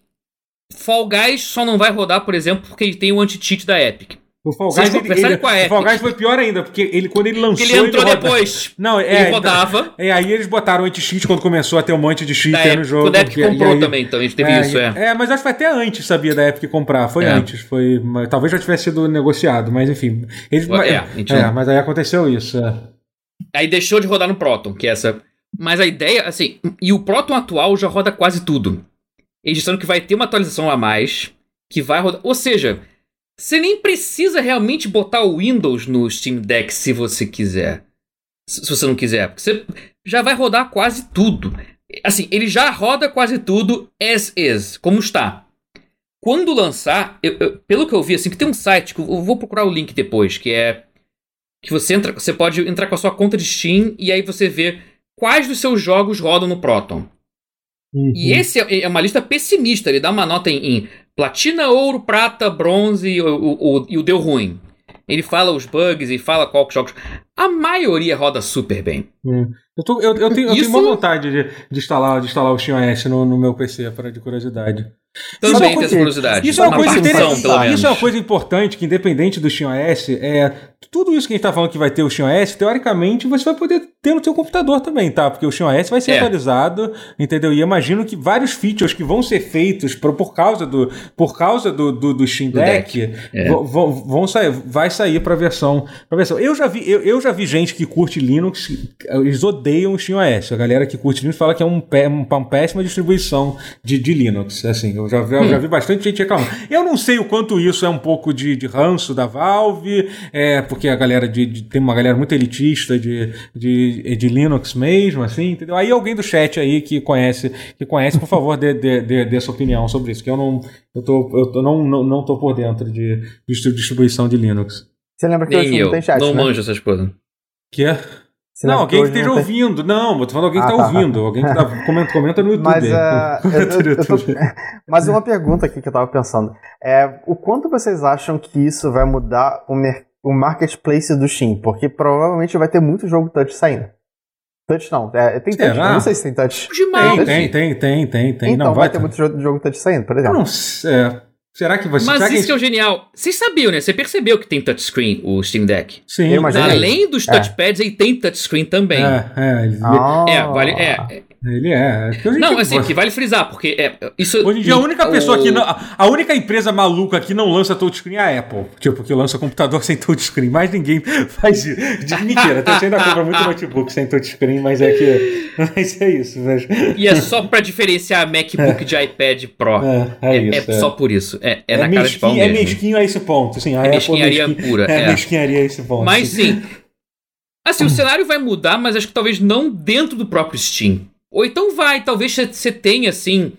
Fall Guys só não vai rodar, por exemplo, porque ele tem o anti-cheat da Epic. O Fall Vocês Guys, ele, ele- com a o. Fall Guys foi pior ainda, porque ele, quando ele lançou. Porque ele entrou roda- depois. Não, é. ele então- rodava. É, aí eles botaram anti-cheat quando começou a ter um monte de cheat no jogo. Quando a Epic porque- comprou aí- também, então a gente teve é, isso, é. É, mas acho que foi até antes, sabia, da Epic comprar. Foi É. antes. Foi, mas talvez já tivesse sido negociado, mas enfim. Eles, É, é, não- mas aí aconteceu isso. é. Aí deixou de rodar no Proton, que é essa. Mas a ideia, assim, e o Proton atual já roda quase tudo. Eles disseram que vai ter uma atualização a mais, que vai rodar. Ou seja, você nem precisa realmente botar o Windows no Steam Deck se você quiser. Se você não quiser, porque você já vai rodar quase tudo. Assim, ele já roda quase tudo as is, como está. Quando lançar, eu- eu- pelo que eu vi, assim, que tem um site, que eu vou procurar o link depois, que é que você entra, você pode entrar com a sua conta de Steam e aí você vê quais dos seus jogos rodam no Proton. Uhum. E esse é é uma lista pessimista, ele dá uma nota em, em platina, ouro, prata, bronze e o, o- o- e o deu ruim. Ele fala os bugs e fala qual que jogos. A maioria roda super bem. Hum. Eu, tô- eu- eu tenho, eu tenho Isso- uma vontade de, de instalar, de instalar o SteamOS no, no meu PC, para de curiosidade. Também tem essa curiosidade. Isso é uma, coisa interessante. Isso é uma coisa importante que, independente do SteamOS, é, tudo isso que a gente tá falando que vai ter o SteamOS, teoricamente você vai poder ter no seu computador também, tá? Porque o SteamOS vai ser É. atualizado, entendeu? E imagino que vários features que vão ser feitos por, por causa do por causa do, do, do Steam Do Deck, É. vão, vão, sair, vai sair para versão, pra versão. Eu já vi, eu, eu já vi gente que curte Linux, eles odeiam o SteamOS. A galera que curte Linux fala que é um, um- uma péssima distribuição de, de Linux. Assim, eu já vi, eu já vi bastante gente reclamando. Eu não sei o quanto isso é um pouco de, de ranço da Valve, é, porque a galera de, de- tem uma galera muito elitista de, de, de Linux mesmo, assim, entendeu? Aí alguém do chat aí que conhece, que conhece, por favor, dê, dê, dê, dê sua opinião sobre isso, que eu não, eu tô, eu tô, não, não, não tô por dentro de, de distribuição de Linux. Você lembra que Nem não eu. tem chat, não né? manjo essas coisas. Que é? Não, alguém que esteja tem- ouvindo. Não, eu tô falando alguém que Ah, tá, tá. ouvindo. Alguém que tá. *laughs* Comenta, comenta no YouTube. Mas, ah, *laughs* eu- eu- eu tô-. *laughs* Mas uma pergunta aqui que eu tava pensando. É, o quanto vocês acham que isso vai mudar o, mer- o marketplace do Steam? Porque provavelmente vai ter muito jogo touch saindo. Touch não, é, tem touch, Será? eu não sei se tem touch. Demais. Tem, tem, tem, tem, tem, tem. então não, vai vai ter muito jogo, jogo touch saindo, por Eu exemplo. não sei. É, será que vai ser? Mas será isso que é o genial. Vocês sabiam, né? Você percebeu que tem touchscreen o Steam Deck. Sim, Eu imagino. Além dos É. touchpads, ele tem touchscreen também. É, é, ele, Ah. É, vale. É, ele é. é não, assim, que vale frisar, porque é, isso. Hoje em dia, a única o- pessoa que não. A única empresa maluca que não lança touchscreen é a Apple. Tipo, que lança computador sem touchscreen. Mas ninguém *laughs* faz isso. Mentira, você ainda compra muito notebook sem touchscreen, mas é que. *laughs* Mas é isso. Mas, E é só pra diferenciar MacBook de iPad Pro. é, é, É, isso. é só por isso. É, é, na é cara de pau mesquinho, é mesmo. mesquinho a esse ponto. Sim, a É Apple mesquinharia mesquinho- pura, É, é. mesquinharia a esse ponto. Mas sim. Assim, o cenário vai mudar, mas acho que talvez não dentro do próprio Steam. Ou então vai, talvez você tenha, assim,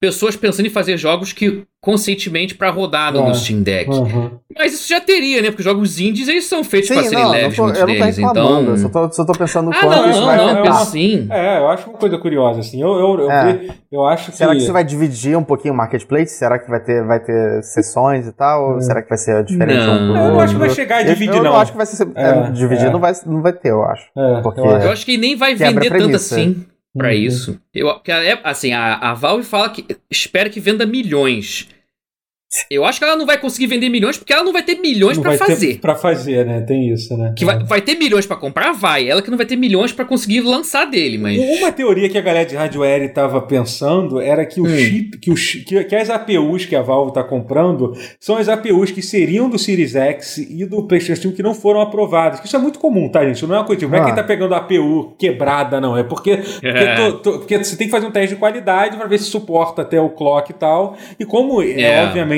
pessoas pensando em fazer jogos que conscientemente pra rodar no, no Steam Deck. Uhum. Mas isso já teria, né? Porque jogos indies eles são feitos pra Sim, serem não, eu não leves, tô, muitos eu não tô deles. reclamando, Então. eu só tô, só tô pensando no Ah, quanto não, isso não, vai não, é afetar. uma- sim. É, eu acho uma coisa curiosa, assim. Eu, eu, eu, É. eu acho que. Será que você vai dividir um pouquinho o marketplace? Será que vai ter, vai ter sessões e tal? Ou será que vai ser diferente Não. um É. Eu não acho que vai chegar a Eu- dividir, eu, não. Eu acho que vai ser. é, É, dividir é. Não, vai, não vai ter, eu acho. É, Porque- eu acho. Eu que nem vai vender tanto assim pra Uhum. isso. Eu, é, assim, a, a Valve fala que espera que venda milhões. Eu acho que ela não vai conseguir vender milhões porque ela não vai ter milhões ter fazer. Pra fazer, né? Tem isso, né? Que vai, vai ter milhões pra comprar? Vai. Ela que não vai ter milhões pra conseguir lançar dele, mas. Uma teoria que a galera de hardware estava pensando era que o Hum. chip, que, o, que, que as APUs que a Valve está comprando são as APUs que seriam do Series X e do PlayStation 5 que não foram aprovadas. Isso é muito comum, tá, gente? Não é uma coisa, tipo, não é Ah. quem tá pegando a APU quebrada, não. É porque, porque, É. tô- tô- porque você tem que fazer um teste de qualidade para ver se suporta até o clock e tal. E como, é, É. obviamente,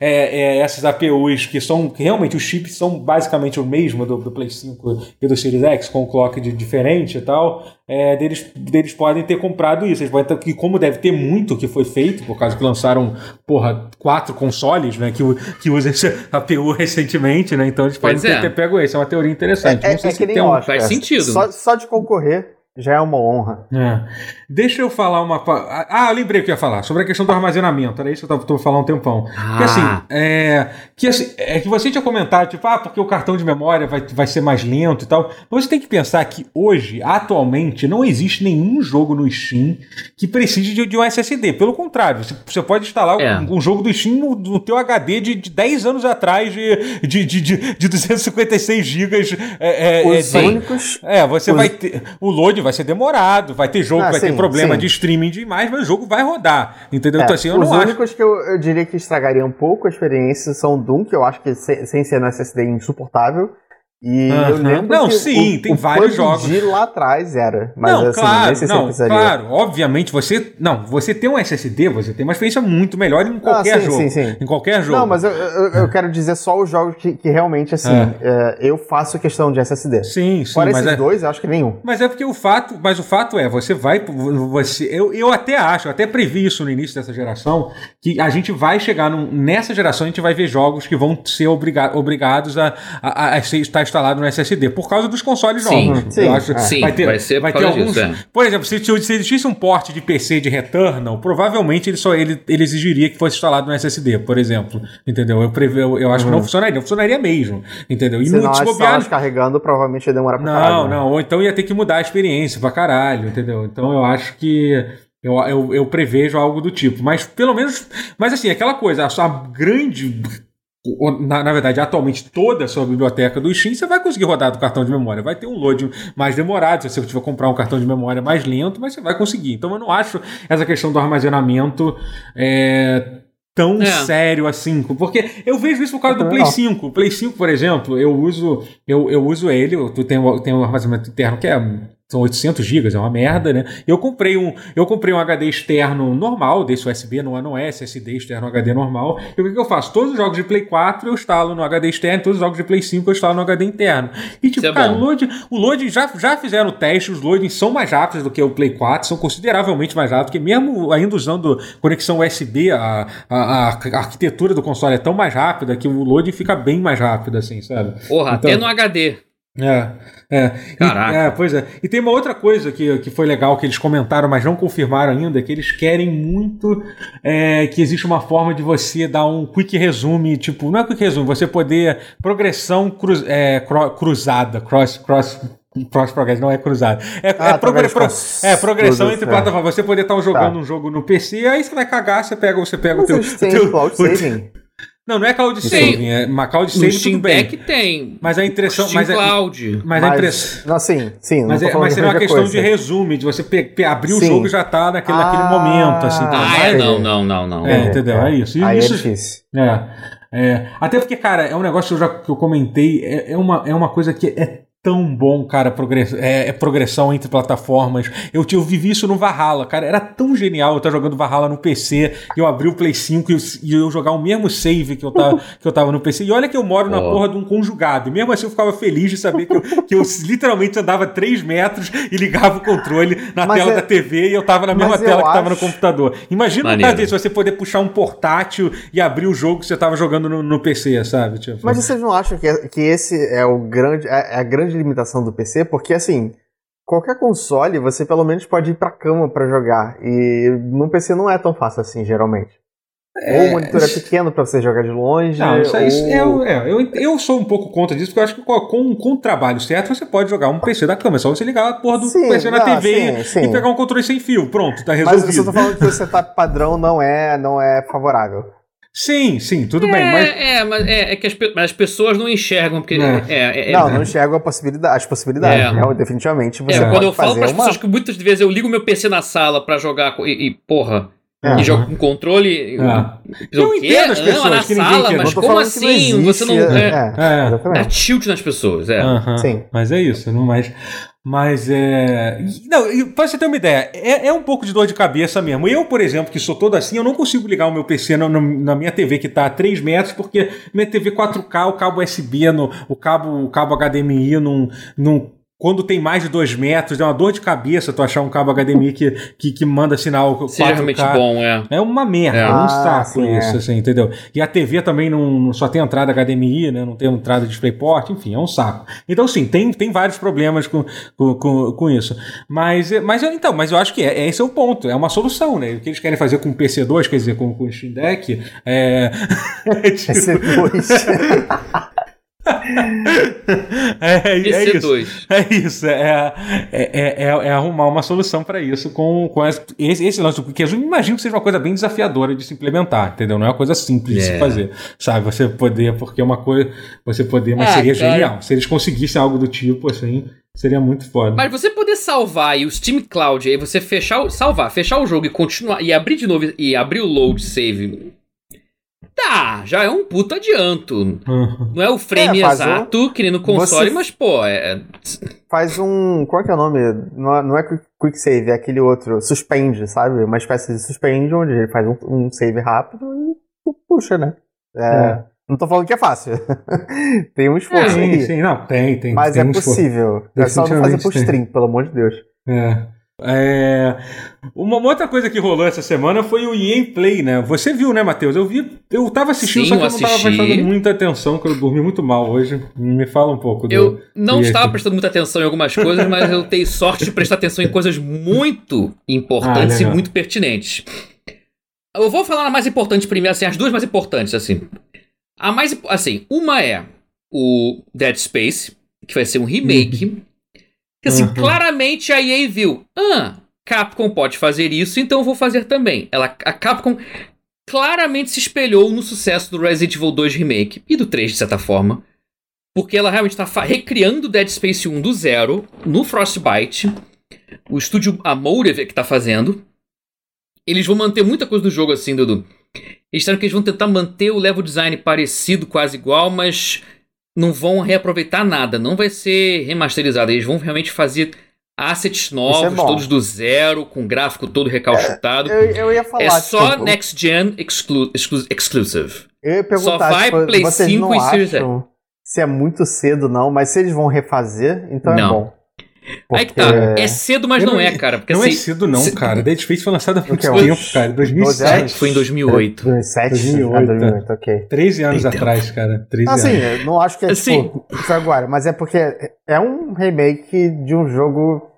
é, é, essas APUs que são que realmente os chips são basicamente o mesmo do, do Play 5 e do Series X, com o clock de- diferente e tal, é, deles, deles podem ter comprado isso. Eles podem ter, que como deve ter muito que foi feito, por causa que lançaram, porra, quatro consoles, né, que, que usam essa APU recentemente, né, então eles podem ter, é. ter pego isso. É uma teoria interessante. É, Não sei é se que nem tem um... Faz sentido. Só, só de concorrer, já é uma honra. É. Deixa eu falar uma. Ah, eu lembrei o que eu ia falar, sobre a questão do armazenamento. Era isso que eu estava falando um tempão. Ah. Que assim, é, que assim, é que você tinha comentado, tipo, ah, porque o cartão de memória vai, vai ser mais lento e tal. Mas você tem que pensar que hoje, atualmente, não existe nenhum jogo no Steam que precise de, de um SSD. Pelo contrário, você, você pode instalar é. um, um, jogo do Steam no, no teu HD de, de 10 anos atrás de, de, de, de, de 256 GB. É, é, Os é, únicos. É, você Os... vai ter. O load vai ser demorado, vai ter jogo, ah, vai sim, ter problema sim. de streaming de imagem, mas o jogo vai rodar. Entendeu? É, então, assim, eu os únicos acho... que eu, eu, diria que estragariam um pouco a experiência são Doom, que eu acho que sem ser no SSD é insuportável. E uhum. eu lembro não, sim, o, tem o vários jogos. De lá atrás era, mas não, assim, claro, não, claro, obviamente você, não, você tem um SSD, você tem uma experiência muito melhor em qualquer ah, sim, jogo, sim, sim. em qualquer jogo. Não, mas eu, eu, eu quero dizer só os jogos que, que realmente assim, é. É, eu faço questão de SSD. Sim, sim, Fora esses é, dois, acho que nenhum. Mas é porque o fato, mas o fato é, você vai, você, eu, eu até acho, eu até previ isso no início dessa geração, que a gente vai chegar num, nessa geração a gente vai ver jogos que vão ser obriga, obrigados a, a, a, estar instalado no SSD por causa dos consoles sim, novos. Sim, eu acho, é. sim, vai ter, vai ser vai ter alguns. Disso, é. Por exemplo, se, se existisse um porte de PC de Returnal, provavelmente ele só ele, ele exigiria que fosse instalado no SSD, por exemplo. Entendeu? Eu preve, eu, eu acho uhum. que não uhum. funcionaria, não funcionaria mesmo. Entendeu? E se não bobear... carregando, provavelmente ia demorar pra Não, caralho, né? não. Ou então ia ter que mudar a experiência pra caralho, entendeu? Então eu acho que. Eu, eu, eu, prevejo algo do tipo. Mas pelo menos. Mas assim, aquela coisa, a, a grande na, na, verdade, atualmente toda a sua biblioteca do Steam, você vai conseguir rodar do cartão de memória. Vai ter um load mais demorado, se você tiver comprar um cartão de memória mais lento, mas você vai conseguir. Então eu não acho essa questão do armazenamento é, tão é. sério assim. Porque eu vejo isso por causa do Play 5. O Play 5, por exemplo, eu uso, eu, eu uso ele, eu tenho, tenho um armazenamento interno que é são 800 GB, é uma merda, né? Eu comprei um, eu comprei um HD externo normal, desse USB, não é, não é SSD externo, HD normal. E o que, que eu faço? Todos os jogos de Play 4 eu instalo no HD externo, todos os jogos de Play 5 eu instalo no HD interno. E tipo, é cara, o load, o load já, já fizeram o teste, os loadings são mais rápidos do que o Play 4, são consideravelmente mais rápidos, porque mesmo ainda usando conexão USB, a, a, a, arquitetura do console é tão mais rápida que o load fica bem mais rápido, assim, sabe? Porra, então, até no HD. É, é. Caraca. E, é, pois é. E tem uma outra coisa que, que foi legal que eles comentaram, mas não confirmaram ainda, que eles querem muito é, que existe uma forma de você dar um quick resume, tipo, não é quick resume, você poder progressão cruz, é, cruzada, cross, cross Cross Progress não é cruzado. É, ah, é, progr pro, é progressão entre é. plataformas. Você poder estar jogando tá. um jogo no PC, aí você vai cagar, você pega, você pega Mas o teu. teu, cloud saving. Não, não é cloud saving, é uma cloud saving tudo bem. Deck tem. Mas a impressão, mas é- cloud. Mas, a impressão, não, sim, sim, mas, é, mas seria uma questão coisa. de resume, de você pe, pe, abrir sim. o jogo e já tá naquele, ah, naquele momento, assim. Tá? Ah, é, não, não, não, não. É, entendeu? É, isso. E Aí isso, é difícil. É, é. Até porque, cara, é um negócio que eu já que eu comentei, é, é, uma, é uma coisa que é tão bom, cara, progress, é, é, progressão entre plataformas. Eu, eu vivi isso no Valhalla, cara. Era tão genial eu estar jogando Valhalla no PC e eu abrir o Play 5 e eu, e eu, jogar o mesmo save que eu, tava, *laughs* que eu tava no PC. E olha que eu moro oh. na porra de um conjugado. E mesmo assim eu ficava feliz de saber que eu, que eu literalmente andava 3 metros e ligava o controle na mas tela é... da TV e eu tava na mesma tela que acho... tava no computador. Imagina um caso desse, você poder puxar um portátil e abrir o jogo que você tava jogando no, no PC, sabe? Tipo, mas vocês não acham que, que esse é o grande, é, é a grande limitação do PC, porque assim, qualquer console você pelo menos pode ir pra cama para jogar. E no PC não é tão fácil assim, geralmente. É... Ou o monitor é *laughs* pequeno para você jogar de longe. Não, isso, ou... isso eu, é, eu, eu sou um pouco contra disso, porque eu acho que com, com o trabalho certo você pode jogar um PC da cama. É só você ligar a porra do sim, PC na não, TV sim, sim. e pegar um controle sem fio. Pronto, tá resolvido. Mas eu tô falando que o setup padrão não é, não é favorável. Sim, sim, tudo é, bem. Mas... É, mas é, é que as, as, pessoas não enxergam. Porque, é. é, é não, não enxergam a possibilidade, as possibilidades. Né? Definitivamente você Quando eu falo para as uma... pessoas que muitas vezes eu ligo meu PC na sala para jogar e, e porra. E jogo com controle. Eu, eu entendo as pessoas na que sala, mas como assim? Não você não. É, é, dá tilt nas pessoas, é. Sim. Mas é isso, não mais. Mas é. Não, pra você ter uma ideia, é, é, um pouco de dor de cabeça mesmo. Eu, por exemplo, que sou todo assim, eu não consigo ligar o meu PC na, na minha TV que está a 3 metros, porque minha TV 4K, o cabo USB, no, o, cabo, o cabo HDMI não, não quando tem mais de dois metros, é uma dor de cabeça tu achar um cabo HDMI que, que, que manda sinal 4K. Seja realmente bom, é. É uma merda, é, É. um Ah, saco sim, isso, é. assim, entendeu? E a TV também não, não só tem entrada HDMI, né? Não tem entrada DisplayPort, enfim, é um saco. Então, sim, tem, tem vários problemas com, com, com, com isso. Mas, é- mas eu- então, mas eu acho que é, esse é o ponto, é uma solução, né? O que eles querem fazer com o PC2, quer dizer, com, com o Steam Deck, é. *laughs* tipo, PC2. *laughs* é, é isso. PC2. É isso, é, é, é, é- é arrumar uma solução para isso com, com esse, esse lance, porque eu imagino que seja uma coisa bem desafiadora de se implementar, entendeu? Não é uma coisa simples de se É. fazer, sabe? Você poder, porque é uma coisa, você poder, mas Ah, seria cara. genial. Se eles conseguissem algo do tipo, assim, seria muito foda. Mas você poder salvar e o Steam Cloud, aí você fechar, salvar, fechar o jogo e continuar, e abrir de novo e abrir o load save. Tá, já é um puta adianto. Uhum. Não é o frame É, faz um- exato que nem no console, Você- mas pô, é. Faz um. Qual é que é o nome? Não é, não é quick- save, é aquele outro. Suspende, sabe? Uma espécie de suspende, onde ele faz um, um save rápido e puxa, né? É, É. Não tô falando que é fácil. *laughs* tem um esforço Sim, aí. sim, não, tem, tem. Mas tem é um possível. É só não fazer por stream, pelo amor de Deus. É. É, Uma outra coisa que rolou essa semana foi o EA Play, né? Você viu, né, Matheus? Eu vi, eu tava assistindo, Sim, só que eu não tava prestando muita atenção, que eu dormi muito mal hoje. Me fala um pouco do. Eu não EA estava prestando muita atenção em algumas coisas, mas eu tenho sorte de prestar atenção em coisas muito importantes Ah, e muito pertinentes. Eu vou falar na mais importante primeiro, assim, as duas mais importantes, assim. A mais, assim, uma é o Dead Space, que vai ser um remake. Que, assim, Uhum. claramente a EA viu, ah, Capcom pode fazer isso, então eu vou fazer também. Ela, a Capcom claramente se espelhou no sucesso do Resident Evil 2 Remake e do 3, de certa forma. Porque ela realmente está recriando Dead Space 1 do zero no Frostbite. O estúdio a Motive é que está fazendo. Eles vão manter muita coisa do jogo assim, Dudu. Eles disseram que eles vão tentar manter o level design parecido, quase igual, mas não vão reaproveitar nada. Não vai ser remasterizado. Eles vão realmente fazer assets novos, bom. todos do zero, com gráfico todo recalchutado. Eu, eu ia falar. é só tipo, Next Gen exclu exclu exclusive. Eu ia perguntar, só vai tipo, Play vocês 5 não e Series se é muito cedo, não, mas se eles vão refazer, então é Não. Bom. Aí que Porque- tá. É cedo, mas Eu não não- é, cara. Porque Não assim, é cedo, não, se- cara. Dead Space foi lançado há muito é? tempo, cara. 2007. Doze foi em 2008. 2007? 2008, Ah, 2008, ok. 13 anos Tem tempo. atrás, cara. 13 Assim, anos. eu não acho que é Assim- tipo, foi agora, mas é porque é um remake de um jogo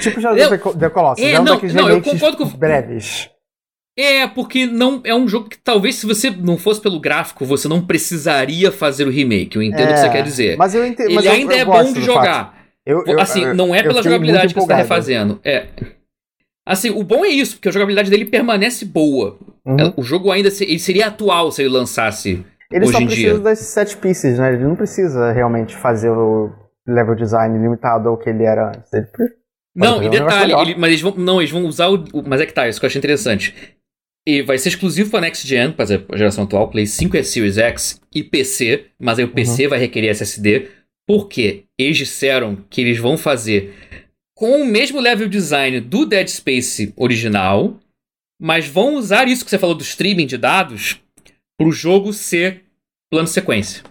tipo já Eu- do The Colossus, É, é um não, não, eu concordo com- breves. É, porque não é um jogo que talvez se você não fosse pelo gráfico, você não precisaria fazer o remake. Eu entendo o que você É, quer dizer. Mas eu entendo, Ele mas eu- ainda eu é gosto bom de jogar. fato. Eu, eu- assim, eu- não é pela jogabilidade que você tá refazendo. É. Assim, o bom é isso, porque a jogabilidade dele permanece boa. Uhum. É, O jogo ainda se- seria atual se ele lançasse. Ele só hoje em precisa dia. das set pieces, né? Ele não precisa realmente fazer o level design limitado ao que ele era antes. Ele Não, fazer e um detalhe, ele- mas eles vão. Não, eles vão usar o. Mas é que tá, isso que eu achei interessante. E vai ser exclusivo para Next Gen, para a geração atual, Play 5 e Series X e PC, mas aí o Uhum. PC vai requerer SSD, porque eles disseram que eles vão fazer com o mesmo level design do Dead Space original, mas vão usar isso que você falou do streaming de dados para o jogo ser plano sequência.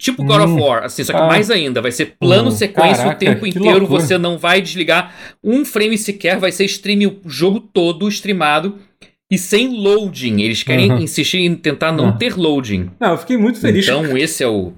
Tipo God Hum. of War, assim, só que Ah. mais ainda, vai ser plano Hum, sequência caraca, o tempo inteiro, loucura. você não vai desligar um frame sequer, vai ser stream o jogo todo streamado e sem loading. Eles querem Uhum. insistir em tentar não Uhum. ter loading. Não, eu fiquei muito feliz. Então esse é o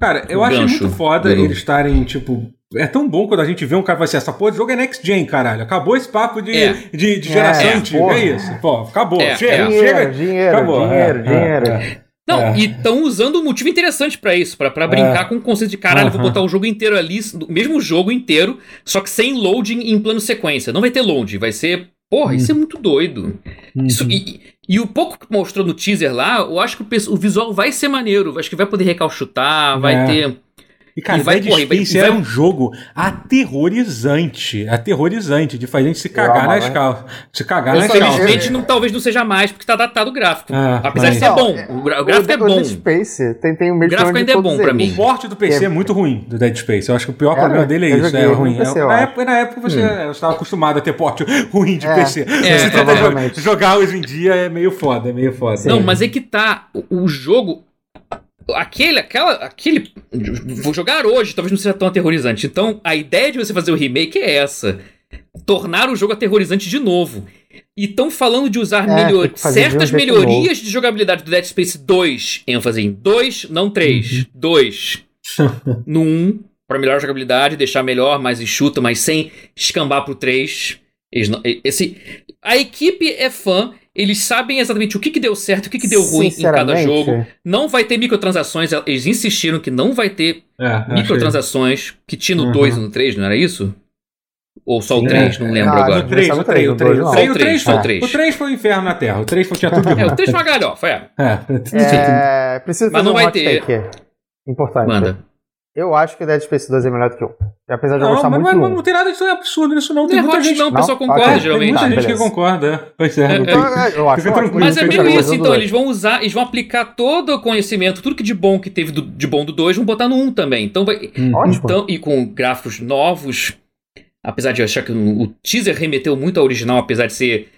Cara, eu acho muito foda eles estarem, tipo. É tão bom quando a gente vê um cara vai assim, essa porra de jogo é next gen, caralho. Acabou esse papo de, É. de, de geração É, antiga. porra. É isso. Pô, acabou. É, chega, é. Dinheiro, chega. dinheiro, Acabou. dinheiro, é, dinheiro. é, Não, É. e estão usando um motivo interessante pra isso, pra pra brincar com o conceito de caralho, vou Aham. botar o jogo inteiro ali, o mesmo jogo inteiro, só que sem loading em plano sequência. Não vai ter loading, vai ser. Porra, isso é muito doido. Uhum. Isso, e, e o pouco que mostrou no teaser lá, eu acho que o, visual vai ser maneiro. Acho que vai poder recalchutar, vai É. ter. E, cara, E vai- Dead porra, vai- Space e vai- era um jogo aterrorizante. Aterrorizante, de fazer a gente se cagar amava. nas calças. Se cagar nas calças. Infelizmente, não, talvez não seja mais, porque tá datado o gráfico. Ah, Apesar mas- de ser Não, bom. O, gra- o gráfico é o, bom. O Dead Space tem, tem o O mesmo gráfico ainda é bom pra mim. O porte do PC é, É. muito ruim do Dead Space. Eu acho que o pior Era? problema dele é isso, é ruim. PC, É- na, época, na época você eu estava acostumado a ter porte *laughs* ruim de É. PC. É, Você é, jogar hoje em dia é meio foda, é meio foda. Não, mas é que tá. O jogo. Aquele, aquela, aquele vou jogar hoje, talvez não seja tão aterrorizante. Então, a ideia de você fazer o remake é essa: tornar o jogo aterrorizante de novo. E estão falando de usar É, melhor- de um certas jeito melhorias de jogabilidade do Dead Space 2, ênfase em 2, não 3, Uhum. 2. *laughs* No 1, pra melhorar a jogabilidade, deixar melhor, mais enxuta, mas sem escambar pro 3. Eles não- esse, a equipe é fã, eles sabem exatamente o que, que deu certo e o que, que deu ruim em cada jogo. Não vai ter microtransações, eles insistiram que não vai ter É, achei. microtransações, que tinha no Uhum. 2 e no 3, não era isso? Ou só o Sim. 3, não lembro Ah, agora. O 3, Começar o no 3, três, o no 3, dois o não. 3, o Só o três, 3 só o foi, três. o 3 foi o inferno na Terra. O 3 foi, tinha tudo de. É, o 3 foi uma galhofa, é. É, É, preciso Mas não um vai ter. Importante. Manda. Eu acho que o Dead Space 2 é melhor do que o 1. Apesar de eu Não, gostar mas, muito 1. não tem nada de absurdo nisso, não. Tem Não é muita gente, não, o Não? pessoal concorda, Tem tem geralmente. muita Tá, gente que beleza. concorda. é. *laughs* Pois é. É, não é. tem- eu acho Fica ótimo. tranquilo, Mas é Tem meio isso, então. Eles vão usar, eles vão aplicar todo o conhecimento, tudo que de bom que teve do- de bom do 2, vão botar no 1 também. Então vai. Ótimo. Então, e com gráficos novos. Apesar de eu achar que o, o teaser remeteu muito ao original, apesar de ser.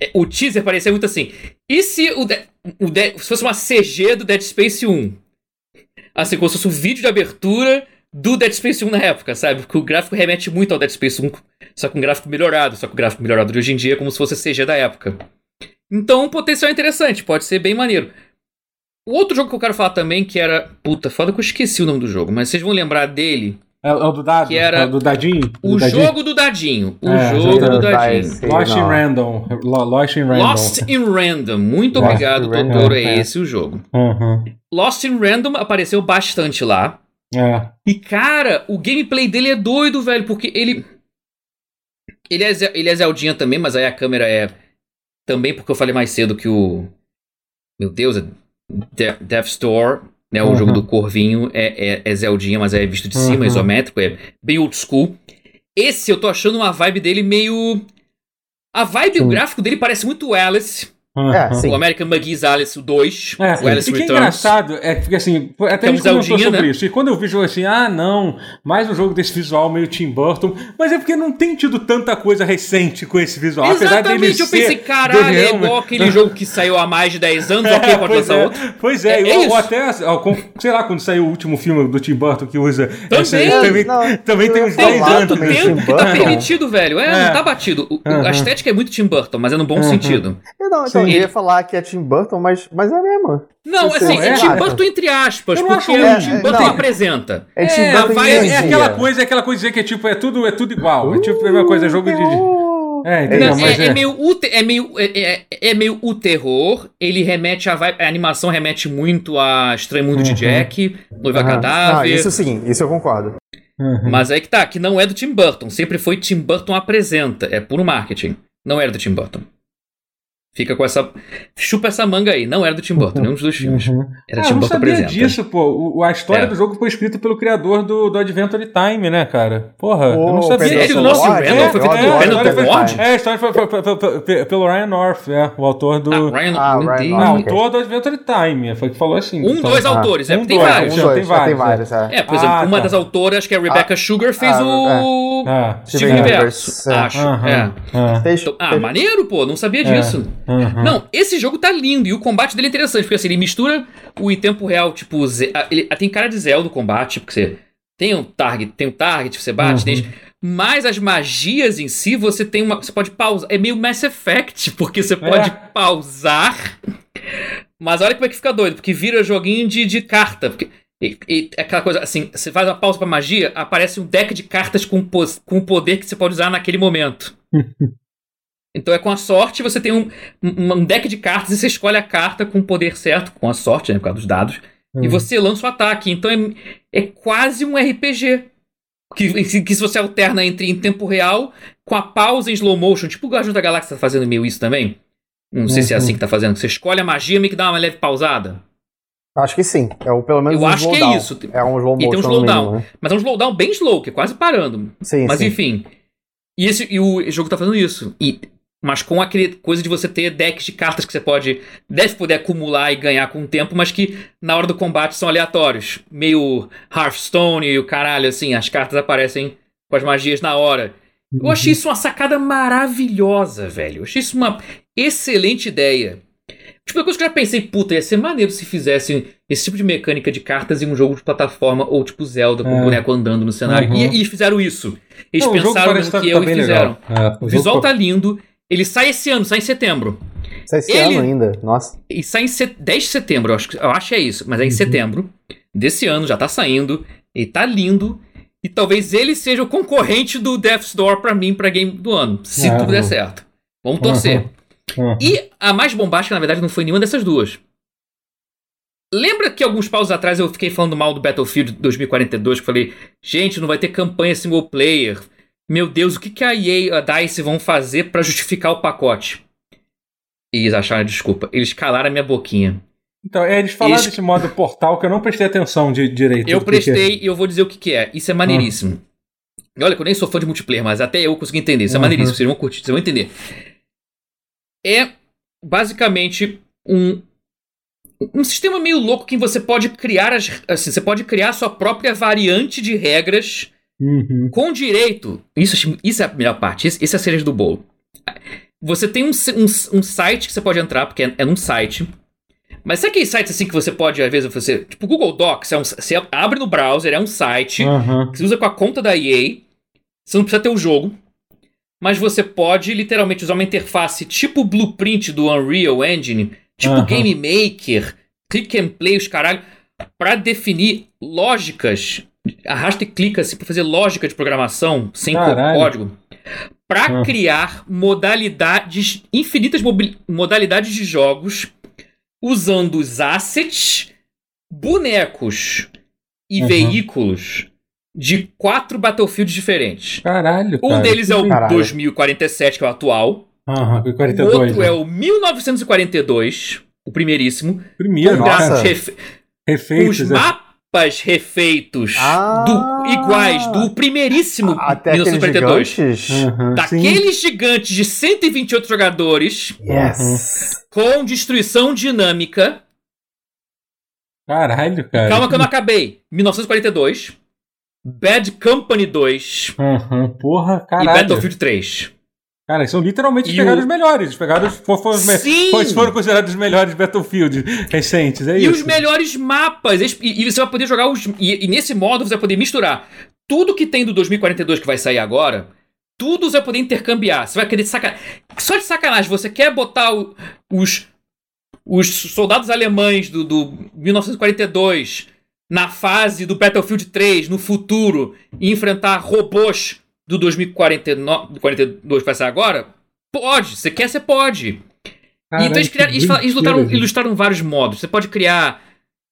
é, O teaser parecia muito assim. E se o, De- o De- se fosse uma CG do Dead Space 1? Assim, como se fosse um vídeo de abertura do Dead Space 1 na época, sabe? Porque o gráfico remete muito ao Dead Space 1, só com um gráfico melhorado. Só que o gráfico melhorado de hoje em dia é como se fosse CG da época. Então, um potencial interessante, pode ser bem maneiro. O outro jogo que eu quero falar também, que era. Puta, foda que eu esqueci o nome do jogo, mas vocês vão lembrar dele. É, é o do dado? Que era É o do dadinho? O do dadinho? jogo do dadinho. O É, jogo do dadinho. Lost in. Random. Lo- Lost in Random. Lost in Random. Muito Lost obrigado, doutor. É esse o jogo. Uhum. Lost in Random apareceu bastante lá. É. E, cara, o gameplay dele é doido, velho, porque ele. Ele é, ele é Zeldinha também, mas aí a câmera é. Também porque eu falei mais cedo que o. Meu Deus, é De- Death Store, né? O Uhum. jogo do Corvinho é, é, é Zeldinha, mas é visto de cima, Uhum. isométrico, é bem old school. Esse eu tô achando uma vibe dele meio. A vibe, o Sim. gráfico dele parece muito Alice. Uhum. É, sim. O American McGee's Alice, o 2. É, o Alice e que é Returns. engraçado é porque assim, até Que é a um gente comentou sobre né? isso. E quando eu vi o jogo assim, ah, não, mais um jogo desse visual meio Tim Burton, mas é porque não tem tido tanta coisa recente com esse visual. apesar dele Exatamente, eu pensei, caralho, é igual aquele jogo que saiu há mais de 10 anos, *laughs* ok, pode pois lançar é, outro. Pois é, É- é ou, até, ó, com- sei lá, quando saiu o último filme do Tim Burton que usa. Também. essa- também, Não, também tem uns falar 10 Tem anos. tanto tempo que tá permitido, velho. É, É. não tá batido. O- o- Uhum. A estética é muito Tim Burton, mas é no bom Uhum. sentido. Não, então, Eu ia falar que é Tim Burton, mas, mas é mesmo. Não, Isso assim, é é Tim. Burton entre aspas, Eu porque acho o. Tim É, Burton não. apresenta. É Tim a Burton vibe- É, é aquela coisa, é aquela coisa de dizer que tipo, é tudo, é tudo igual. É tipo a mesma coisa, é jogo de. Uh, É, Não, é, é é- meio o é meio é, é- é meio o terror. Ele remete a vibe, a animação remete muito a Estranho Mundo de Uhum. Jack, Noiva Aham. Cadáver. Não, isso sim, isso eu concordo. Uhum. Mas aí que tá, que não é do Tim Burton. Sempre foi Tim Burton apresenta. É puro marketing. Não era do Tim Burton. Fica com essa. Chupa essa manga aí. Não era do Tim Burton, nenhum dos dois filmes. Uhum. Era Ah, Tim eu não Burton sabia apresenta. disso, pô. O- o- a história É. do jogo foi escrita pelo criador do, do Adventure Time, né, cara? Porra, eu não sabia disso, não. Lorde, Random eu foi feito adoro pelo é, Ward? É, a história foi, pelo Ryan North, é, o autor do. Ah, Ryan, Ah, Ryan North. autor do Adventure Time, foi que falou assim. Um, então. dois ah, autores, é, um, tem vários. Tem vários, é. É, por exemplo, Ah, uma tá. das autoras, acho que é a Rebecca Ah, Sugar, fez o Ah, Steven Universe, é. acho. É. ah, maneiro, pô, não sabia É. disso. Aham. Não, esse jogo tá lindo e o combate dele é interessante, porque assim, ele mistura o em tempo real, tipo, Ze- ele, tem cara de Zelda o combate, porque você tem um target, tem um target, você bate, Uhum. tem, mas as magias em si, você tem uma, você pode pausar, é meio Mass Effect, *laughs* porque você pode pausar. Mas olha como é que fica doido, porque vira joguinho de, de carta, porque e, e é aquela coisa assim, você faz uma pausa pra magia, aparece um deck de cartas com, com o poder que você pode usar naquele momento. *laughs* Então é com a sorte, você tem um, um deck de cartas e você escolhe a carta com o poder certo, com a sorte, né, por causa dos dados, e Hum. você lança o ataque. Então é, é quase um RPG. Que, que se você alterna entre em tempo real, com a pausa em slow motion, tipo o Guardiões da Galáxia tá fazendo meio isso também. Não sei se é Uhum. assim que tá fazendo. Você escolhe a magia meio que dá uma leve pausada. Acho que sim. É o, pelo menos Eu um acho que é isso. É um slow E tem um motion slowdown. mínimo, né? Mas é um slowdown bem slow, que é quase parando. Sim, Mas sim. enfim. E, esse, e o jogo tá fazendo isso. E, mas com aquele coisa de você ter decks de cartas que você pode. Deve poder acumular e ganhar com o tempo, mas que na hora do combate são aleatórios. Meio Hearthstone e o caralho, assim. As cartas aparecem com as magias na hora. Eu achei isso uma sacada maravilhosa, velho. Eu achei isso uma excelente ideia. Tipo, uma coisa que eu já pensei, puta, ia ser maneiro se fizessem esse tipo de mecânica de cartas em um jogo de plataforma ou tipo Zelda, com o É. boneco andando no cenário. Uhum. E, e eles fizeram isso. Eles Não, pensaram no tá- que tá eu e bem fizeram. É, O o visual tá lindo. Ele sai esse ano, sai em setembro. Sai esse Ele- ano ainda. Nossa. E sai em set... 10 de setembro, eu acho, que- eu acho que é isso. Mas é em Uhum. setembro desse ano, já tá saindo. Ele tá lindo. E talvez ele seja o concorrente do Death's Door pra mim, pra game do ano. Se Uhum. tudo der certo. Vamos torcer. Uhum. E a mais bombástica, na verdade, não foi nenhuma dessas duas. Lembra que alguns paus atrás eu fiquei falando mal do Battlefield 2042, que eu falei, gente, não vai ter campanha single player. Meu Deus, o que, que a EA e a DICE vão fazer pra justificar o pacote? E eles acharam desculpa. Eles calaram a minha boquinha. Então, é, eles falaram Eles- desse modo portal que eu não prestei atenção de direito. Eu é. prestei e eu vou dizer o que, que é. Isso é maneiríssimo. E Olha, que eu nem sou fã de multiplayer, mas até eu consegui entender. Isso é Uhum. maneiríssimo. Vocês vão curtir, vocês vão entender. É basicamente um, um sistema meio louco que você pode criar as, assim, você pode criar a sua própria variante de regras Uhum. com direito. Isso, isso é a melhor parte. Isso, isso é a cereja do bolo. Você tem um, um, um site que você pode entrar, porque é, é num site. Mas sabe aqueles sites assim que você pode, às vezes, você. Tipo, Google Docs, é um, você abre no browser, é um site Uhum. que você usa com a conta da EA. Você não precisa ter o jogo. Mas você pode literalmente usar uma interface tipo blueprint do Unreal Engine, tipo Aham. Game Maker, click and play, os caralho, pra definir lógicas. Arrasta e clica assim pra fazer lógica de programação sem Caralho. código. Pra Ah. criar modalidades, infinitas modalidades de jogos usando os assets, bonecos e Uhum. veículos de quatro Battlefields diferentes. Caralho, Um cara. deles é o Caralho. 2047, que é o atual. Aham, O 42. outro né? é o 1942, o primeiríssimo. Primeiro, Nossa. refe- Refeitos. os é. Mapas refeitos Ah. do, iguais do primeiríssimo Até aqueles 1942. gigantes. Sim. Daqueles gigantes de 128 jogadores Yes. com destruição dinâmica. Caralho, cara. Calma que eu não acabei. 1942, Bad Company 2 Aham, porra, e caralho. Battlefield 3. Cara, são literalmente eles pegaram o- os melhores. Eles pegaram os, me- foram- foram considerados os melhores Battlefield recentes, é E isso. os melhores mapas. E, e você vai poder jogar os. E, e nesse modo você vai poder misturar tudo que tem do 2042 que vai sair agora. Tudo você vai poder intercambiar. Você vai querer sacar. Só de sacanagem, você quer botar o- os. Os soldados alemães do, do 1942 na fase do Battlefield 3, no futuro, e enfrentar robôs do 2049, do 42 que vai sair agora? Pode. Você quer, você pode. Caralho, então eles, criaram, eles, eles lutaram- ilustraram vários modos. Você pode criar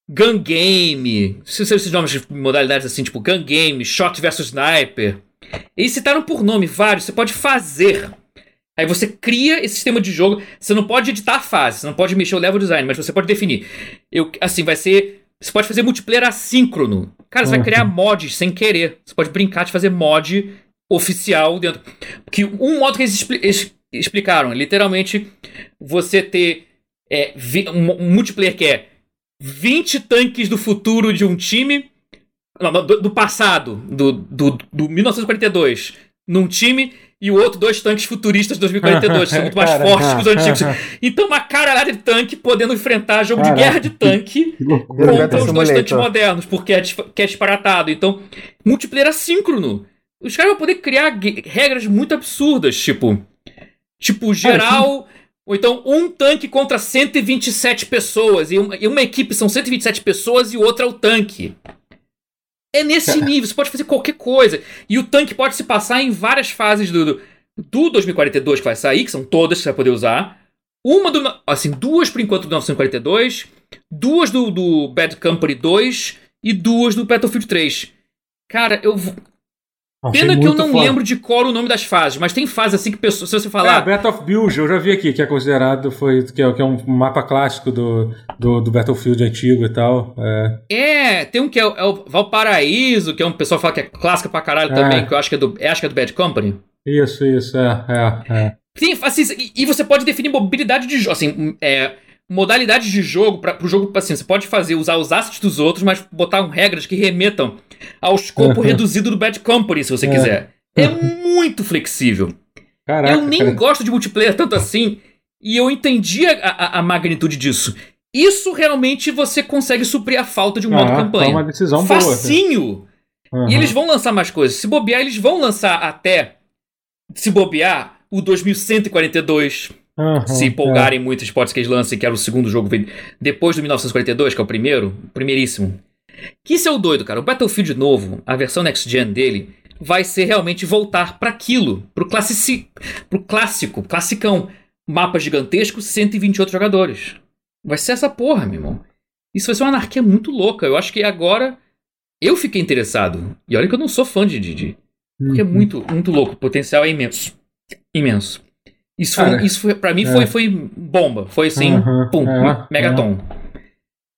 gun game, se se- esses nomes de modalidades assim, tipo gun game, shot versus sniper. Eles citaram por nome vários, você pode fazer. Aí você cria esse sistema de jogo. Você não pode editar a fase, você não pode mexer o level design, mas você pode definir. Eu, assim, vai ser. Você pode fazer multiplayer assíncrono. Cara, você vai Uhum. criar mods sem querer. Você pode brincar de fazer mod oficial dentro. Que um modo que eles, expli- explicaram, é literalmente, você ter é, um, multiplayer que é 20 tanques do futuro de um time. Não, do, do passado, do, do, do 1942, num time. E o outro, dois tanques futuristas de 2042, que são muito mais *laughs* Cara. fortes que os antigos. Então, uma caralhada de tanque podendo enfrentar jogo de Caraca. guerra de tanque contra os dois tanques modernos, porque é, que é disparatado. Então, multiplayer assíncrono. Os caras vão poder criar regras muito absurdas, tipo. Tipo, geral. Ou então, um tanque contra 127 pessoas. E uma, e uma equipe são 127 pessoas e outra é o tanque. É nesse *laughs* nível, você pode fazer qualquer coisa. E o tanque pode se passar em várias fases do, do, do 2042 que vai sair, que são todas que você vai poder usar. Uma do. Assim, duas por enquanto do 1942, duas do, do Bad Company 2 e duas do Battlefield 3. Cara, eu. Pena que eu não foda. lembro de cor o nome das fases, mas tem fases assim que pessoas, se você É, falar. Battle of Bilge, eu já vi aqui, que é considerado, foi, que é, que é um mapa clássico do, do, do Battlefield antigo e tal. É. É, tem um que é, o- é o Valparaíso, que é um pessoal fala que é clássica pra caralho É. também, que eu acho que é do, eu acho que é do Bad Company. Isso, isso, é, é, é. Tem, assim, e, e você pode definir mobilidade de jogo, assim, é, modalidades de jogo para pro jogo, assim, você pode fazer, usar os assets dos outros, mas botar um, regras que remetam ao escopo Uhum. *laughs* reduzido do Bad Company, se você É. quiser. É *laughs* muito flexível. Caraca, eu nem cara. gosto de multiplayer tanto assim, E eu entendi a, a, a magnitude disso. Isso realmente você consegue suprir a falta de um modo Ah, campanha. foi uma decisão boa, Facinho! Aham. E eles vão lançar mais coisas. Se bobear, eles vão lançar até. Se bobear, o 2142. Aham, se é. empolgarem muito os potes que eles lancem, que era o segundo jogo depois do 1942, que é o primeiro, o primeiríssimo. Que isso é o doido, cara. O Battlefield novo, a versão next gen dele, vai ser realmente voltar para aquilo, pro, classici, pro clássico, classicão. Mapa gigantesco, 128 jogadores. Vai ser essa porra, meu irmão. Isso vai ser uma anarquia muito louca. Eu acho que agora eu fiquei interessado. E olha que eu não sou fã de Didi. Porque é Uhum. muito, muito louco. O potencial é imenso. Imenso. Isso, foi, isso foi, pra mim é. foi, foi bomba. Foi assim, Uhum, pum, é, megaton.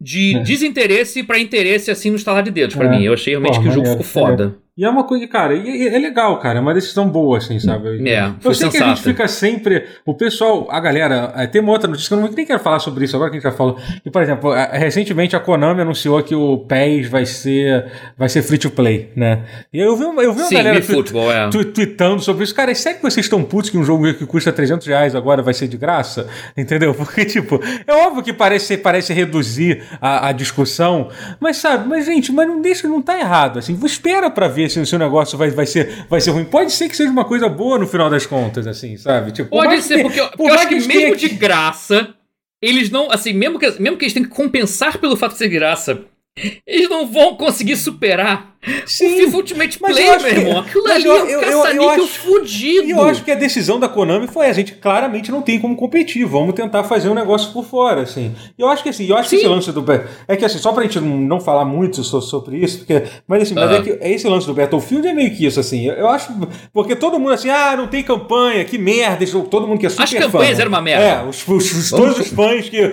De É. desinteresse pra interesse, assim, no estalar de dedos, pra É. mim. Eu achei realmente Pô, que o jogo ficou foda. E é uma coisa, cara, e- e é legal, cara, é uma decisão boa, assim, sabe? É, Eu sei que a gente fica sempre. O pessoal, a galera. é, Tem uma outra notícia que eu não, nem quero falar sobre isso agora que a gente já falou. E, por exemplo, é, recentemente a Konami anunciou que o PES vai ser, vai ser free to play, né? E eu vi, eu vi uma Sim, galera e futebol, é. tu- tweetando sobre isso. Cara, é sério que vocês estão putos que um jogo que custa 300 reais agora vai ser de graça? Entendeu? *laughs* Porque, tipo, é óbvio que parece, parece reduzir a, a discussão, mas sabe, mas gente, mas não deixa, não tá errado, assim. Espera pra ver se o seu negócio vai, vai, ser, vai ser ruim. Pode ser que seja uma coisa boa no final das contas, assim, sabe? Tipo, Pode ser, que- porque, porque eu acho que tenha mesmo de graça, eles não. Assim, mesmo que, mesmo que eles tenham que compensar pelo fato de ser graça, eles não vão conseguir superar Sim, o FIFA Ultimate mas Play, eu acho meu que- irmão. Aquilo mas ali eu- é um eu- eu- eu caça-níquel acho- fudido. E eu acho que a decisão da Konami foi a gente claramente não tem como competir, vamos tentar fazer um negócio por fora, assim. E eu acho que assim, eu acho que Sim. esse lance do é que assim, só pra gente não falar muito so- sobre isso, porque mas assim, mas Aham. é que esse lance do Battlefield é meio que isso assim. Eu, acho porque todo mundo assim, ah, não tem campanha, que merda, todo mundo que é super As campanhas fã, eram uma merda. É, os, os- os- todos os fãs que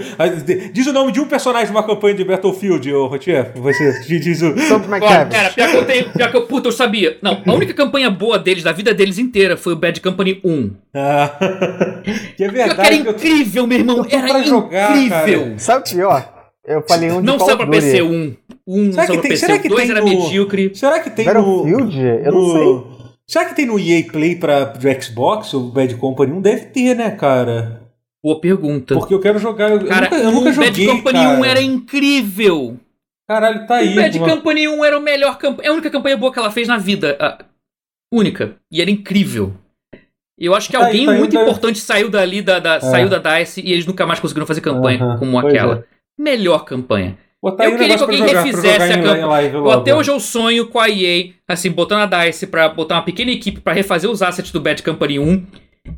diz o nome de um personagem de uma campanha de Battlefield, ô Rotier, você *laughs* diz- o Sobre Ó, McCabe. cara, pior que eu tenho. Pior que eu, puta, eu sabia. Não, a única campanha boa deles, da vida deles inteira, foi o Bad Company 1. Ah, *laughs* que é que era verdade que eu incrível, meu irmão. eu Era jogar, incrível. Sabe o pior? Eu falei um de Não saiu pra. PC 1. Um Será que tem- PC. será que o 2 tem era no- medíocre. Será que tem Battlefield? no. Eu não sei. Será que tem no EA Play pra, pro Xbox, o Bad Company? Não deve ter, né, cara? Boa pergunta. Porque eu quero jogar. Eu, Cara, nunca, eu nunca o joguei. Bad Company cara. 1 era incrível. Caralho, tá aí. o Bad uma- Company 1 era o melhor camp... é a única campanha boa que ela fez na vida. A única. E era incrível. Eu acho que Tá aí, alguém tá aí, muito tá aí. importante saiu dali da, da- saiu da DICE e eles nunca mais conseguiram fazer campanha como pois aquela. Melhor campanha. Eu queria que alguém jogar, refizesse a campanha. até hoje eu sonho com a EA, assim, botando a DICE pra botar uma pequena equipe pra refazer os assets do Bad Company 1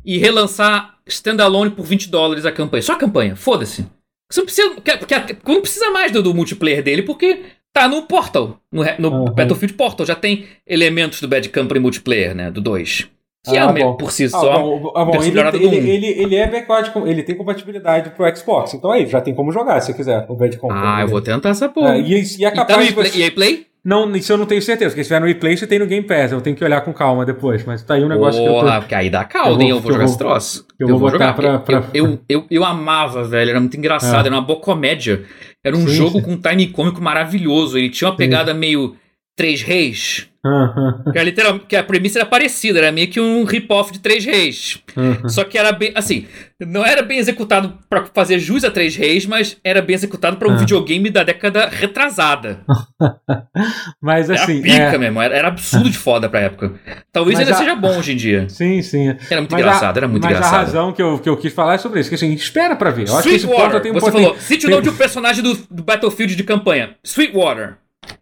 e relançar standalone por 20 dólares a campanha. Só a campanha, foda-se. Você não precisa, porque- não precisa mais do, do multiplayer dele, porque tá no Portal, no, no Uhum. Battlefield Portal, já tem elementos do Bad Company multiplayer, né, do 2. Que Ah, é bom. por si Ah, só. bom, ah, bom, ele, ele, ele, ele é backward, ele tem compatibilidade pro Xbox. Então aí, já tem como jogar se quiser, o Bad Company. Ah, eu vou tentar essa porra. É, e, e é E tá capaz de EA Play? você... Não, isso eu não tenho certeza, porque se tiver no replay, você tem no Game Pass. Eu tenho que olhar com calma depois, mas tá aí um negócio que eu Porra, tô... porque aí dá eu vou- hein? Eu vou que eu jogar vou- esse troço. eu vou botar jogar. pra- pra- Eu, eu, eu, eu amava, velho. Era muito engraçado. É. Era uma boa comédia. Era um Sim, jogo sim. com um time cômico maravilhoso. Ele tinha uma pegada meio Três Reis. Aham, Que, era literal- que a premissa era parecida. Era meio que um rip-off de Três Reis. aham. Só que era bem. Assim, não era bem executado pra fazer jus a Três Reis, mas era bem executado pra um Ah. videogame da década retrasada. *laughs* Mas Era assim, pica é, mesmo. Era, era absurdo de foda pra época. Talvez Mas ainda a- seja bom hoje em dia. sim, sim. Era muito Mas engraçado, a, era muito mas engraçado. a razão que eu, que eu quis falar é sobre isso, que assim, a gente espera pra ver. Eu acho que esse ponto Sweetwater, um você falou, cite o tem- nome de um personagem do, do Battlefield de campanha. Sweetwater.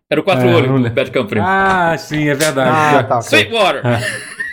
Era o quatro É, olhos do. Bad Company. Ah, sim, é verdade. Ah, tá. ok. Sweetwater.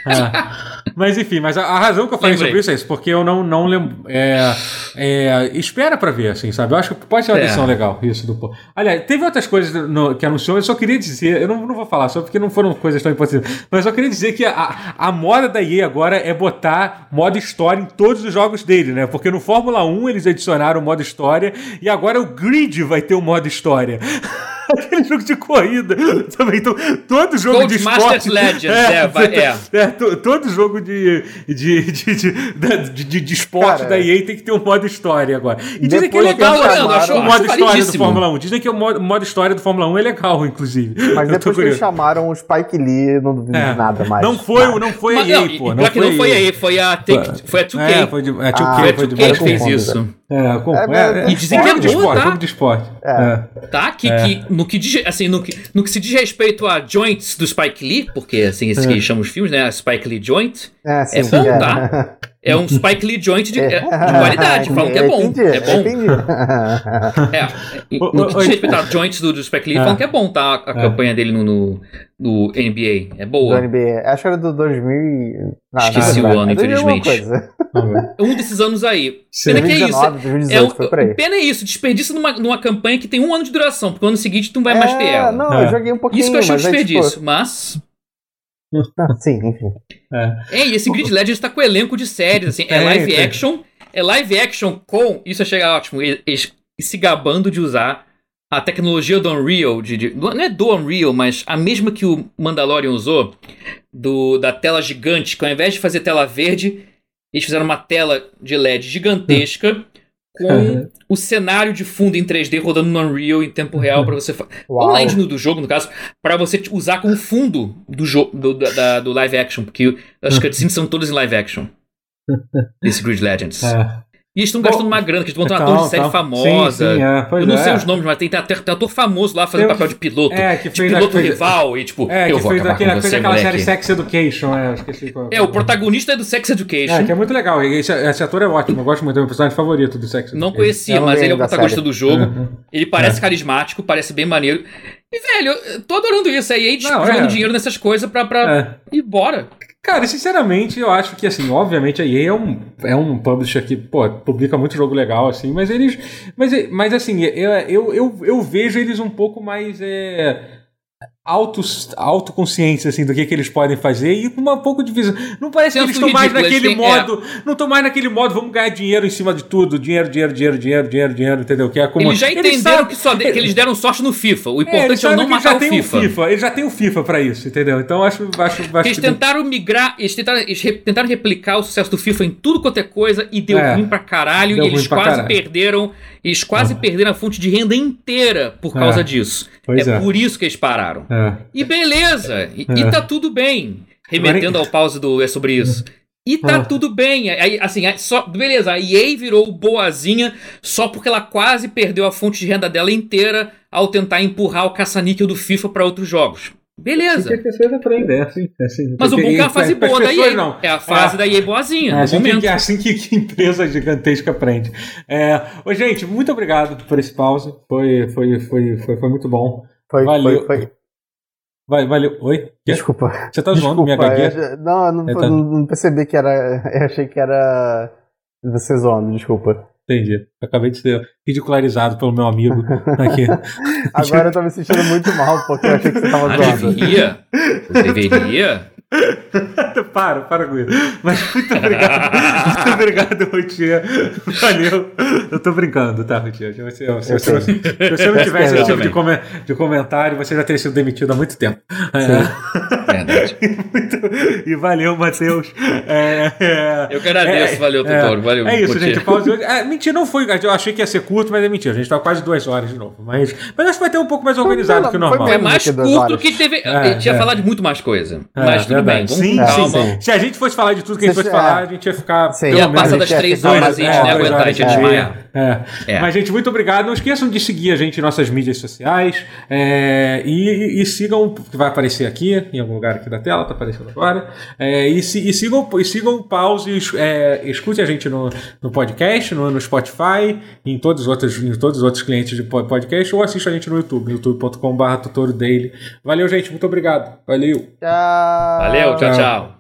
Ah. *laughs* Mas enfim, mas a, a razão que eu falei Lembrei. sobre isso é isso, porque eu não, não lembro. É, é, espera pra ver, assim, sabe? Eu acho que pode ser uma É. legal, isso do. pô. Aliás, teve outras coisas no- que anunciou, eu só queria dizer, eu não, não vou falar só porque não foram coisas tão importantes, mas eu só queria dizer que a, a moda da EA agora é botar modo história em todos os jogos dele, né? Porque no Fórmula 1 eles adicionaram o modo história e agora o Grid vai ter o modo história. *laughs* aquele jogo de corrida. Também, então, todo jogo Gold de Masters esporte. Legends, *laughs* é, vai- *laughs* é. é, to- todo jogo de, de, de, de, da- de, de- de esporte Cara, da EA tem que ter um modo história agora. E dizem que é legal o modo acho história do. Fórmula 1. Dizem que o modo, história do Fórmula 1 é legal, inclusive. Mas depois que eles chamaram o Spike Lee, não duvido É. de nada mais. Não foi, não foi a EA, não, pô. pior que não foi aí, foi a, Take, foi a 2K. É, foi de, é, 2K, Ah, Foi a foi de 2K que fez isso. É, É, é, é, E dizem que é de esporte, tá? jogo de esporte. É. É. Tá? Que, É. que no, que diz, assim, no, que, no que se diz respeito a joints do Spike Lee, porque assim, esse que eles chamam os filmes, né? A Spike Lee Joint. É, sim, É bom, é. tá? É um Spike Lee Joint de, é, de qualidade. Falam que é bom. Entendi, É bom. entendi. É, e no que diz respeito a joints do, do Spike Lee, É. falam que é bom, tá? A, É. campanha dele no, no, no NBA. É do boa. NBA. Acho que era do 2000. e- Não, Esqueci não, o ano, é 2000 alguma infelizmente. Um desses anos aí. Pena que é isso. 2019, É 2018, foi por aí. pena é isso, desperdício numa, numa campanha que tem um ano de duração, porque o ano seguinte tu não vai mais ter É, ela. não, É. eu joguei um pouquinho, Isso que eu achei um tipo, desperdício, mas. *laughs* ah, sim, enfim. É, e esse Grid Legends tá com elenco de séries, assim, é Tem, live tem. action, é live action com, isso achei ótimo, e- eles se gabando de usar a tecnologia do Unreal, de, de- não é do Unreal, mas a mesma que o Mandalorian usou, do, da tela gigante, que ao invés de fazer tela verde, eles fizeram uma tela de LED gigantesca com Uhum. o cenário de fundo em 3D rodando no Unreal em tempo real para você ou a engine do jogo, no caso, para você usar como fundo do jogo do, da- do live action, porque as *laughs* cutscenes são todas em live action. *laughs* Esse Grid Legends. É. E eles estão gastando uma grana, que eles vão ter um Então, ator de série então. famosa. Sim, sim, é. Eu não é. sei os nomes, mas tem, tem, até- tem ator famoso lá fazendo papel de piloto. É, que de fez, piloto fez- rival e tipo, É, eu que vou fez, acabar aquele, com fez você, aquela moleque. série Sex Education, é, esqueci qual. É, o protagonista é do Sex Education. É, que é muito legal. Esse, esse ator é ótimo, eu gosto muito, é o meu personagem favorito do Sex Não Education. conhecia, Eu não mas ele é o protagonista série. do jogo. Uhum. Ele parece carismático, parece bem maneiro. E, velho, eu tô adorando isso. A EA Não, jogando é. dinheiro nessas coisas pra, pra É. ir embora. Cara, sinceramente, eu acho que, assim, obviamente a EA é um, é um publisher que, pô, publica muito jogo legal, assim, mas eles. Mas, mas assim, eu, eu, eu, eu vejo eles um pouco mais. É, autos, autoconsciência assim do que, que eles podem fazer e com um pouco de visão. Não parece que Senso eles estão mais naquele têm- é. modo, não estão mais naquele modo, vamos ganhar dinheiro em cima de tudo, dinheiro, dinheiro, dinheiro, dinheiro, dinheiro, dinheiro, entendeu? Que é como Eles já entenderam sabem- que, só de- que eles deram sorte no FIFA. O é, importante é, sabem não que matar o FIFA. o FIFA, eles já têm o FIFA pra isso, entendeu? Então acho, acho, acho eles que- tentaram migrar, eles tentaram, eles tentaram replicar o sucesso do FIFA em tudo quanto é coisa e deu É. ruim pra caralho. E eles quase caralho. perderam. Eles quase perderam a fonte de renda inteira por causa É. disso. É. por isso que eles pararam. É. E beleza, e, É. e tá tudo bem. Remetendo ao pause do É Sobre Isso. E tá Ah. tudo bem. Aí, assim, só, beleza, a EA virou boazinha só porque ela quase perdeu a fonte de renda dela inteira ao tentar empurrar o caça-níquel do FIFA pra outros jogos. Beleza. Tem pessoas aprendem, assim, assim. Mas o bom é que é a fase As boa da EA. não. É a fase É. da EA boazinha, É assim, momento. que, é assim que, que empresa gigantesca aprende. É, ô, gente, muito obrigado por esse pause. Foi, foi, foi, foi, foi muito bom. Foi, Valeu. foi, foi. Vai, valeu. Oi? Desculpa. Você tá zoando minha gagueira? eu- Não, eu não, É, tá- não- percebi que era. Eu achei que era. Você zoando, desculpa. Entendi. Acabei de ser ridicularizado pelo meu amigo *laughs* aqui. Agora eu tô me sentindo muito mal, porque eu achei que você tava Ah, zoando. deveria? Deveria? *laughs* para, para com isso. Mas muito obrigado. muito obrigado, Routier. Valeu. Eu tô brincando, tá, Routier? Se você, se você, se você não tivesse esse tipo de, come- de comentário, você já teria sido demitido há muito tempo. É. Verdade. *laughs* Muito- E valeu, Matheus. É, é, Eu que agradeço, é, valeu, é, Totoro, valeu. É isso, curti. gente. Pause hoje. É, mentira, não foi. Eu achei que ia ser curto, mas é mentira. A gente tá quase duas horas de novo. Mas, mas acho que vai ter um pouco mais organizado não, que o foi normal. É mais curto que teve. É, eu tinha é. falado de muito mais coisa. É, mas tudo verdade. bem, vamos sim, sim, sim. Se a gente fosse falar de tudo que a gente fosse é. falar, a gente ia ficar. Sim. pelo Ia passar das gente, três é, horas, a gente é, não ia aguentar, a gente ia de desmaiar. É. É. Mas, gente, muito obrigado. Não esqueçam de seguir a gente em nossas mídias sociais. é, e, e- e sigam, que vai aparecer aqui, em algum lugar aqui da tela, tá aparecendo agora. É, e, se- e sigam, e sigam o pause, é, escute a gente no, no podcast, no, no Spotify, em todos, os outros, em todos os outros clientes de po- podcast, ou assista a gente no YouTube, youtube.com.br Daily. Valeu, gente. Muito obrigado. Valeu. Tchau. Valeu, tchau, Tchau. tchau.